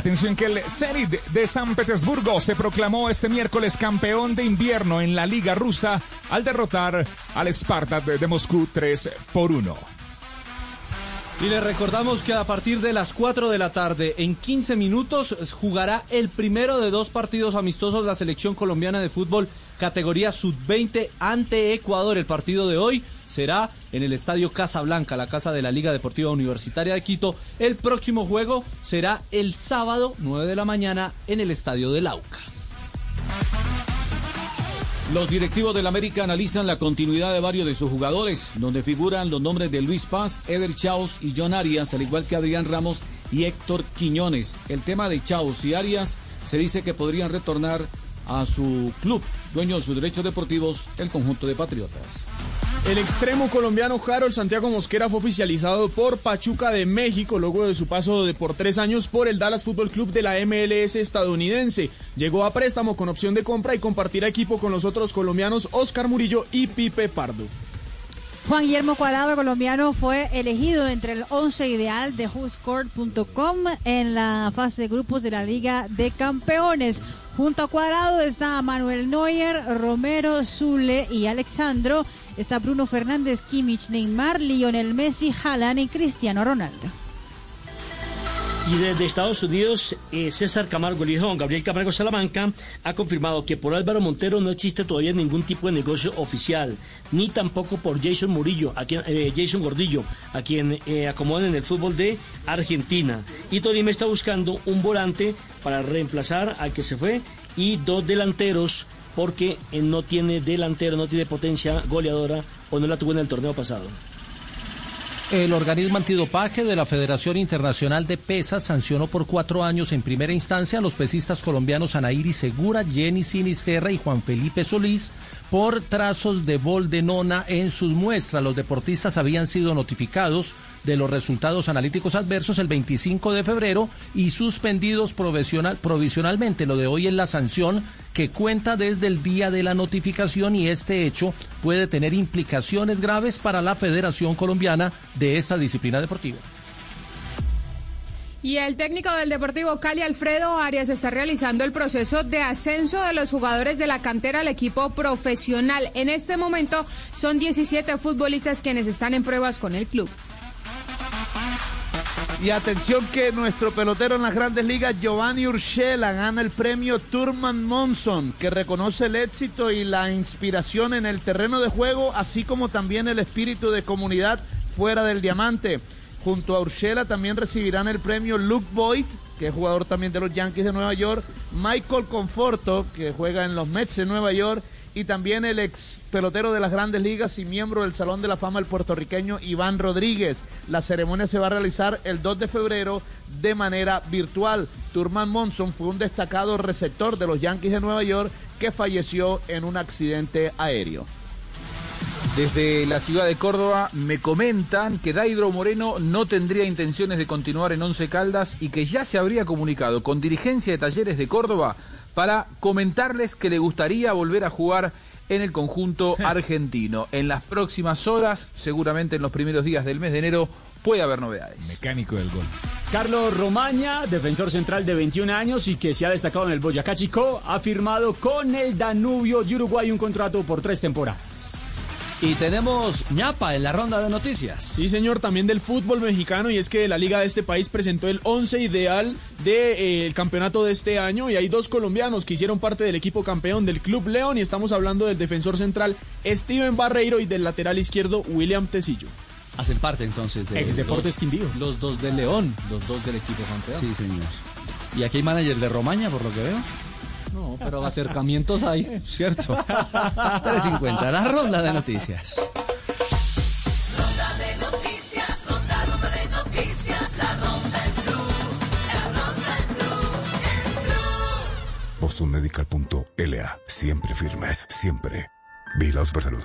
Atención que el Zenit de San Petersburgo se proclamó este miércoles campeón de invierno en la Liga Rusa al derrotar al Spartak de Moscú 3 por 1. Y les recordamos que a partir de las 4 de la tarde, en 15 minutos, jugará el primero de dos partidos amistosos la selección colombiana de fútbol categoría sub-20 ante Ecuador. El partido de hoy será en el Estadio Casablanca, la casa de la Liga Deportiva Universitaria de Quito. El próximo juego será el sábado, 9 de la mañana, en el Estadio del Aucas. Los directivos del América analizan la continuidad de varios de sus jugadores, donde figuran los nombres de Luis Paz, Eder Chaus y John Arias, al igual que Adrián Ramos y Héctor Quiñones. El tema de Chaus y Arias se dice que podrían retornar a su club, dueño de sus derechos deportivos, el conjunto de Patriotas. El extremo colombiano Harold Santiago Mosquera fue oficializado por Pachuca de México luego de su paso de por tres años por el Dallas Fútbol Club de la MLS estadounidense. Llegó a préstamo con opción de compra y compartirá equipo con los otros colombianos Oscar Murillo y Pipe Pardo. Juan Guillermo Cuadrado, colombiano, fue elegido entre el 11 ideal de WhoScored.com en la fase de grupos de la Liga de Campeones. Junto a Cuadrado está Manuel Neuer, Romero, Zule y Alexandro. Está Bruno Fernández, Kimmich, Neymar, Lionel Messi, Haaland y Cristiano Ronaldo. Y desde Estados Unidos, eh, César Camargo, el Gabriel Camargo Salamanca, ha confirmado que por Álvaro Montero no existe todavía ningún tipo de negocio oficial, ni tampoco por Jason Murillo, a quien, eh, Jason Gordillo, a quien eh, acomodan en el fútbol de Argentina. Y Tolima está buscando un volante para reemplazar al que se fue y dos delanteros porque eh, no tiene delantero, no tiene potencia goleadora o no la tuvo en el torneo pasado. El organismo antidopaje de la Federación Internacional de Pesas sancionó por cuatro años en primera instancia a los pesistas colombianos Anaíri Segura, Jenny Sinisterra y Juan Felipe Solís por trazos de bol de nona en sus muestras. Los deportistas habían sido notificados de los resultados analíticos adversos el 25 de febrero y suspendidos provisional, provisionalmente. Lo de hoy es la sanción que cuenta desde el día de la notificación y este hecho puede tener implicaciones graves para la Federación Colombiana de esta disciplina deportiva. Y el técnico del Deportivo Cali, Alfredo Arias, está realizando el proceso de ascenso de los jugadores de la cantera al equipo profesional. En este momento son 17 futbolistas quienes están en pruebas con el club. Y atención que nuestro pelotero en las grandes ligas, Giovanni Urshela, gana el premio Turman Monson, que reconoce el éxito y la inspiración en el terreno de juego, así como también el espíritu de comunidad fuera del diamante. Junto a Urshela también recibirán el premio Luke Boyd, que es jugador también de los Yankees de Nueva York, Michael Conforto, que juega en los Mets de Nueva York, y también el ex pelotero de las grandes ligas y miembro del Salón de la Fama, el puertorriqueño Iván Rodríguez. La ceremonia se va a realizar el 2 de febrero de manera virtual. Turman Monson fue un destacado receptor de los Yankees de Nueva York que falleció en un accidente aéreo. Desde la ciudad de Córdoba me comentan que Daidro Moreno no tendría intenciones de continuar en Once Caldas y que ya se habría comunicado con dirigencia de Talleres de Córdoba para comentarles que le gustaría volver a jugar en el conjunto argentino. En las próximas horas, seguramente en los primeros días del mes de enero, puede haber novedades. Mecánico del gol. Carlos Romaña, defensor central de 21 años y que se ha destacado en el Boyacá Chico, ha firmado con el Danubio de Uruguay un contrato por tres temporadas. Y tenemos ñapa en la ronda de noticias. Sí, señor, también del fútbol mexicano y es que la liga de este país presentó el 11 ideal del de, campeonato de este año y hay dos colombianos que hicieron parte del equipo campeón del Club León y estamos hablando del defensor central Steven Barreiro y del lateral izquierdo William Tecillo. Hacen parte entonces de Ex Deportes Quindío. Los dos de León, los dos del equipo campeón. Sí, señor. Y aquí hay manager de Romaña, por lo que veo. No, pero acercamientos hay, ¿cierto? 350, la ronda de noticias. Ronda de noticias, ronda, ronda de noticias, la ronda en blue, la ronda en blue, en blue. BostonMedical.la. Siempre firmes, siempre. Vigilados por salud.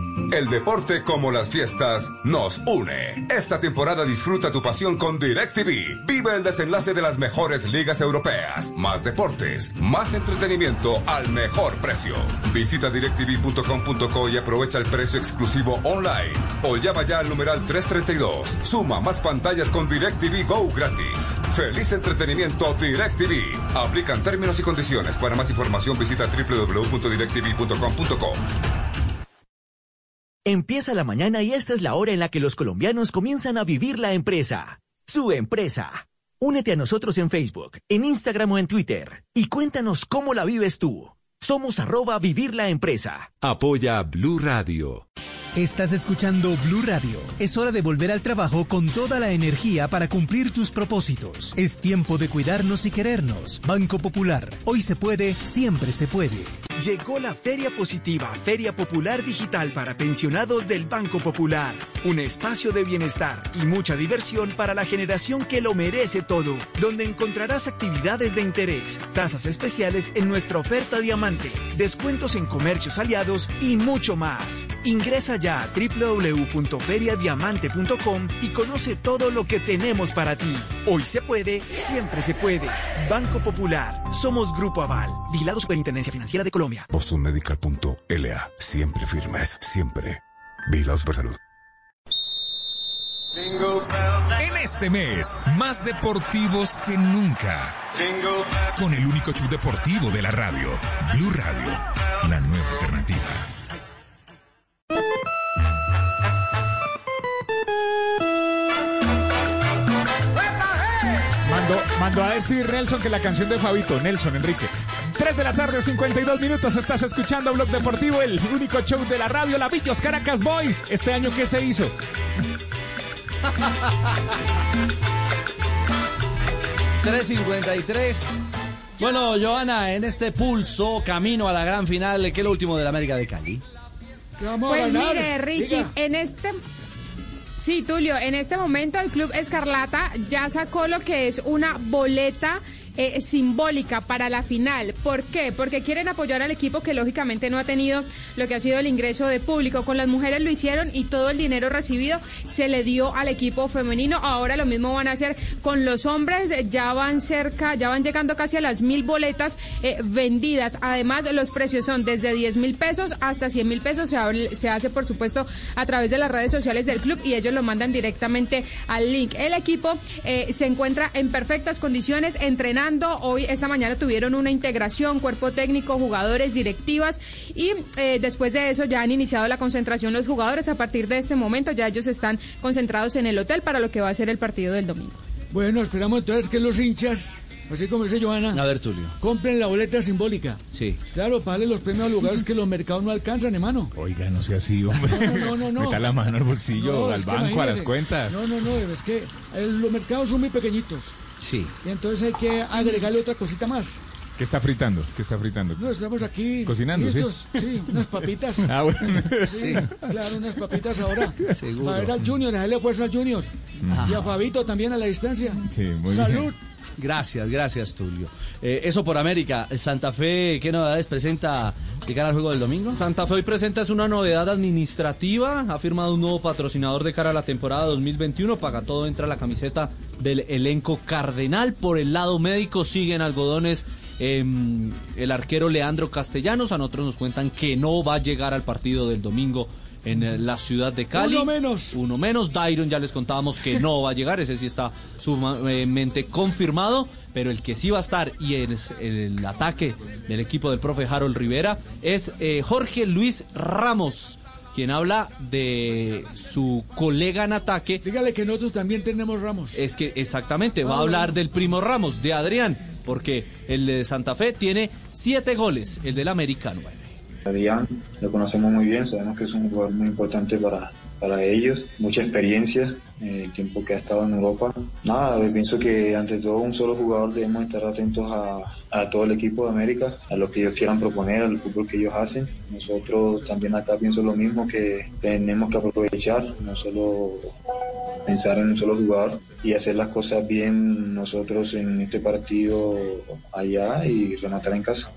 El deporte como las fiestas nos une. Esta temporada disfruta tu pasión con DirecTV. Vive el desenlace de las mejores ligas europeas. Más deportes, más entretenimiento al mejor precio. Visita directv.com.co y aprovecha el precio exclusivo online. O llama ya al numeral 332. Suma más pantallas con DirecTV Go gratis. Feliz entretenimiento DirecTV. Aplican términos y condiciones. Para más información visita www.directv.com.co. Empieza la mañana y esta es la hora en la que los colombianos comienzan a vivir la empresa. Su empresa. Únete a nosotros en Facebook, en Instagram o en Twitter y cuéntanos cómo la vives tú. Somos arroba vivir la empresa. Apoya Blue Radio. Estás escuchando Blue Radio. Es hora de volver al trabajo con toda la energía para cumplir tus propósitos. Es tiempo de cuidarnos y querernos. Banco Popular. Hoy se puede, siempre se puede. Llegó la Feria Positiva, Feria Popular Digital para pensionados del Banco Popular. Un espacio de bienestar y mucha diversión para la generación que lo merece todo, donde encontrarás actividades de interés, tasas especiales en nuestra oferta diamante, descuentos en comercios aliados y mucho más. Ingresa ya a www.feriadiamante.com y conoce todo lo que tenemos para ti. Hoy se puede, siempre se puede. Banco Popular. Somos Grupo Aval. Vigilado Superintendencia Financiera de Colombia. BostonMedical.la. Siempre firmes, siempre. Vigilado Supersalud. En este mes, más deportivos que nunca. Con el único show deportivo de la radio. Blue Radio. La nueva alternativa. Mando, mando a decir Nelson que la canción de Fabito, Nelson Enrique. 3 de la tarde, 52 minutos. Estás escuchando Blog Deportivo, el único show de la radio, la Villos Caracas Boys. Este año, ¿qué se hizo? $3.53. Bueno, Joana, en este pulso, camino a la gran final, ¿qué es lo último de la América de Cali? Pues mire, Richie, en este... Sí, Tulio, en este momento el Club Escarlata ya sacó lo que es una boleta eh, simbólica para la final. ¿Por qué? Porque quieren apoyar al equipo que lógicamente no ha tenido lo que ha sido el ingreso de público. Con las mujeres lo hicieron y todo el dinero recibido se le dio al equipo femenino. Ahora lo mismo van a hacer con los hombres. Ya van cerca, ya van llegando casi a las mil boletas eh, vendidas. Además, los precios son desde 10 mil pesos hasta 100 mil pesos. Se, hace, por supuesto, a través de las redes sociales del club y ellos lo mandan directamente al link. El equipo eh, se encuentra en perfectas condiciones entrenando. Hoy, esta mañana tuvieron una integración, cuerpo técnico, jugadores, directivas y eh, después de eso ya han iniciado la concentración los jugadores. A partir de este momento ya ellos están concentrados en el hotel para lo que va a ser el partido del domingo. Bueno, esperamos entonces que los hinchas, así como dice Joana, A ver, Tulio. compren la boleta simbólica. Sí. Claro, para darle los premios a lugares que los mercados no alcanzan, hermano. Oiga, no sea así, hombre. No, no, no, no. Meta la mano al bolsillo, No, al banco, a las cuentas. No, no, no, es que eh, los mercados son muy pequeñitos. Sí. Y entonces hay que agregarle otra cosita más. ¿Qué está fritando? ¿Qué está fritando? No, estamos aquí. Cocinando, ¿sí? listos. Sí, unas papitas. Ah, bueno. Sí, claro, unas papitas ahora. Seguro. Para ver al Junior, a darle fuerza al Junior. Ajá. Y a Fabito también a la distancia. Sí, muy Salud. bien. Gracias, gracias, Tulio. Eh, eso por América. Santa Fe, ¿qué novedades presenta cara al juego del domingo? Santa Fe hoy presenta es una novedad administrativa, ha firmado un nuevo patrocinador de cara a la temporada 2021, paga todo, entra la camiseta del elenco cardenal. Por el lado médico siguen algodones em, el arquero Leandro Castellanos, a nosotros nos cuentan que no va a llegar al partido del domingo en eh, la ciudad de Cali. Uno menos. Uno menos. Dairon ya les contábamos que no va a llegar, ese sí está sumamente confirmado, pero el que sí va a estar y es el, ataque del equipo del profe Harold Rivera es eh, Jorge Luis Ramos, quien habla de su colega en ataque. Dígale que nosotros también tenemos Ramos. Es que exactamente, va a Ah, hablar del primo Ramos, de Adrián, porque el de Santa Fe tiene siete goles, el del americano. Adrián lo conocemos muy bien, sabemos que es un jugador muy importante para, para ellos, mucha experiencia, el tiempo que ha estado en Europa. Nada, yo pienso que ante todo un solo jugador debemos estar atentos a, a todo el equipo de América, a lo que ellos quieran proponer, al fútbol que ellos hacen. Nosotros también acá pienso lo mismo, que tenemos que aprovechar, no solo pensar en un solo jugador y hacer las cosas bien nosotros en este partido allá y rematar en casa.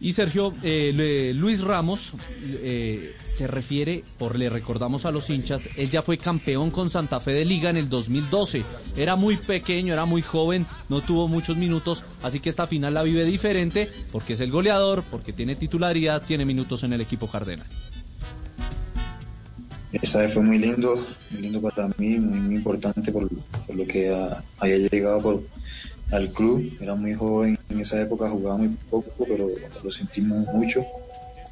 Y Sergio, eh, Luis Ramos eh, se refiere, por le recordamos a los hinchas, él ya fue campeón con Santa Fe de Liga en el 2012. Era muy pequeño, era muy joven, no tuvo muchos minutos, así que esta final la vive diferente porque es el goleador, porque tiene titularidad, tiene minutos en el equipo Cardenal. Esa vez fue muy lindo, muy lindo para mí, muy, importante por, lo que había llegado por, al club. Era muy joven en esa época, jugaba muy poco, pero lo sentimos mucho.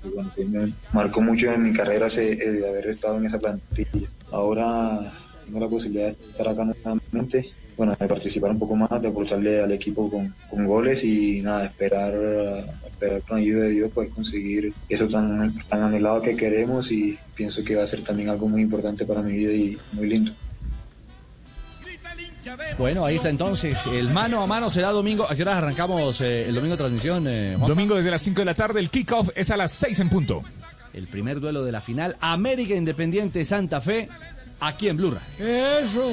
Y bueno, pues marcó mucho en mi carrera ese, el haber estado en esa plantilla. Ahora tengo la posibilidad de estar acá nuevamente, bueno, de participar un poco más, de aportarle al equipo con, con goles y nada, esperar, esperar con ayuda de Dios poder conseguir eso tan, tan anhelado que queremos y pienso que va a ser también algo muy importante para mi vida y muy lindo. Bueno, ahí está entonces. El mano a mano será domingo. ¿A qué horas arrancamos eh, el domingo de transmisión? eh? Domingo desde las 5 de la tarde, el kickoff es a las 6 en punto. El primer duelo de la final, América Independiente Santa Fe, aquí en Blue Radio. Eso.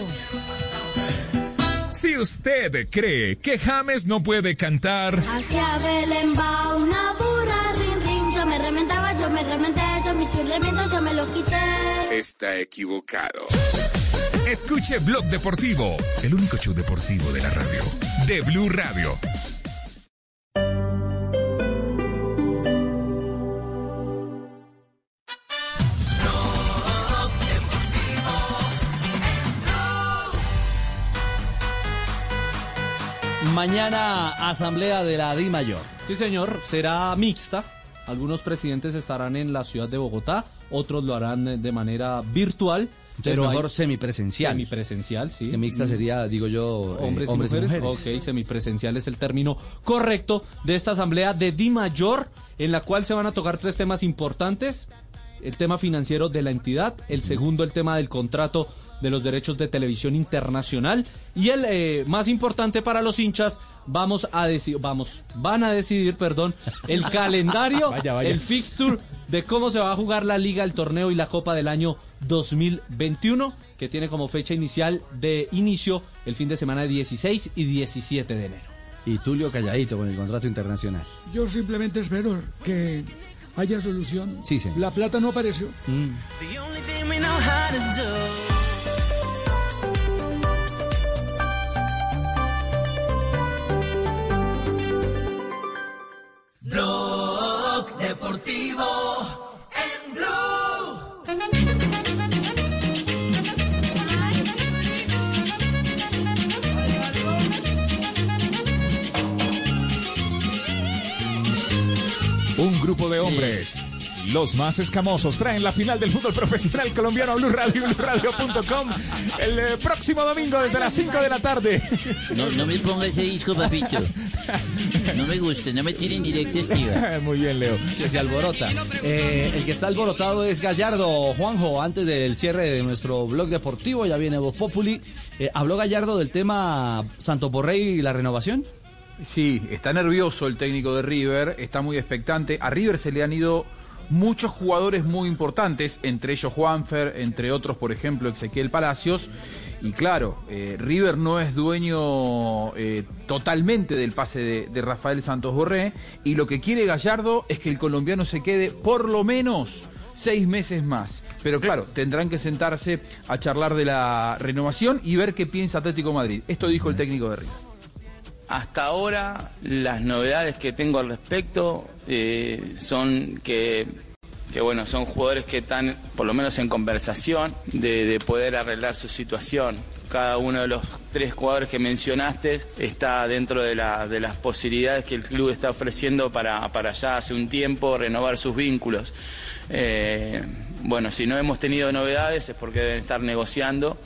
Si usted cree que James no puede cantar, Hacia Belén va una burra, rin, rin. Yo me rementaba, yo me rementé, yo me hice un yo me lo quité. está equivocado. Escuche Blog Deportivo, el único show deportivo de la radio, de Blue Radio. Mañana, asamblea de la Di Mayor. Sí, señor, será mixta. Algunos presidentes estarán en la ciudad de Bogotá, otros lo harán de manera virtual. Entonces, mejor hay- semipresencial. Semipresencial, sí. Que mixta sería, digo yo, eh, hombres, y, y mujeres. Ok, semipresencial es el término correcto de esta asamblea de Di Mayor, en la cual se van a tocar tres temas importantes. El tema financiero de la entidad, el segundo el tema del contrato de los derechos de televisión internacional y el eh, más importante para los hinchas, vamos a decidir, vamos, van a decidir, perdón, el calendario, Vaya, vaya. el fixture de cómo se va a jugar la liga, el torneo y la copa del año 2021, que tiene como fecha inicial de inicio el fin de semana 16 y 17 de enero. Y Tulio calladito con el contrato internacional. Yo simplemente espero que haya solución. Sí, señor. La plata no apareció. The only thing we know how to do. Blog Deportivo Un grupo de hombres, los más escamosos, traen la final del fútbol profesional colombiano a Blue Radio y BlueRadio.com el eh, próximo domingo desde las 5 de la tarde. No, no me ponga ese disco, papito. No me gusta, no me tiren directo. Muy bien, Leo. Que se alborota. Eh, el que está alborotado es Gallardo. Juanjo, antes del cierre de nuestro blog deportivo, ya viene Voz Populi. Eh, ¿Habló Gallardo del tema Santo Borrey y la renovación? Sí, está nervioso el técnico de River, está muy expectante. A River se le han ido muchos jugadores muy importantes, entre ellos Juanfer, entre otros, por ejemplo, Ezequiel Palacios. Y claro, eh, River no es dueño eh, totalmente del pase de, de Rafael Santos Borré. Y lo que quiere Gallardo es que el colombiano se quede por lo menos seis meses más. Pero claro, tendrán que sentarse a charlar de la renovación y ver qué piensa Atlético Madrid. Esto dijo el técnico de River. Hasta ahora las novedades que tengo al respecto eh, son que, bueno, son jugadores que están por lo menos en conversación de, de poder arreglar su situación. Cada uno de los tres jugadores que mencionaste está dentro de las posibilidades que el club está ofreciendo para, para ya hace un tiempo renovar sus vínculos. Eh, bueno, si no hemos tenido novedades es porque deben estar negociando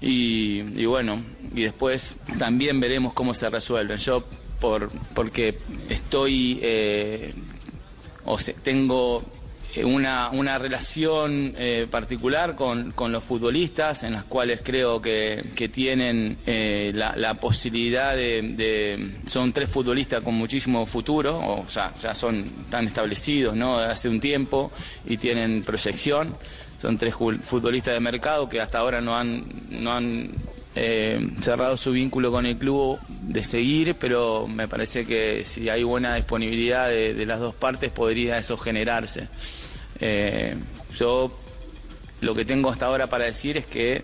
y, y bueno, y después también veremos cómo se resuelven. Yo, por, porque estoy, eh, o sea, tengo una, una relación eh, particular con, con los futbolistas, en las cuales creo que, que tienen eh, la, la posibilidad de, de- Son tres futbolistas con muchísimo futuro, o sea, ya son tan establecidos ¿no? hace un tiempo y tienen proyección. Son tres futbolistas de mercado que hasta ahora no han, no han eh, cerrado su vínculo con el club de seguir, pero me parece que si hay buena disponibilidad de, las dos partes podría eso generarse. Eh, yo lo que tengo hasta ahora para decir es que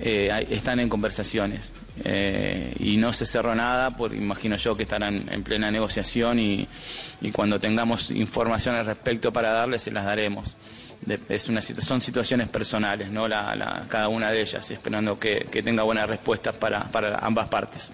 eh, están en conversaciones eh, y no se cerró nada, porque imagino yo que estarán en plena negociación y, y cuando tengamos información al respecto para darles se las daremos. De- es una, son situaciones personales, ¿no? La- la- cada una de ellas, y esperando que, que tenga buenas respuestas para, para ambas partes.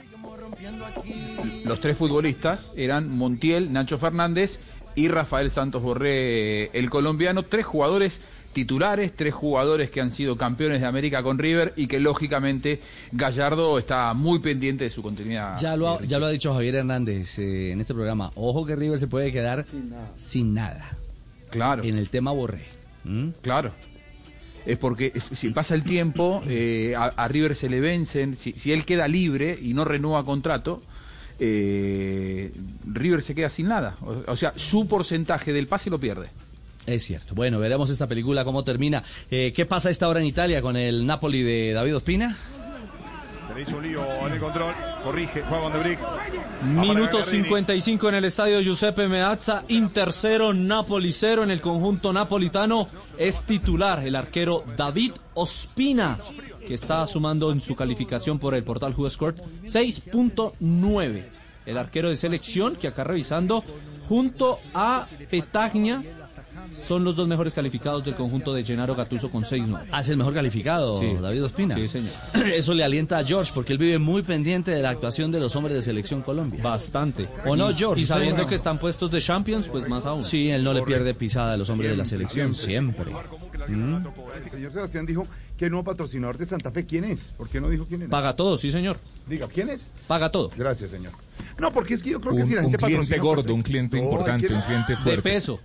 Los tres futbolistas eran Montiel, Nacho Fernández y Rafael Santos Borré, el colombiano. Tres jugadores titulares, tres jugadores que han sido campeones de América con River y que lógicamente Gallardo está muy pendiente de su continuidad. Ya lo, ha, ya lo ha dicho Javier Hernández eh, en este programa. Ojo que River se puede quedar sin nada. Claro. En el tema Borré. Claro. Es porque es- si pasa el tiempo, eh, a, a River se le vencen, si, si él queda libre y no renueva contrato, eh, River se queda sin nada. O, o sea, su porcentaje del pase lo pierde. Es cierto. Bueno, veremos esta película cómo termina. Eh, ¿Qué pasa a esta hora en Italia con el Napoli de David Ospina? Se le hizo un lío en el control. Corrige, juega con De Brick. Minuto 55 en el estadio Giuseppe Meazza, Inter 0, Napoli 0 en el conjunto napolitano. Es titular el arquero David Ospina, que está sumando en su calificación por el portal WhoScored 6.9. El arquero de selección que acá revisando junto a Petagna son los dos mejores calificados del conjunto de Gennaro Gattuso con 6.9. Ah, es el mejor calificado, Sí. David Ospina. Sí, señor. Eso le alienta a George porque él vive muy pendiente de la actuación de los hombres de selección Colombia. Bastante. ¿O no, George? Y sabiendo que están puestos de Champions, pues más aún. Sí, él no le pierde pisada a los hombres de la selección, siempre. Mm. El señor Sebastián dijo que el nuevo patrocinador de Santa Fe, ¿quién es? ¿Por qué no dijo quién era? Paga todo, sí, señor. Diga, ¿quién es? Paga todo. Gracias, señor. No, porque es que yo creo que Un- si la un gente cliente patrocina, gordo, pues, un cliente no, importante, que- un cliente fuerte. peso.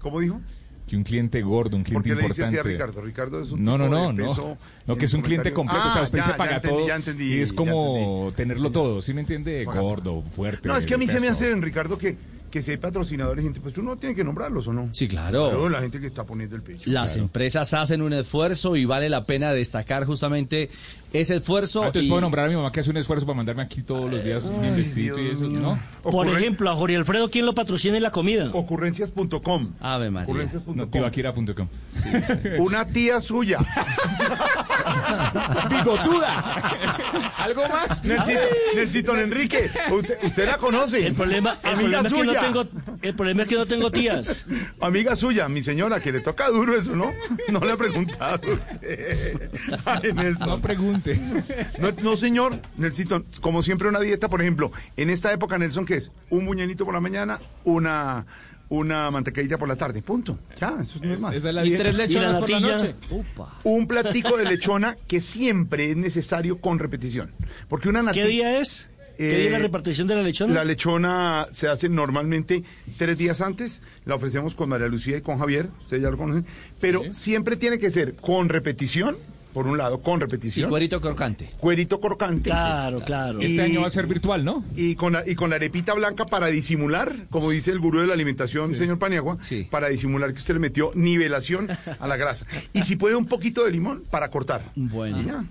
¿Cómo dijo? Que un cliente gordo, un ¿Por cliente qué le dice importante. así a Ricardo? Ricardo es un no, no, tipo no, de no. peso No, que es un cliente completo. o sea, Ah, usted ya, se ya paga entendí, todo. ya entendí, y es ya como tenerlo todo, ¿sí me entiende? Gordo, fuerte. No, es que a mí se me hace, Ricardo, que, que si hay patrocinadores, gente, pues uno tiene que nombrarlos, ¿o no? Sí, claro. la gente que está poniendo el pecho. Las empresas hacen un esfuerzo y vale la pena destacar justamente ese esfuerzo. Ah, Entonces y- puedo nombrar a mi mamá que hace un esfuerzo para mandarme aquí todos los días bien vestido y eso, ¿no? Por ejemplo, a Jorge Alfredo, ¿quién lo patrocina en la comida? Ocurrencias.com. Ave María. Ocurrencias.com. No, tibaquira.com. Una tía suya. Bigotuda. ¿Algo más? Nelsito, Nelsito Enrique, usted, usted la conoce. El problema, el Amiga problema es que no tengo, el problema es que no tengo tías. Amiga suya, mi señora, que le toca duro eso, ¿no? No le ha preguntado a usted. Ay, Nelson. No No, no, señor, Nelsito, como siempre una dieta, por ejemplo, en esta época, Nelson, ¿qué es? Un buñuelito por la mañana, una, una mantequilla por la tarde, punto. Ya, eso no es más. esa es la Y dieta. tres lechonas la por la noche. Un platico de lechona que siempre es necesario con repetición. Porque una ¿Qué día es? ¿Qué día es la Eh, repartición de la lechona? La lechona se hace normalmente tres días antes, la ofrecemos con María Lucía y con Javier, ustedes ya lo conocen, pero siempre tiene que ser con repetición, por un lado, con y repetición, cuerito crocante. cuerito crocante. Claro, claro. Este año va a ser virtual, ¿no? Y con, la, y con la arepita blanca para disimular, como dice el gurú de la alimentación, señor Paniagua, Sí. para disimular que usted le metió nivelación a la grasa. Y si puede un poquito de limón para cortar. Bueno. Y ya.